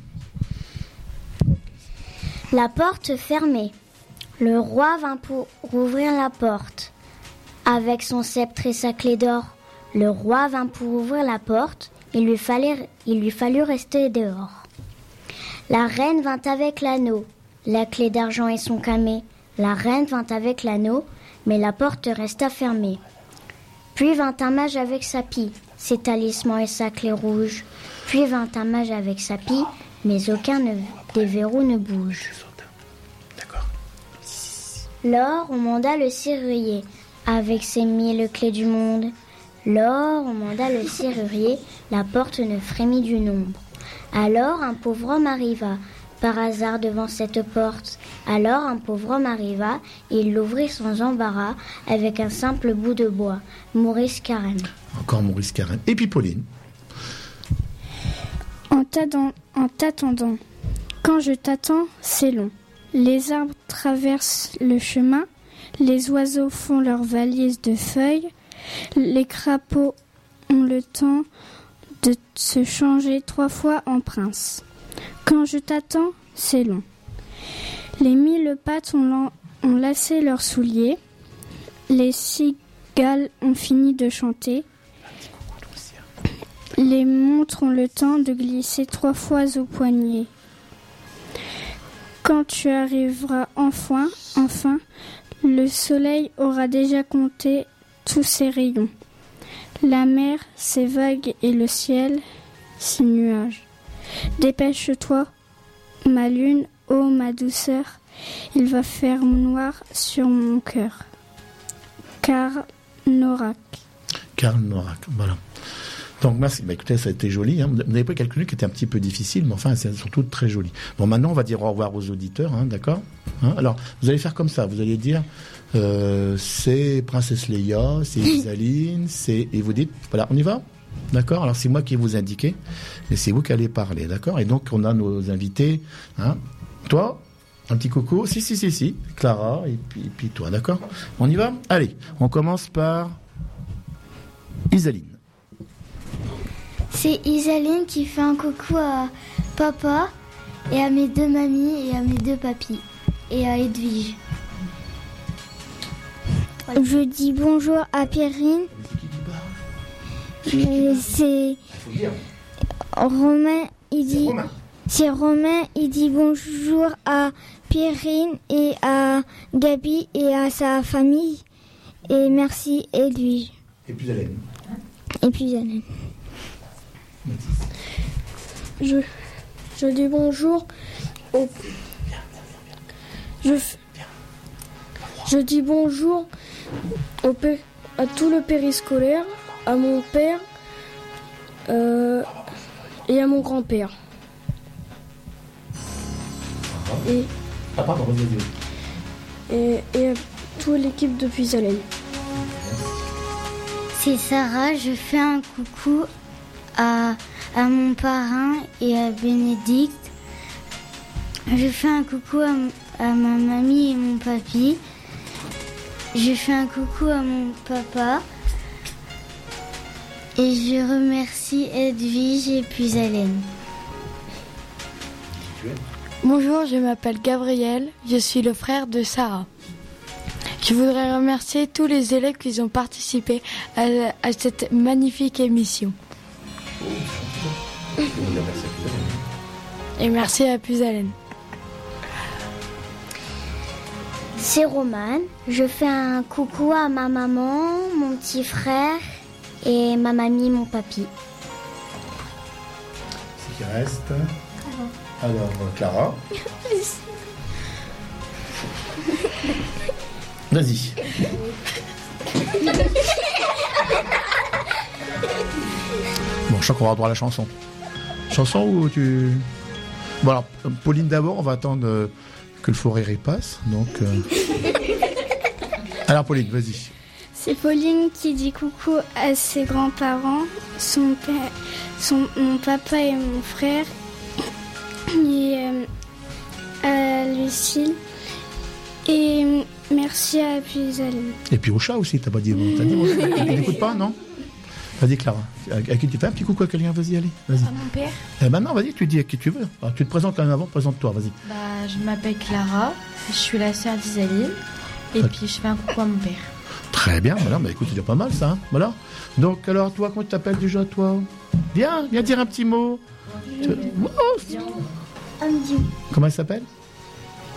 S9: La porte fermée. Le roi vint pour ouvrir la porte. Avec son sceptre et sa clé d'or, le roi vint pour ouvrir la porte. Il lui, fallait, il lui fallut rester dehors. La reine vint avec l'anneau, la clé d'argent et son camé. La reine vint avec l'anneau, mais la porte resta fermée. Puis vint un mage avec sa pie, ses talismans et sa clé rouge. Puis vint un mage avec sa pie, mais aucun ne- des verrous ne bouge. Lors, on manda le serrurier, avec ses mille clés du monde. Lors, on manda le serrurier, la porte ne frémit du nombre. Alors un pauvre homme arriva, par hasard devant cette porte. Alors un pauvre homme arriva, et il l'ouvrit sans embarras, avec un simple bout de bois. Maurice Carême.
S3: Encore Maurice Carême. Et puis Pauline.
S5: En t'attendant, en t'attendant. Quand je t'attends, c'est long. Les arbres traversent le chemin, les oiseaux font leurs valises de feuilles, les crapauds ont le temps de se changer trois fois en prince. Quand je t'attends, c'est long. Les mille pattes ont, lassé leurs souliers, les cigales ont fini de chanter, les montres ont le temps de glisser trois fois au poignet. Quand tu arriveras enfin, enfin, le soleil aura déjà compté tous ses rayons. La mer, ses vagues et le ciel, ses nuages. Dépêche-toi, ma lune, ô ma douceur, il va faire noir sur mon cœur. Car Norak.
S3: Karl Norak, voilà. Donc merci. Bah, écoutez, ça a été joli. Hein. Vous avez pas quelques-unes qui étaient un petit peu difficiles, mais enfin, sont toutes très jolies. Bon, maintenant, on va dire au revoir aux auditeurs, hein, d'accord Hein Alors, vous allez faire comme ça. Vous allez dire, euh, c'est Princesse Leia, c'est Isaline, c'est... Et vous dites, voilà, on y va? D'accord? Alors, c'est moi qui vais vous indiquer, et c'est vous qui allez parler, d'accord? Et donc, on a nos invités. Toi un petit coucou, si, si, si, si, Clara, et puis, et puis toi, d'accord? On y va? Allez, on commence par Isaline.
S4: C'est Isaline qui fait un coucou à papa et à mes deux mamies et à mes deux papis et à Edwige.
S6: Je dis bonjour à Pierrine. C'est Romain, il dit. C'est Romain, il dit bonjour à Pierrine et à Gabi et à sa famille. Et merci Edwige.
S3: Et puis Hélène.
S6: Et puis Hélène.
S11: Je, je dis bonjour au. Je, je dis bonjour au à tout le périscolaire, à mon père euh, et à mon grand-père. Et,
S3: Ah, pardon, vas-y, vas-y.
S11: et, et à toute l'équipe de Puisalène.
S4: C'est Sarah, je fais un coucou à, à mon parrain et à Bénédicte. Je fais un coucou à ma mamie et mon papy. Je fais un coucou à mon papa. Et je remercie Edwige et puis Hélène.
S18: Bonjour, je m'appelle Gabriel, je suis le frère de Sarah. Je voudrais remercier tous les élèves qui ont participé à, à cette magnifique émission. Et merci à Puisalène.
S9: C'est Romane. Je fais un coucou à ma maman, mon petit frère et ma mamie, mon papy.
S3: Ce qui reste. Alors, euh, Clara. Vas-y. Bon, je sens qu'on aura droit à la chanson. Chanson ou tu. Bon, alors, euh, Pauline d'abord, on va attendre euh, que le forêt passe. Donc. Alors, Pauline, vas-y.
S5: C'est Pauline qui dit coucou à ses grands-parents, son père, son, mon papa et mon frère, et euh, à Lucille. Et merci à Puisaline.
S3: Et puis au chat aussi, t'as pas dit. T'as dit, bonjour. il n'écoute pas, non? Vas-y, Clara. À qui tu fais un petit coucou à quelqu'un? Vas-y, allez. Vas-y.
S19: À mon père
S3: Eh ben non, vas-y, tu dis à qui tu veux. Alors, tu te présentes quand même avant, présente-toi, vas-y.
S19: bah, Je m'appelle Clara, je suis la sœur d'Isaline et puis je fais un coucou à mon père.
S3: Très bien, voilà, bah écoute, c'est déjà pas mal ça, hein, voilà. Donc alors, toi, comment tu t'appelles déjà, toi? Viens, viens dire un petit mot. Oh, comment elle s'appelle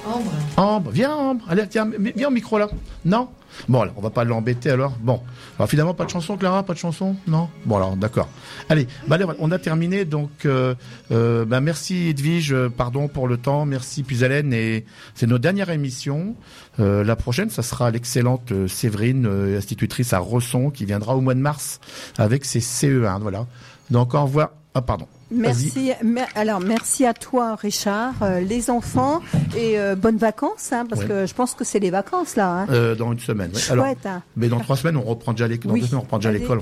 S19: Ambre.
S3: Ambre, viens Ambre, allez, tiens, viens au micro là. Non Bon, alors, on va pas l'embêter alors. Bon, alors finalement, pas de chanson, Clara, pas de chanson? Non Bon, alors, d'accord. Allez, bah, allez, on a terminé, donc, euh, euh, bah, merci Edwige, euh, pardon pour le temps, merci Puisalène, et c'est notre dernière émission. Euh, la prochaine, ça sera l'excellente euh, Séverine, euh, institutrice à Resson, qui viendra au mois de mars avec ses CE1, voilà. Donc, au revoir. Ah, pardon.
S2: Merci. mer- Alors, merci à toi, Richard, euh, les enfants, et euh, bonnes vacances, hein, parce
S3: Ouais.
S2: que je pense que c'est les vacances là. Hein.
S3: Euh, dans une semaine. oui.
S2: Chouette, hein.
S3: Mais dans trois semaines, on reprend déjà l'école. Dans
S2: Oui.
S3: deux semaines, on reprend déjà l'école.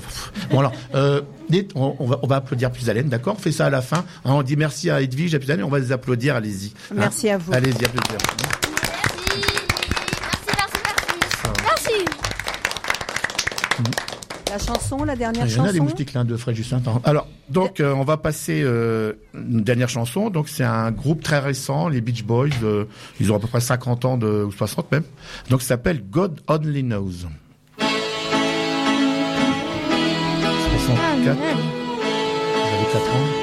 S3: Bon alors, euh, on, on va, on va applaudir Puisalène, d'accord? On fait ça à la fin. Hein, on dit merci à Edwige, à Puisalène, on va les applaudir. Allez-y. Hein?
S2: Merci à vous.
S3: Allez-y, applaudissements.
S5: Merci.
S2: La chanson, la dernière
S3: Il y en a des
S2: chanson.
S3: moustiques là de Fred Justin. Alors, donc, euh, on va passer euh, une dernière chanson. Donc, c'est un groupe très récent, les Beach Boys. euh, ils ont à peu près 50 ans de, ou 60 même. Donc, ça s'appelle God Only Knows. 64. Vous avez 4 ans.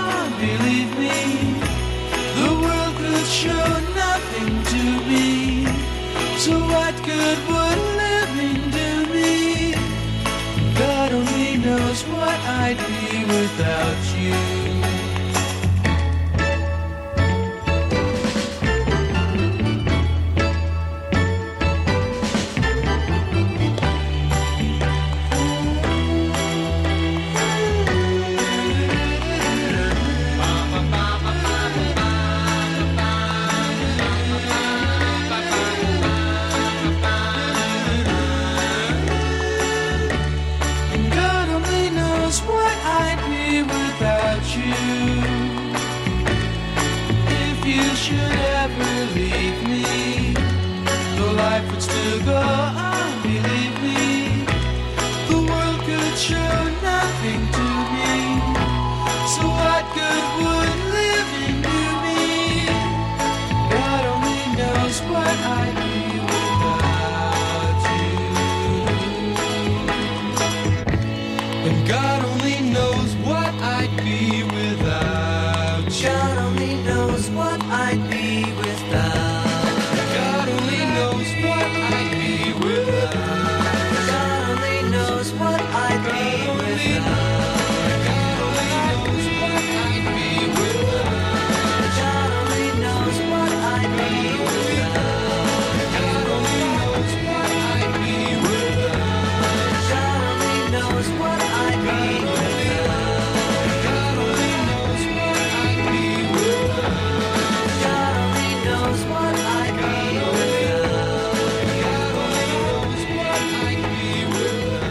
S20: believe me. The world could show nothing to me. So what good would living do me? God only knows what I'd be without you.